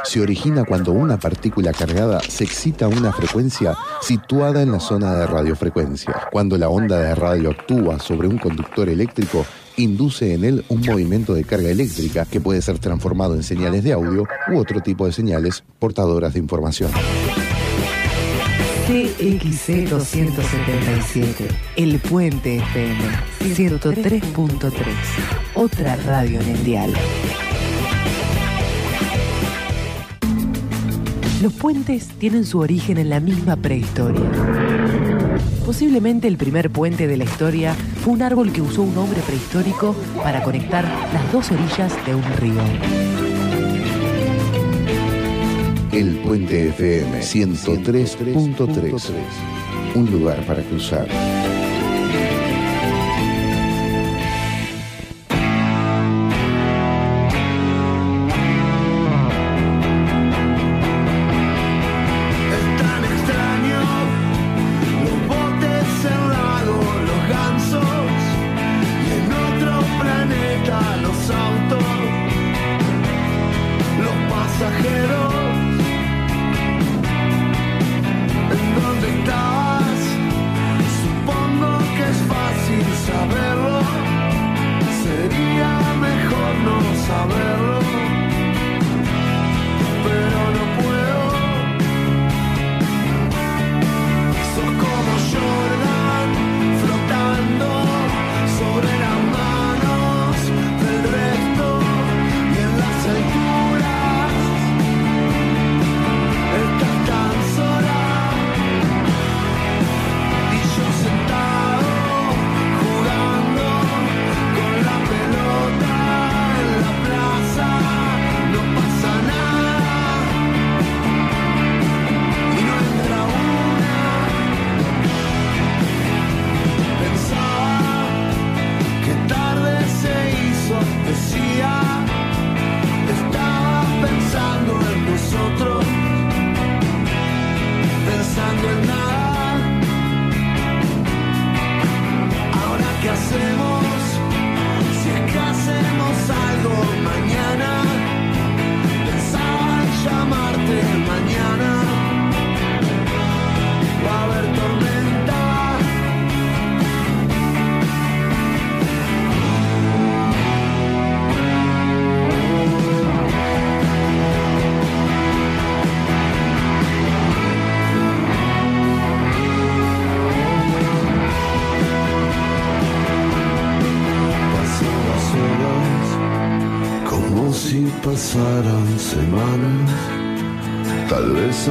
Q: se origina cuando una partícula cargada se excita a una frecuencia situada en la zona de radiofrecuencia. Cuando la onda de radio actúa sobre un conductor eléctrico, induce en él un movimiento de carga eléctrica que puede ser transformado en señales de audio u otro tipo de señales portadoras de información.
I: CXC 277, El Puente FM 103.3, otra radio en el dial. Los puentes tienen su origen en la misma prehistoria. Posiblemente el primer puente de la historia fue un árbol que usó un hombre prehistórico para conectar las dos orillas de un río.
Q: El Puente FM 103.3. Un lugar para cruzar.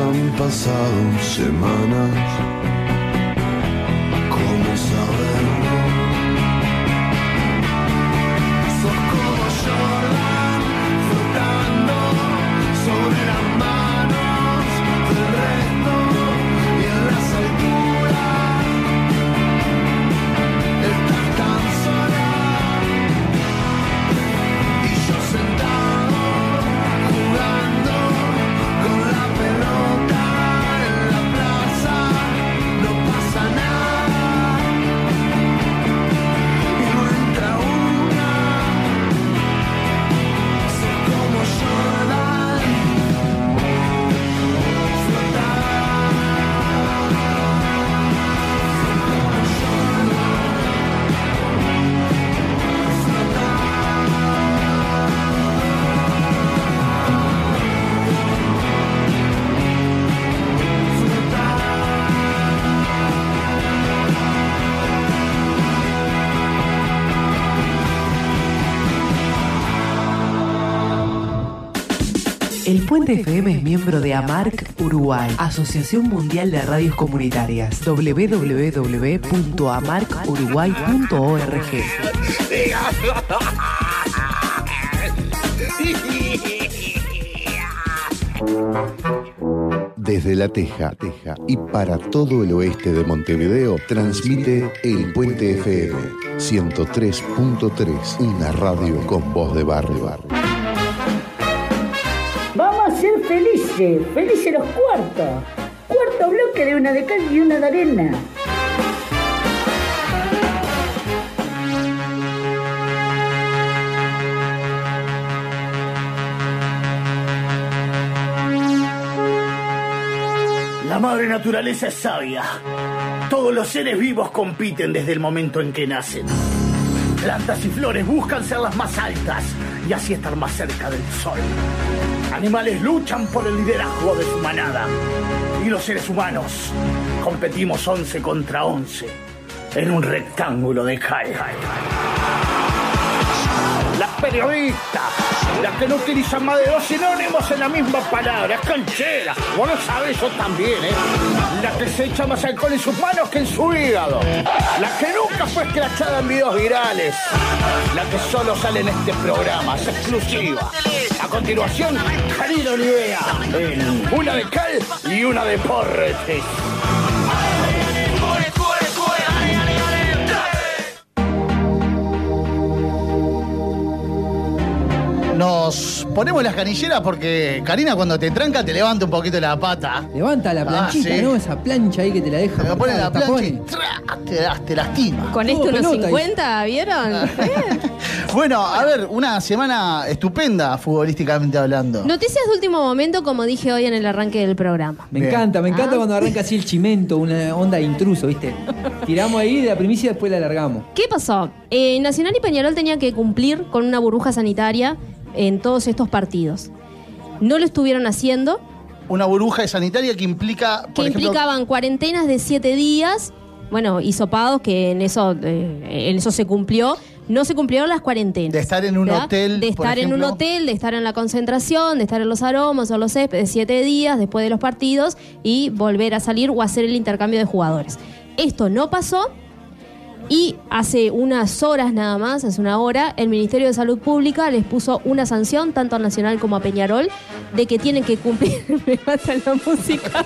R: Han pasado semanas.
I: El Puente FM es miembro de AMARC Uruguay, Asociación Mundial de Radios Comunitarias. www.amarcuruguay.org.
J: Desde La Teja, Teja y para todo el oeste de Montevideo, transmite El Puente FM 103.3, una radio con voz de barrio.
L: Vamos felices, felices los cuartos. Cuarto bloque de una de cal y una de arena.
A: La madre naturaleza es sabia. Todos los seres vivos compiten desde el momento en que nacen. Plantas y flores buscan ser las más altas y así estar más cerca del sol. Animales luchan por el liderazgo de su manada. Y los seres humanos competimos 11 contra 11 en un rectángulo de cal. Las periodistas, las que no utilizan más de dos sinónimos en la misma palabra, es canchera. Vos lo sabés, yo también, ¿eh? La que se echa más alcohol en sus manos que en su hígado. La que nunca fue escrachada en videos virales. La que solo sale en este programa, es exclusiva. A continuación, Karina Olivea, en una de cal y una de porretes.
B: Nos ponemos las canilleras porque Karina cuando te tranca te levanta un poquito la pata.
C: Levanta la planchita,
B: Ah, sí.
C: ¿no? Esa plancha ahí que te la deja.
B: Te pone la plancha y te, das- te lastima.
F: Con esto unos 50, ¿vieron?
B: Bueno, a ver, una semana estupenda futbolísticamente hablando.
F: Noticias de último momento, como dije hoy en el arranque del programa.
C: Me encanta, me encanta
F: Ah.
C: cuando arranca así el chimento, una onda de intruso, ¿viste? Tiramos ahí de la primicia y después la alargamos.
F: ¿Qué pasó? Eh, Nacional y Peñarol tenían que cumplir con una burbuja sanitaria en todos estos partidos. No lo estuvieron haciendo,
B: Una burbuja sanitaria que implica, por
F: que
B: ejemplo,
F: implicaban cuarentenas de siete días, bueno, hisopados, que en eso, eh, en eso se cumplió. No se cumplieron las cuarentenas.
B: de estar en un
F: ¿verdad?
B: hotel,
F: De
B: por
F: estar en un hotel, de estar en la concentración, de estar en los aromos o los céspedes siete días después de los partidos y volver a salir o hacer el intercambio de jugadores. Esto no pasó y hace unas horas nada más, hace una hora, el Ministerio de Salud Pública les puso una sanción tanto a Nacional como a Peñarol de que tienen que cumplir, me mata la música,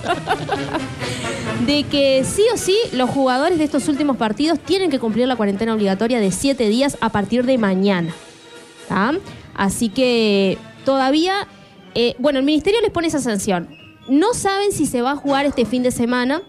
F: de que sí o sí los jugadores de estos últimos partidos tienen que cumplir la cuarentena obligatoria de siete días a partir de mañana. Así que todavía, eh, bueno, el Ministerio les pone esa sanción. No saben si se va a jugar este fin de semana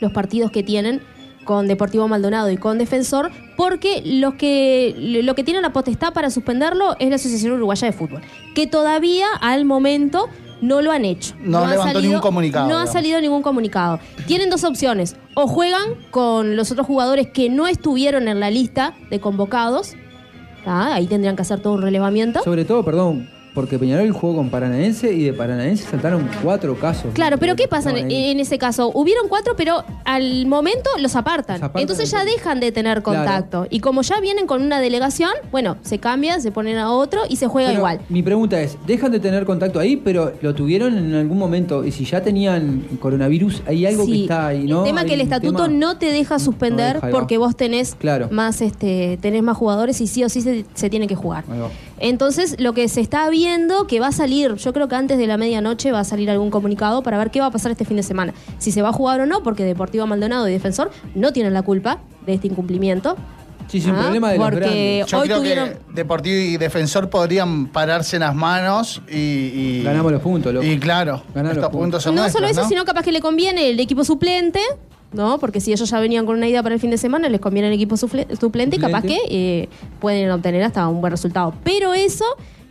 F: los partidos que tienen con Deportivo Maldonado y con Defensor, porque los que, lo que tiene la potestad para suspenderlo es la Asociación Uruguaya de Fútbol, que todavía al momento no lo han hecho.
B: No
F: ha
B: levantó ningún comunicado,
F: No ha salido ningún comunicado. Tienen dos opciones. O juegan con los otros jugadores que no estuvieron en la lista de convocados. ¿tá? Ahí tendrían que hacer todo un relevamiento.
C: Sobre todo, perdón, porque Peñarol jugó con Paranaense y de Paranaense saltaron cuatro casos.
F: Claro, pero ¿qué pasa en, ese caso? Hubieron cuatro, pero al momento los apartan.
C: apartan
F: Entonces ya dejan de tener contacto. Y como ya vienen con una delegación, bueno, se cambian, se ponen a otro y se juega
C: Pero
F: igual.
C: Mi pregunta es, dejan de tener contacto ahí, pero lo tuvieron en algún momento y si ya tenían coronavirus, hay algo que está ahí, ¿no?
F: El tema que el estatuto
C: tema-
F: no te deja suspender porque vos tenés
C: Claro.
F: más este tenés más jugadores y sí o sí se, se tiene que jugar. Entonces, lo que se está viendo que va a salir, yo creo que antes de la medianoche va a salir algún comunicado para ver qué va a pasar este fin de semana. Si se va a jugar o no, porque Deportivo Maldonado y Defensor no tienen la culpa de este incumplimiento.
C: Sí, es un
F: Ah,
C: problema de
F: porque.
B: Yo
F: hoy
B: creo
F: tuvieron
B: que Deportivo y Defensor podrían pararse en las manos y. y-
C: Ganamos los puntos, loco.
B: Y claro,
C: Ganamos
B: estos
C: los
B: puntos son
F: no
B: nuestros,
F: solo eso,
B: ¿no?
F: sino capaz que le conviene el equipo suplente, ¿no? Porque si ellos ya venían con una idea para el fin de semana, les conviene el equipo suplente y capaz que
C: Suplente.
F: eh, pueden obtener hasta un buen resultado. Pero eso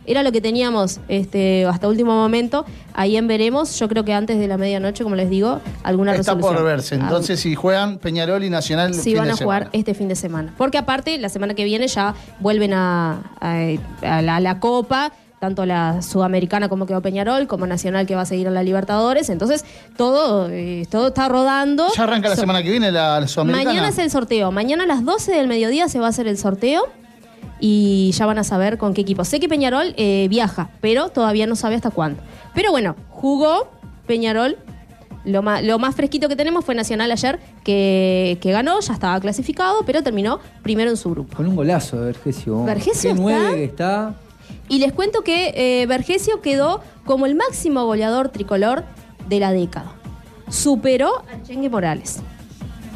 F: era lo que teníamos este, hasta último momento. Ahí en veremos, yo creo que antes de la medianoche, como les digo, alguna
B: Está
F: resolución.
B: por verse.
F: Ah,
B: Entonces, si juegan Peñarol y Nacional.
F: Sí,
B: fin
F: van a jugar
B: semana.
F: este fin de semana. Porque aparte, la semana que viene ya vuelven a, a- a la, a la Copa, tanto la Sudamericana como quedó Peñarol, como Nacional que va a seguir en la Libertadores. Entonces, todo, eh, todo está rodando.
B: Ya arranca la
F: So-
B: semana que viene la, la Sudamericana.
F: Mañana es el sorteo. Mañana a las 12 del mediodía se va a hacer el sorteo. Y ya van a saber con qué equipo. Sé que Peñarol eh, viaja, pero todavía no sabe hasta cuándo. Pero bueno, jugó Peñarol. Lo más, lo más fresquito que tenemos fue Nacional ayer, que, que ganó, ya estaba clasificado, pero terminó primero en su grupo.
C: Con un golazo de Vergesio.
F: Vergesio está-
C: nueve que está.
F: Y les cuento que eh, Vergesio quedó como el máximo goleador tricolor de la década. Superó a Chengue Morales.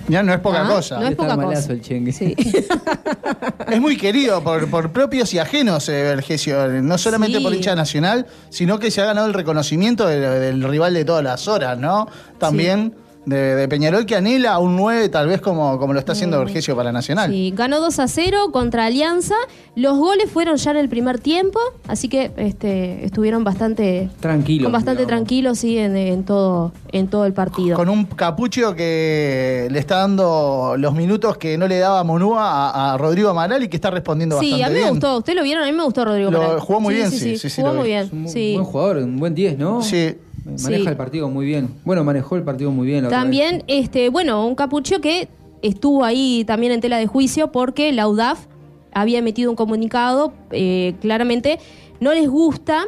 B: Ya no es poca
F: Ah,
B: cosa.
F: no es poca cosa.
C: el chengue.
F: Sí.
B: Es muy querido por, por propios y ajenos, eh, Vergesio. No solamente
F: Sí.
B: por hincha nacional, sino que se ha ganado el reconocimiento del, del rival de todas las horas, ¿no? También de, de Peñarol que anhela a un 9, tal vez como, como lo está haciendo Vergesio para Nacional.
F: Sí, ganó 2 a 0 contra Alianza. Los goles fueron ya en el primer tiempo, así que este, estuvieron bastante
C: Tranquilo.
F: con bastante
C: digamos.
F: tranquilos sí, en, en todo, en todo el partido.
B: Con un capucho que le está dando los minutos que no le daba Monúa a, a Rodrigo Amaral y que está respondiendo
F: sí,
B: bastante
F: a mí me
B: bien.
F: gustó. ¿Usted lo vieron? A mí me gustó Rodrigo Morales.
B: jugó muy bien, sí, sí, sí,
F: Jugó muy bien,
C: Un
F: sí.
C: buen jugador, un buen 10, ¿no?
B: Sí.
C: Maneja
F: Sí.
C: el partido muy bien. Bueno, manejó el partido muy bien. la
F: También, este, bueno, un capucho que estuvo ahí también en tela de juicio porque la UDAF había emitido un comunicado. eh, claramente no les gusta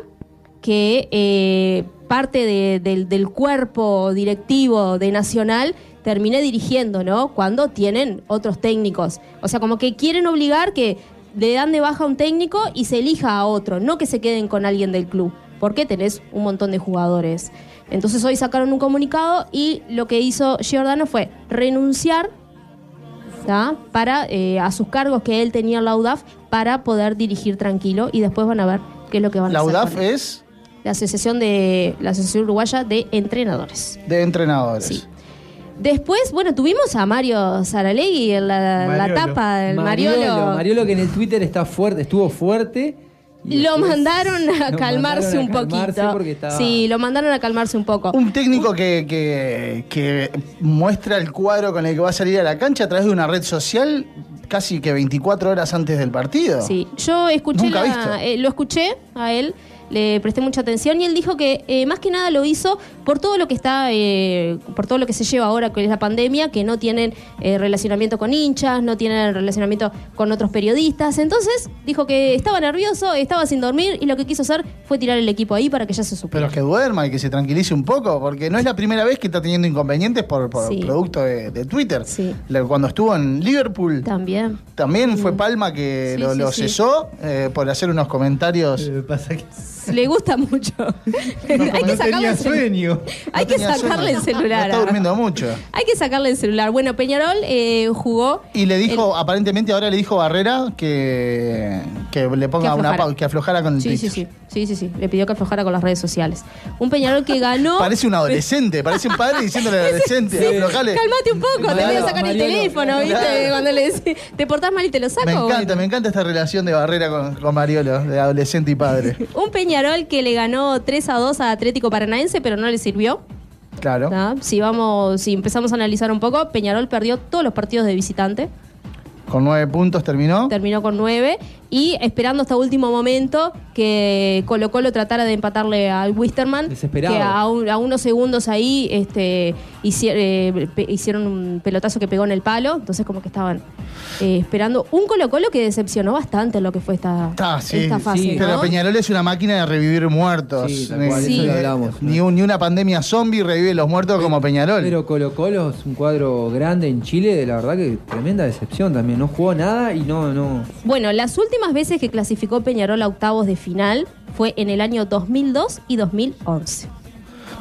F: que eh, parte de- del, del cuerpo directivo de Nacional termine dirigiendo, ¿no? Cuando tienen otros técnicos. O sea, como que quieren obligar que le dan de baja a un técnico y se elija a otro, no que se queden con alguien del club, porque tenés un montón de jugadores. Entonces hoy sacaron un comunicado y lo que hizo Giordano fue renunciar ¿tá? para eh, a sus cargos que él tenía en la UDAF para poder dirigir tranquilo y después van a ver qué es lo que van
B: La
F: a hacer.
B: UDAF
F: con él.
B: es
F: la asociación de la asociación uruguaya de entrenadores.
B: de entrenadores.
F: Sí. Después, bueno, tuvimos a Mario Saralegui en la, la tapa del
C: Mariolo.
F: Mariolo.
C: Mariolo que en el Twitter está fuerte, estuvo fuerte.
F: Lo mandaron a
C: lo
F: calmarse
C: mandaron
F: un
C: a
F: poquito.
C: estaba-
F: Sí, lo mandaron a calmarse un poco.
B: Un técnico que, que- que muestra el cuadro con el que va a salir a la cancha a través de una red social casi que 24 horas antes del partido.
F: Sí, yo escuché
B: Nunca
F: la-
B: visto.
F: eh, lo escuché a él, le presté mucha atención y él dijo que eh, más que nada lo hizo por todo lo que está, eh, por todo lo que se lleva ahora, que es la pandemia, que no tienen eh, relacionamiento con hinchas, no tienen relacionamiento con otros periodistas. Entonces dijo que estaba nervioso, estaba sin dormir y lo que quiso hacer fue tirar el equipo ahí para que ya se supiera.
B: Pero que duerma y que se tranquilice un poco, porque no es la primera vez que está teniendo inconvenientes por, por
F: Sí.
B: producto de, de Twitter.
F: Sí.
B: Cuando estuvo en Liverpool,
F: También.
B: también fue Palma que
F: Sí,
B: lo,
F: sí,
B: lo
F: sí.
B: cesó eh, por hacer unos comentarios.
D: Eh, pasa que
F: Le gusta mucho. Hay que sacarle
D: tenía
F: el
D: sueño.
F: Hay que sacarle el celular.
B: Está durmiendo mucho.
F: Hay que sacarle el celular. Bueno, Peñarol eh, jugó.
B: Y le dijo, aparentemente ahora le dijo Barrera que, que le ponga
F: Que
B: una pausa, que aflojara con el
F: Sí, sí, sí, sí, sí, sí. Le pidió que aflojara con las redes sociales. Un Peñarol que ganó.
B: Parece un adolescente, parece un padre diciéndole al adolescente,
F: Sí,
B: aflojale.
F: Calmate un poco, te voy a sacar el teléfono, ¿viste?
B: claro.
F: Cuando le decís, te portás mal y te lo saco.
B: Me encanta,
F: bueno.
B: me encanta esta relación de Barrera con, con Mariolo, de adolescente y padre.
F: Un Peñarol que le ganó 3 a 2 a Atlético Paranaense, pero no le sirvió.
B: Claro.
F: Si vamos, si empezamos a analizar un poco, Peñarol perdió todos los partidos de visitante.
B: Con nueve puntos terminó.
F: terminó con 9 y esperando hasta último momento que Colo Colo tratara de empatarle al Wisterman
C: Desesperado.
F: que a, un- a unos segundos ahí este, hici- eh, pe- hicieron un pelotazo que pegó en el palo entonces como que estaban eh, esperando un Colo Colo que decepcionó bastante en lo que fue esta,
B: Ah, sí,
F: esta fase
B: sí,
F: ¿no?
B: pero Peñarol es una máquina de revivir muertos.
C: Sí, cual,
B: Ni-
C: eso lo hablamos.
B: Ni, un- ni una pandemia zombie revive los muertos como Peñarol.
C: Pero Colo Colo es un cuadro grande en Chile, la verdad que tremenda decepción también. No jugó nada y no, no.
F: bueno las últimas veces que clasificó Peñarol a octavos de final fue en el año 2002 y 2011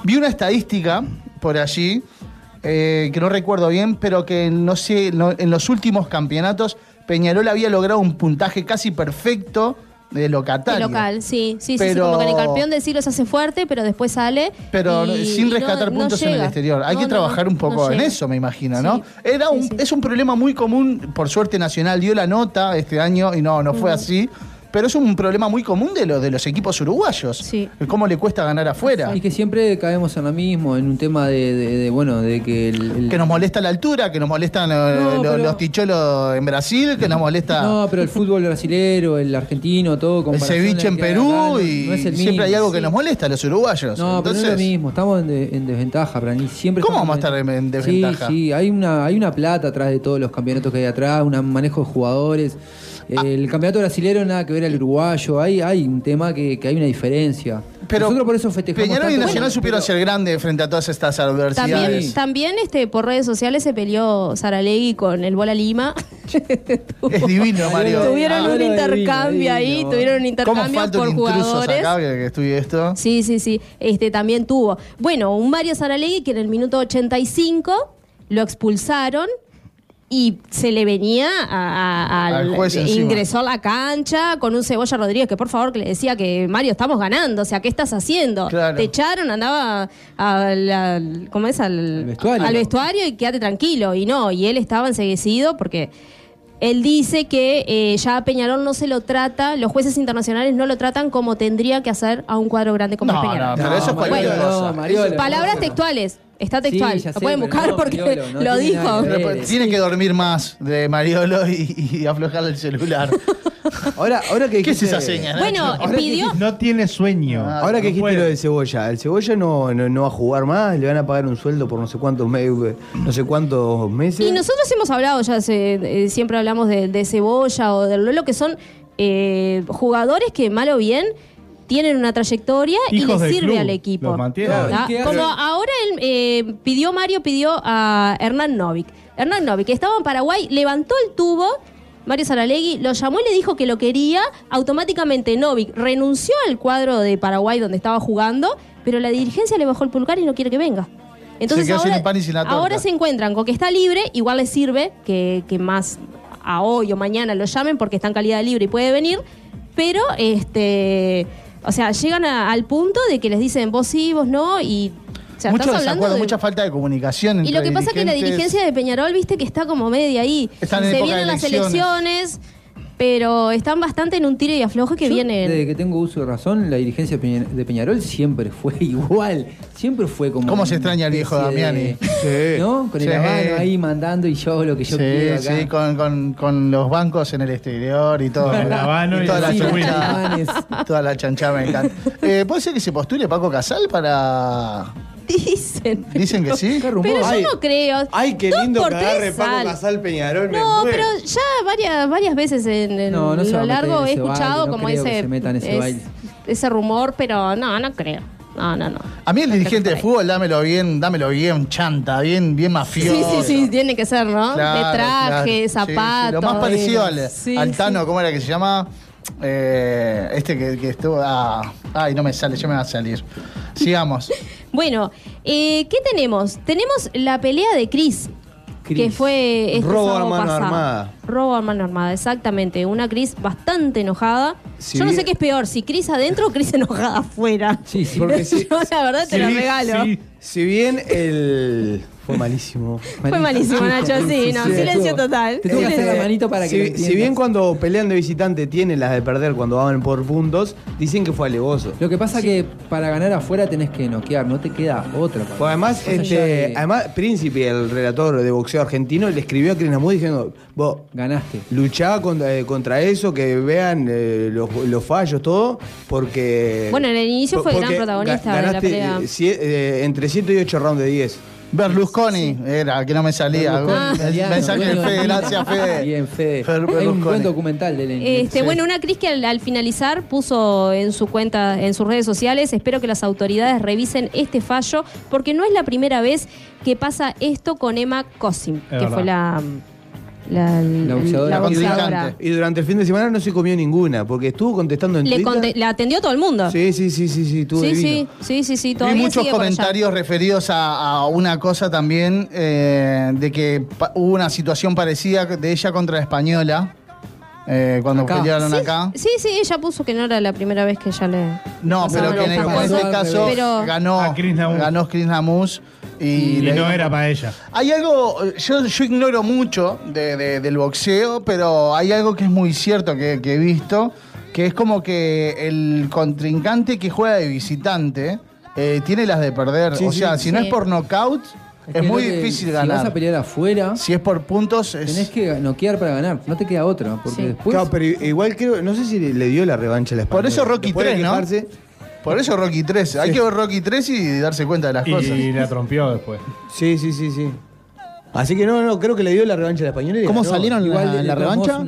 B: Vi una estadística por allí, eh, que no recuerdo bien, pero que no sé, no- en los últimos campeonatos Peñarol había logrado un puntaje casi perfecto de
F: De
B: locatario.
F: local, sí, sí, sí,
B: Pero-
F: sí, como que en el campeón del siglo se hace fuerte, pero después sale.
B: Pero
F: y-
B: sin
F: y no-
B: rescatar
F: no
B: puntos en el exterior. Hay
F: No,
B: que trabajar un poco en eso, me imagino, ¿no? Era un, Es un problema muy común, por suerte Nacional dio la nota este año y no, no fue así. Pero es un problema muy común de, lo, de los equipos uruguayos. Cómo le cuesta ganar afuera.
C: Y que siempre caemos en lo mismo, en un tema de, de- de, bueno, de que el, el-
B: Que nos molesta la altura, que nos molestan
C: No,
B: lo-
C: pero-
B: los ticholos en Brasil, que nos molesta
C: No, pero el fútbol brasilero, el argentino, todo.
B: el ceviche en Perú
C: acá, no-
B: y
C: no es el
B: siempre hay algo que nos molesta a los uruguayos.
C: No, pero no es lo
B: Entonces,
C: mismo, estamos en, de- en desventaja, mí siempre
B: ¿Cómo vamos a estar en- en
C: Sí,
B: desventaja?
C: Sí, hay una, hay una plata atrás de todos los campeonatos que hay atrás, un manejo de jugadores.
B: Ah.
C: El campeonato brasilero nada que ver al uruguayo, hay, hay un tema que, que hay una diferencia.
B: Pero
C: Nosotros por eso festejamos
B: Peñarol y. Nacional
C: Bueno,
B: supieron
C: pero-
B: ser grandes frente a todas estas
F: También,
B: adversidades.
F: también este, por redes sociales se peleó Saralegui con el Bola Lima.
B: Es divino, Mario.
F: tuvieron
B: Ah,
F: un intercambio ahí, tuvieron un
B: ¿Cómo
F: intercambio por jugadores.
B: acá que, que estudie esto?
F: Sí, sí, sí. Este también tuvo. Bueno, un Mario Saralegui que en el minuto 85 lo expulsaron y se le venía a- a- al,
B: Al juez
F: ingresó a la cancha con un Cebolla Rodríguez que por favor que le decía que Mario estamos ganando, o sea, ¿qué estás haciendo?
B: Claro.
F: Te echaron, andaba al, al- ¿cómo es? Al,
C: vestuario.
F: al vestuario y quédate tranquilo. Y no, y él estaba enseguecido porque él dice que eh, ya a Peñarol no se lo trata, los jueces internacionales no lo tratan como tendría que hacer a un cuadro grande como
B: No,
F: Peñarol.
B: no, pero eso es cualquier
F: Bueno.
C: Mariolo,
F: Palabras
C: no.
F: textuales. Está textual.
C: ya
F: lo
C: sé,
F: pueden
C: pero
F: buscar
C: no,
F: porque
C: Mariolo, no
F: lo
C: tiene
F: dijo.
C: nada que ver.
B: Pero, Tiene que dormir más de Mariolo y, y aflojarle el celular.
E: Ahora, ahora que
B: ¿Qué es
E: dijiste-
B: esa seña? Nacho?
F: Bueno,
D: Ahora
F: pidió.
D: no tiene sueño.
E: Ahora que
D: No
E: dijiste
D: puede.
E: lo del cebolla, el cebolla no, no, no va a jugar más, le van a pagar un sueldo por no sé cuántos meses, no sé cuántos meses.
F: Y nosotros hemos hablado ya, hace- eh, siempre hablamos de, de Cebolla o del Lolo, que son eh, jugadores que mal o bien tienen una trayectoria y
D: Hijos
F: le sirve
D: club,
F: al equipo.
D: los.
F: ¿Ah?
C: ¿Y qué
F: Como ahora él, eh, pidió Mario, pidió a Hernán Novik. Hernán Novik, que estaba en Paraguay, levantó el tubo. Mario Saralegui lo llamó y le dijo que lo quería. Automáticamente Novik renunció al cuadro de Paraguay donde estaba jugando, pero la dirigencia le bajó el pulgar y no quiere que venga. Entonces
B: Se quedó sin
F: ahora,
B: el pan y sin la torta.
F: ahora se encuentran con que está libre, igual le sirve que, que más a hoy o mañana lo llamen porque está en calidad libre y puede venir, pero este, o sea, llegan a- al punto de que les dicen vos sí, vos no, y o sea,
B: Mucho
F: estás hablando
B: desacuerdo,
F: de-
B: mucha falta de comunicación.
F: y lo
B: entre
F: que pasa es que la dirigencia de Peñarol, viste que está como media ahí.
B: Están en
F: Se vienen las
B: elecciones.
F: elecciones, pero están bastante en un tiro y afloje que
C: Yo,
F: vienen.
C: Desde que tengo uso de razón, la dirigencia de Peña- de Peñarol siempre fue igual. Siempre fue como.
B: ¿Cómo se extraña el viejo Damiani?
C: de- ¿No? Con el
B: Sí.
C: habano ahí mandando y yo lo que yo
B: sí,
C: quiero acá.
B: sí, con, con- con los bancos en el exterior y todo.
D: El habano y
B: toda, la
C: Sí,
B: chanchada, toda la chanchada me encanta. Eh, ¿Puede ser que se postule Paco Casal para...?
F: Dicen.
B: Dicen que sí.
F: Pero
E: Ay,
F: yo no creo.
E: Ay, qué
F: Dos
E: lindo
F: por
E: que
F: tres
E: agarre Paco
F: sal.
E: Casal Peñarol. me
F: No,
E: muero.
F: pero ya varias, varias veces en, en
C: No, no se va
F: lo
C: a meter
F: largo he
C: ese
F: escuchado
C: baile, no
F: como
C: creo que
F: ese,
C: se meta en ese
F: es-
C: baile.
F: ese rumor, pero no, no creo. No, no, no.
B: A mí el dirigente de fútbol, dámelo bien, dámelo bien chanta, bien, bien
F: Sí,
B: mafioso.
F: sí, sí, tiene que ser, ¿no?
B: Claro,
F: de traje,
B: claro. Sí, sí,
F: zapatos.
B: Lo más parecido al,
F: Sí,
B: al
F: sí.
B: Tano, ¿cómo era que se llama? Eh, este que, que estuvo. ah, ay, no me sale, ya me va a salir. Sigamos.
F: Bueno, eh, ¿qué tenemos? Tenemos la pelea de Cris. Que
C: Cris.
F: fue este
E: Robo a mano
F: pasado.
E: armada.
F: Robo a mano armada, exactamente. Una Cris bastante enojada.
E: Si
F: Yo no sé qué es peor, si Cris adentro o Cris enojada afuera.
C: Sí, sí.
E: Porque si-
F: Yo la verdad te lo regalo.
D: sí.
E: Si bien el. Fue malísimo.
F: Fue malísimo, Nacho, sí, no, silencio total.
C: Te tengo que hacer la manito para que
E: Si, bien cuando pelean de visitante tienen las de perder cuando van por puntos, dicen que fue alevoso.
C: Lo que pasa que para ganar afuera tenés que noquear, no te queda otra. para-
E: Pues además,
C: Más allá
E: este,
C: de-
E: además, Príncipe, el relator de boxeo argentino, le escribió a Krishnamurti diciendo, vos
C: ganaste.
E: Luchá contra, eh, contra eso, que vean eh, los, los fallos, todo, porque...
F: Bueno, en el inicio fue
E: porque
F: gran protagonista de la pelea.
E: eh, eh, entre 7 y 8 rounds de 10.
B: Berlusconi era, que no me salía.
C: Italiano,
B: Mensaje de
C: dueño
B: Fede, gracias. Fede.
C: Bien, Fede.
B: Fer
C: Hay un
B: Berlusconi.
C: buen documental de él.
F: Este, Bueno, una Cris que al, al finalizar puso en su cuenta, en sus redes sociales, espero que las autoridades revisen este fallo, porque no es la primera vez que pasa esto con Emma Cosim, que
E: verdad.
F: fue la, la,
E: La boxeadora.
F: la boxeadora.
E: Y durante el fin de semana no se comió ninguna, porque estuvo contestando en
F: Le,
E: Twitter.
F: conte- le atendió todo el mundo.
E: Sí, sí, sí, sí, sí, estuvo
F: sí, sí, sí, sí, sí,
B: Vi
F: todavía
B: muchos
F: sigue por allá.
B: comentarios referidos a, a una cosa también, eh, de que hubo una situación parecida de ella contra la española, eh, cuando
F: Acá.
B: pelearon
F: sí,
B: acá.
F: Sí, sí, ella puso que no era la primera vez que ella le.
B: No, pero que en, este caso
F: Pero-
B: ganó, ganó Chris Namus. Y,
D: Y
B: le
D: no era para ella.
B: Hay algo, yo, yo ignoro mucho de- de- del boxeo, pero hay algo que es muy cierto que, que he visto, que es como que el contrincante que juega de visitante eh, tiene las de perder.
C: Sí,
B: o
C: sí.
B: sea, si no es por knockout, es,
C: que
B: muy difícil
C: Si
B: ganar.
C: vas a pelear afuera,
B: si es por puntos, es...
C: tenés que noquear para ganar. No te queda otra. Porque después.
E: Claro, pero igual creo, no sé si le dio la revancha a la
B: Por eso. Rocky
E: Después de
B: 3, ¿no? Por eso Rocky 3. Hay
E: Sí.
B: que ver Rocky 3 y darse cuenta de las
D: Y,
B: cosas.
D: la trompeó después.
E: Sí, sí, sí, sí. Así que no, no, creo que le dio la revancha a la española. y
G: ¿Cómo salieron en la- en la revancha?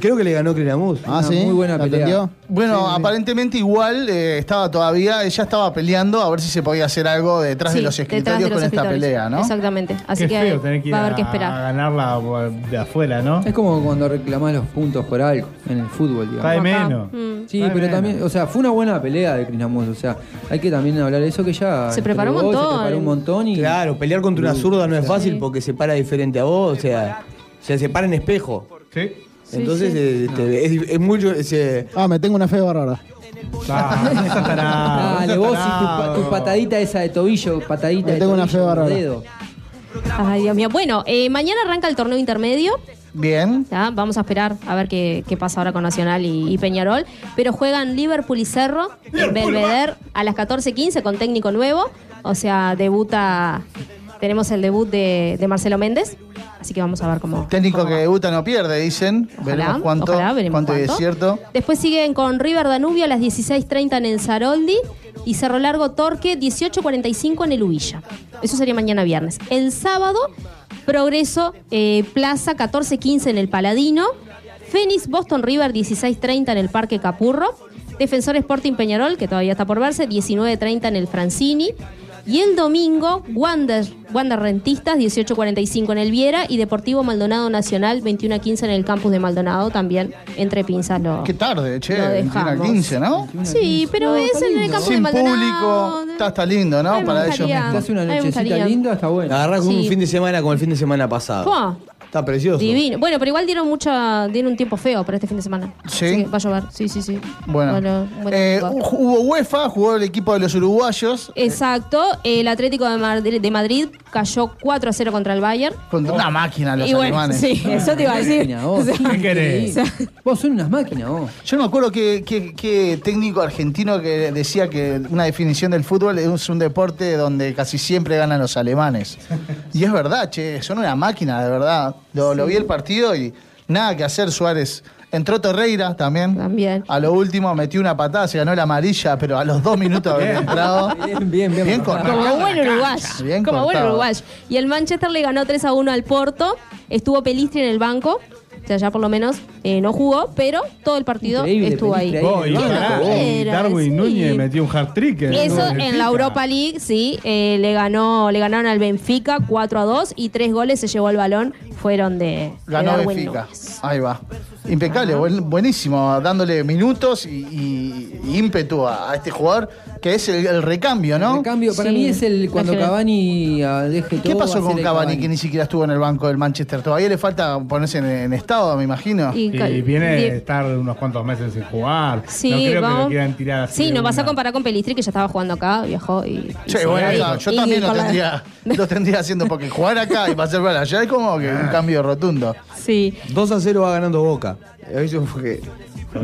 E: Creo que le ganó Crinamus.
G: Ah, sí. ¿La atendió?
B: Bueno, aparentemente igual eh, estaba todavía, ella estaba peleando a ver si se podía hacer algo detrás de los
F: detrás
B: escritorios
F: de los
B: con esta
F: escritorios.
B: pelea, ¿no?
F: Exactamente. Así
D: Qué
F: que
D: feo tener que ir
F: va a haber que
D: a
F: esperar.
D: ganarla por- de afuera, ¿no?
C: Es como cuando reclamás los puntos por algo en el fútbol, digamos.
D: Está de menos.
F: Mm.
C: Sí, pero
D: menos.
C: también, o sea, fue una buena pelea de Crisnamos. O sea, hay que también hablar de eso que ya.
F: Se preparó un
C: entregó,
F: montón.
C: Se preparó un montón y.
E: Claro, pelear contra una zurda no es fácil porque se para diferente a vos, o sea, se separa en espejo.
D: Sí.
E: Entonces
G: sí.
E: eh, este, es, es mucho. ese-
G: Ah, me tengo una fe bárbara.
C: Dale, vos y tu, tu patadita esa de tobillo, patadita
G: Me
C: de
G: tengo una fe
C: dedo.
F: Ay, Dios mío. Bueno, eh, mañana arranca el torneo intermedio.
B: Bien.
F: ¿ya? Vamos a esperar a ver qué, qué pasa ahora con Nacional y, y Peñarol. Pero juegan Liverpool y Cerro en Belvedere a las 14.15 con técnico nuevo. O sea, debuta. Tenemos el debut de, de Marcelo Méndez. Así que vamos a ver cómo.
B: Técnico que debuta no pierde, dicen. veremos cuánto,
F: ojalá, veremos
B: cuánto es
F: cuánto.
B: cierto.
F: Después siguen con River Danubio a las 16.30 en el Saroldi y Cerro Largo Torque 18.45 en el Ubilla. Eso sería mañana viernes. El sábado, Progreso eh, Plaza 14.15 en el Paladino. Fénix Boston River 16.30 en el Parque Capurro. Defensor Sporting Peñarol, que todavía está por verse, 19.30 en el Francini. Y el domingo, Wander, Wander Rentistas, 18.45 en el Viera. Y Deportivo Maldonado Nacional, 21.15 en el campus de Maldonado, también entre pinzas lo.
B: Qué tarde, che,
F: Lo
B: 21 a
F: dejamos.
B: 15, ¿no?
F: Sí, pero es en el campo de Maldonado.
B: público, está, está lindo, ¿no? Para ellos.
C: Hace una nochecita linda, está bueno.
F: Sí.
E: un fin de semana como el fin de semana pasado.
F: Fua,
E: Está precioso.
F: Divino. Bueno, pero igual dieron mucha, dieron un tiempo feo para este fin de semana.
B: Sí.
F: Así que va a llover. Sí, sí, sí.
B: Bueno,
F: Bueno, buen
B: Eh, hubo UEFA, jugó el equipo de los uruguayos
F: Exacto. El Atlético de Madrid, de Madrid cayó 4 a 0 contra el Bayern.
B: contra una máquina los
F: Y bueno,
B: alemanes.
F: sí, eso te iba a decir.
C: Máquina, vos.
F: O sea,
D: ¿Qué querés?
F: o sea,
C: Vos sos unas máquinas, vos.
B: Yo no me acuerdo qué, qué- qué técnico argentino que decía que una definición del fútbol es un deporte donde casi siempre ganan los alemanes. Y es verdad, che, son una máquina, de verdad. Lo, lo vi el partido y nada que hacer, Suárez. Entró Torreira también.
F: También.
B: A lo último metió una patada, se ganó la amarilla, pero a los dos minutos haber entrado.
C: Bien, bien, bien.
B: Bien cortado.
F: como buen uruguayo.
B: Bien
F: como buen
B: cortado.
F: uruguayo. Y el Manchester le ganó 3 a 1 al Porto. Estuvo Pelistri en el banco. O sea, ya por lo menos eh, no jugó, pero todo el partido
C: Increíble,
F: estuvo ahí.
D: Oh, y
F: locura,
D: Darwin
F: sí.
D: Núñez metió un hard trick.
F: Eso en la Europa League, sí, eh, le ganó, le ganaron al Benfica 4 a 2 y tres goles se llevó el balón, fueron de, de
B: Ganó
F: Darwin
B: Benfica.
F: Núñez.
B: Ahí va. Impecable, buen- buenísimo, dándole minutos y, y- y ímpetu a, a este jugador que es el, el recambio, ¿no?
C: El cambio, para mí es el cuando. Cavani ah, deje todo.
B: ¿Qué pasó
C: a
B: con Cavani, que ni siquiera estuvo en el banco del Manchester? Todavía le falta ponerse en, en estado, me imagino.
F: Y
D: viene de estar unos cuantos meses sin jugar.
F: Sí,
D: no creo que lo quieran tirar así.
F: Sí,
D: de
F: no vas a comparar con Pelistri, que ya estaba jugando acá, viajó y.
B: Sí, bueno, yo
F: Y-
B: también lo
F: la-
B: tendría, lo tendría haciendo porque jugar acá y pasar para allá es como que cambio rotundo.
F: Sí.
E: 2 a 0 va ganando Boca. Eso fue que-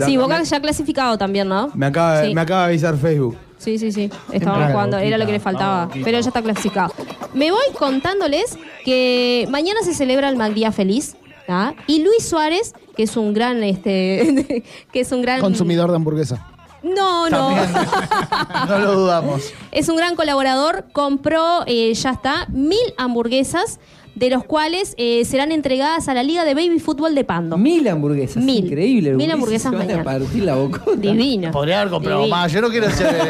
F: Sí, Boca ya clasificado también, ¿no?
E: Me acaba,
F: Sí.
E: me acaba de avisar Facebook.
F: Sí, sí, sí. Estaban
E: Entra,
F: jugando, era lo que le faltaba. Pero ya está clasificado. Me voy contándoles que mañana se celebra el Magdía Feliz. ¿ah? Y Luis Suárez, que es un gran, este, que es un gran
G: Consumidor de hamburguesa.
F: No, no.
B: No lo dudamos.
F: Es un gran colaborador. Compró, eh, ya está, mil hamburguesas, de los cuales eh, serán entregadas a la Liga de Baby Fútbol de Pando.
C: Mil hamburguesas.
F: Mil.
C: Increíble.
F: Mil hamburguesas
C: se van
F: mañana.
C: a partir la boca.
F: Divino.
B: Podría haber comprado
F: Divino.
B: más. Yo no quiero ser.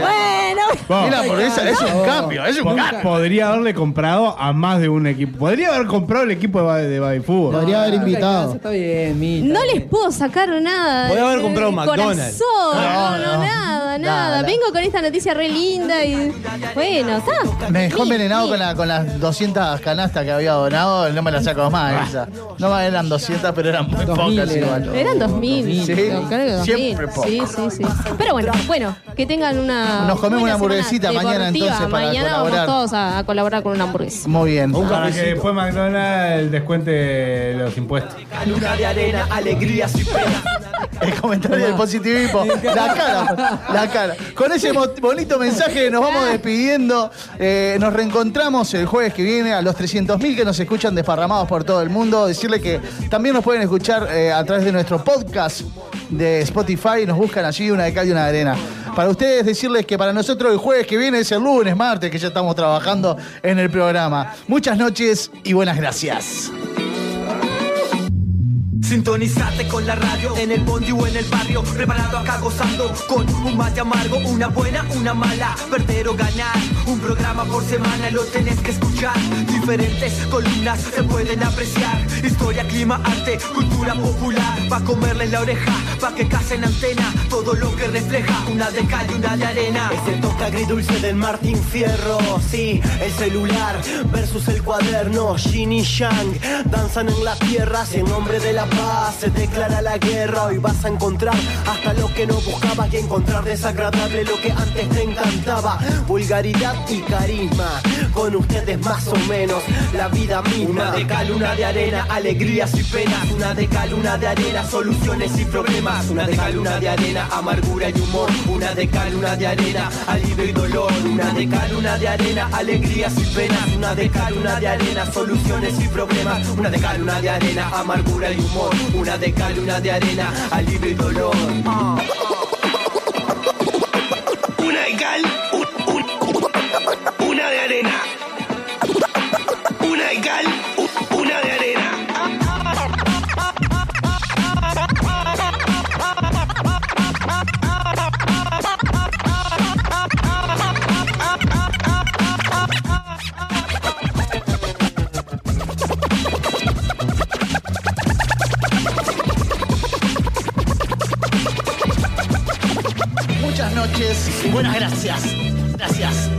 F: Bueno,
B: Mira, porque esa- es un cambio, es un cambio.
D: Podría haberle comprado a más de un equipo. Podría haber comprado el equipo de, ba- de baby fútbol.
G: Podría haber invitado.
C: Está bien, mil.
F: no les puedo sacar nada.
E: Podría haber comprado
F: de
E: McDonald's.
F: Corazón.
B: No,
F: No, no,
B: no.
F: nada, nada.
B: Nada.
F: Vengo con esta noticia re linda y. Bueno, está.
B: Me dejó
F: Mil,
B: envenenado
F: mil.
B: con, la- con las 200 canastas que había donado. No me las saco más esa. No me eran 200, pero eran muy
C: 2000
B: pocas
C: eran.
B: igual.
F: Eran 2000.
B: Sí,
F: creo que 2000.
B: siempre poco.
F: Sí, sí, sí. Pero bueno, bueno, que tengan una.
B: Nos comemos una hamburguesita mañana, entonces, para
F: Mañana
B: colaborar.
F: vamos todos a, a colaborar con una hamburguesa.
B: Muy bien.
D: Para que después McDonald's descuente los impuestos.
H: Luna de arena, alegrías y.
B: El comentario del positivismo. La cara, la cara. Con ese bonito mensaje nos vamos despidiendo. Eh, nos reencontramos el jueves que viene a los 300.000 que nos escuchan desparramados por todo el mundo. Decirle que también nos pueden escuchar eh, a través de nuestro podcast de Spotify. Nos buscan allí una de cal y una de arena. Para ustedes decirles que para nosotros el jueves que viene es el lunes, martes, que ya estamos trabajando en el programa. Muchas noches y buenas gracias.
H: Sintonizate con la radio en el bondi o en el barrio, preparado acá gozando con un mate amargo, una buena, una mala, perder o ganar. Un programa por semana lo tenés que escuchar. Diferentes columnas se pueden apreciar. Historia, clima, arte, cultura popular. Pa' comerles la oreja, pa' que casen antena. Todo lo que refleja una de cal y una de arena. Es el toque agridulce del Martín Fierro. Sí, el celular versus el cuaderno. Yin y Yang danzan en las tierras en nombre de la se declara la guerra. Hoy vas a encontrar hasta lo que no buscabas y encontrar desagradable lo que antes te encantaba. Vulgaridad y carisma. Con ustedes más o menos la vida misma. Una de cal, una de arena, alegrías y penas. Una de cal, una de arena, soluciones y problemas. Una de cal, una de arena, amargura y humor. Una de cal, una de arena, alivio y dolor. Una de cal, una de arena, alegrías y penas. Una de cal, una de arena, soluciones y problemas. Una de cal, una de arena, amargura y humor. Una de cal, una de arena, alivio y dolor.
R: Una de cal, un- un- una de arena. Una de cal,
B: buenas gracias. Gracias,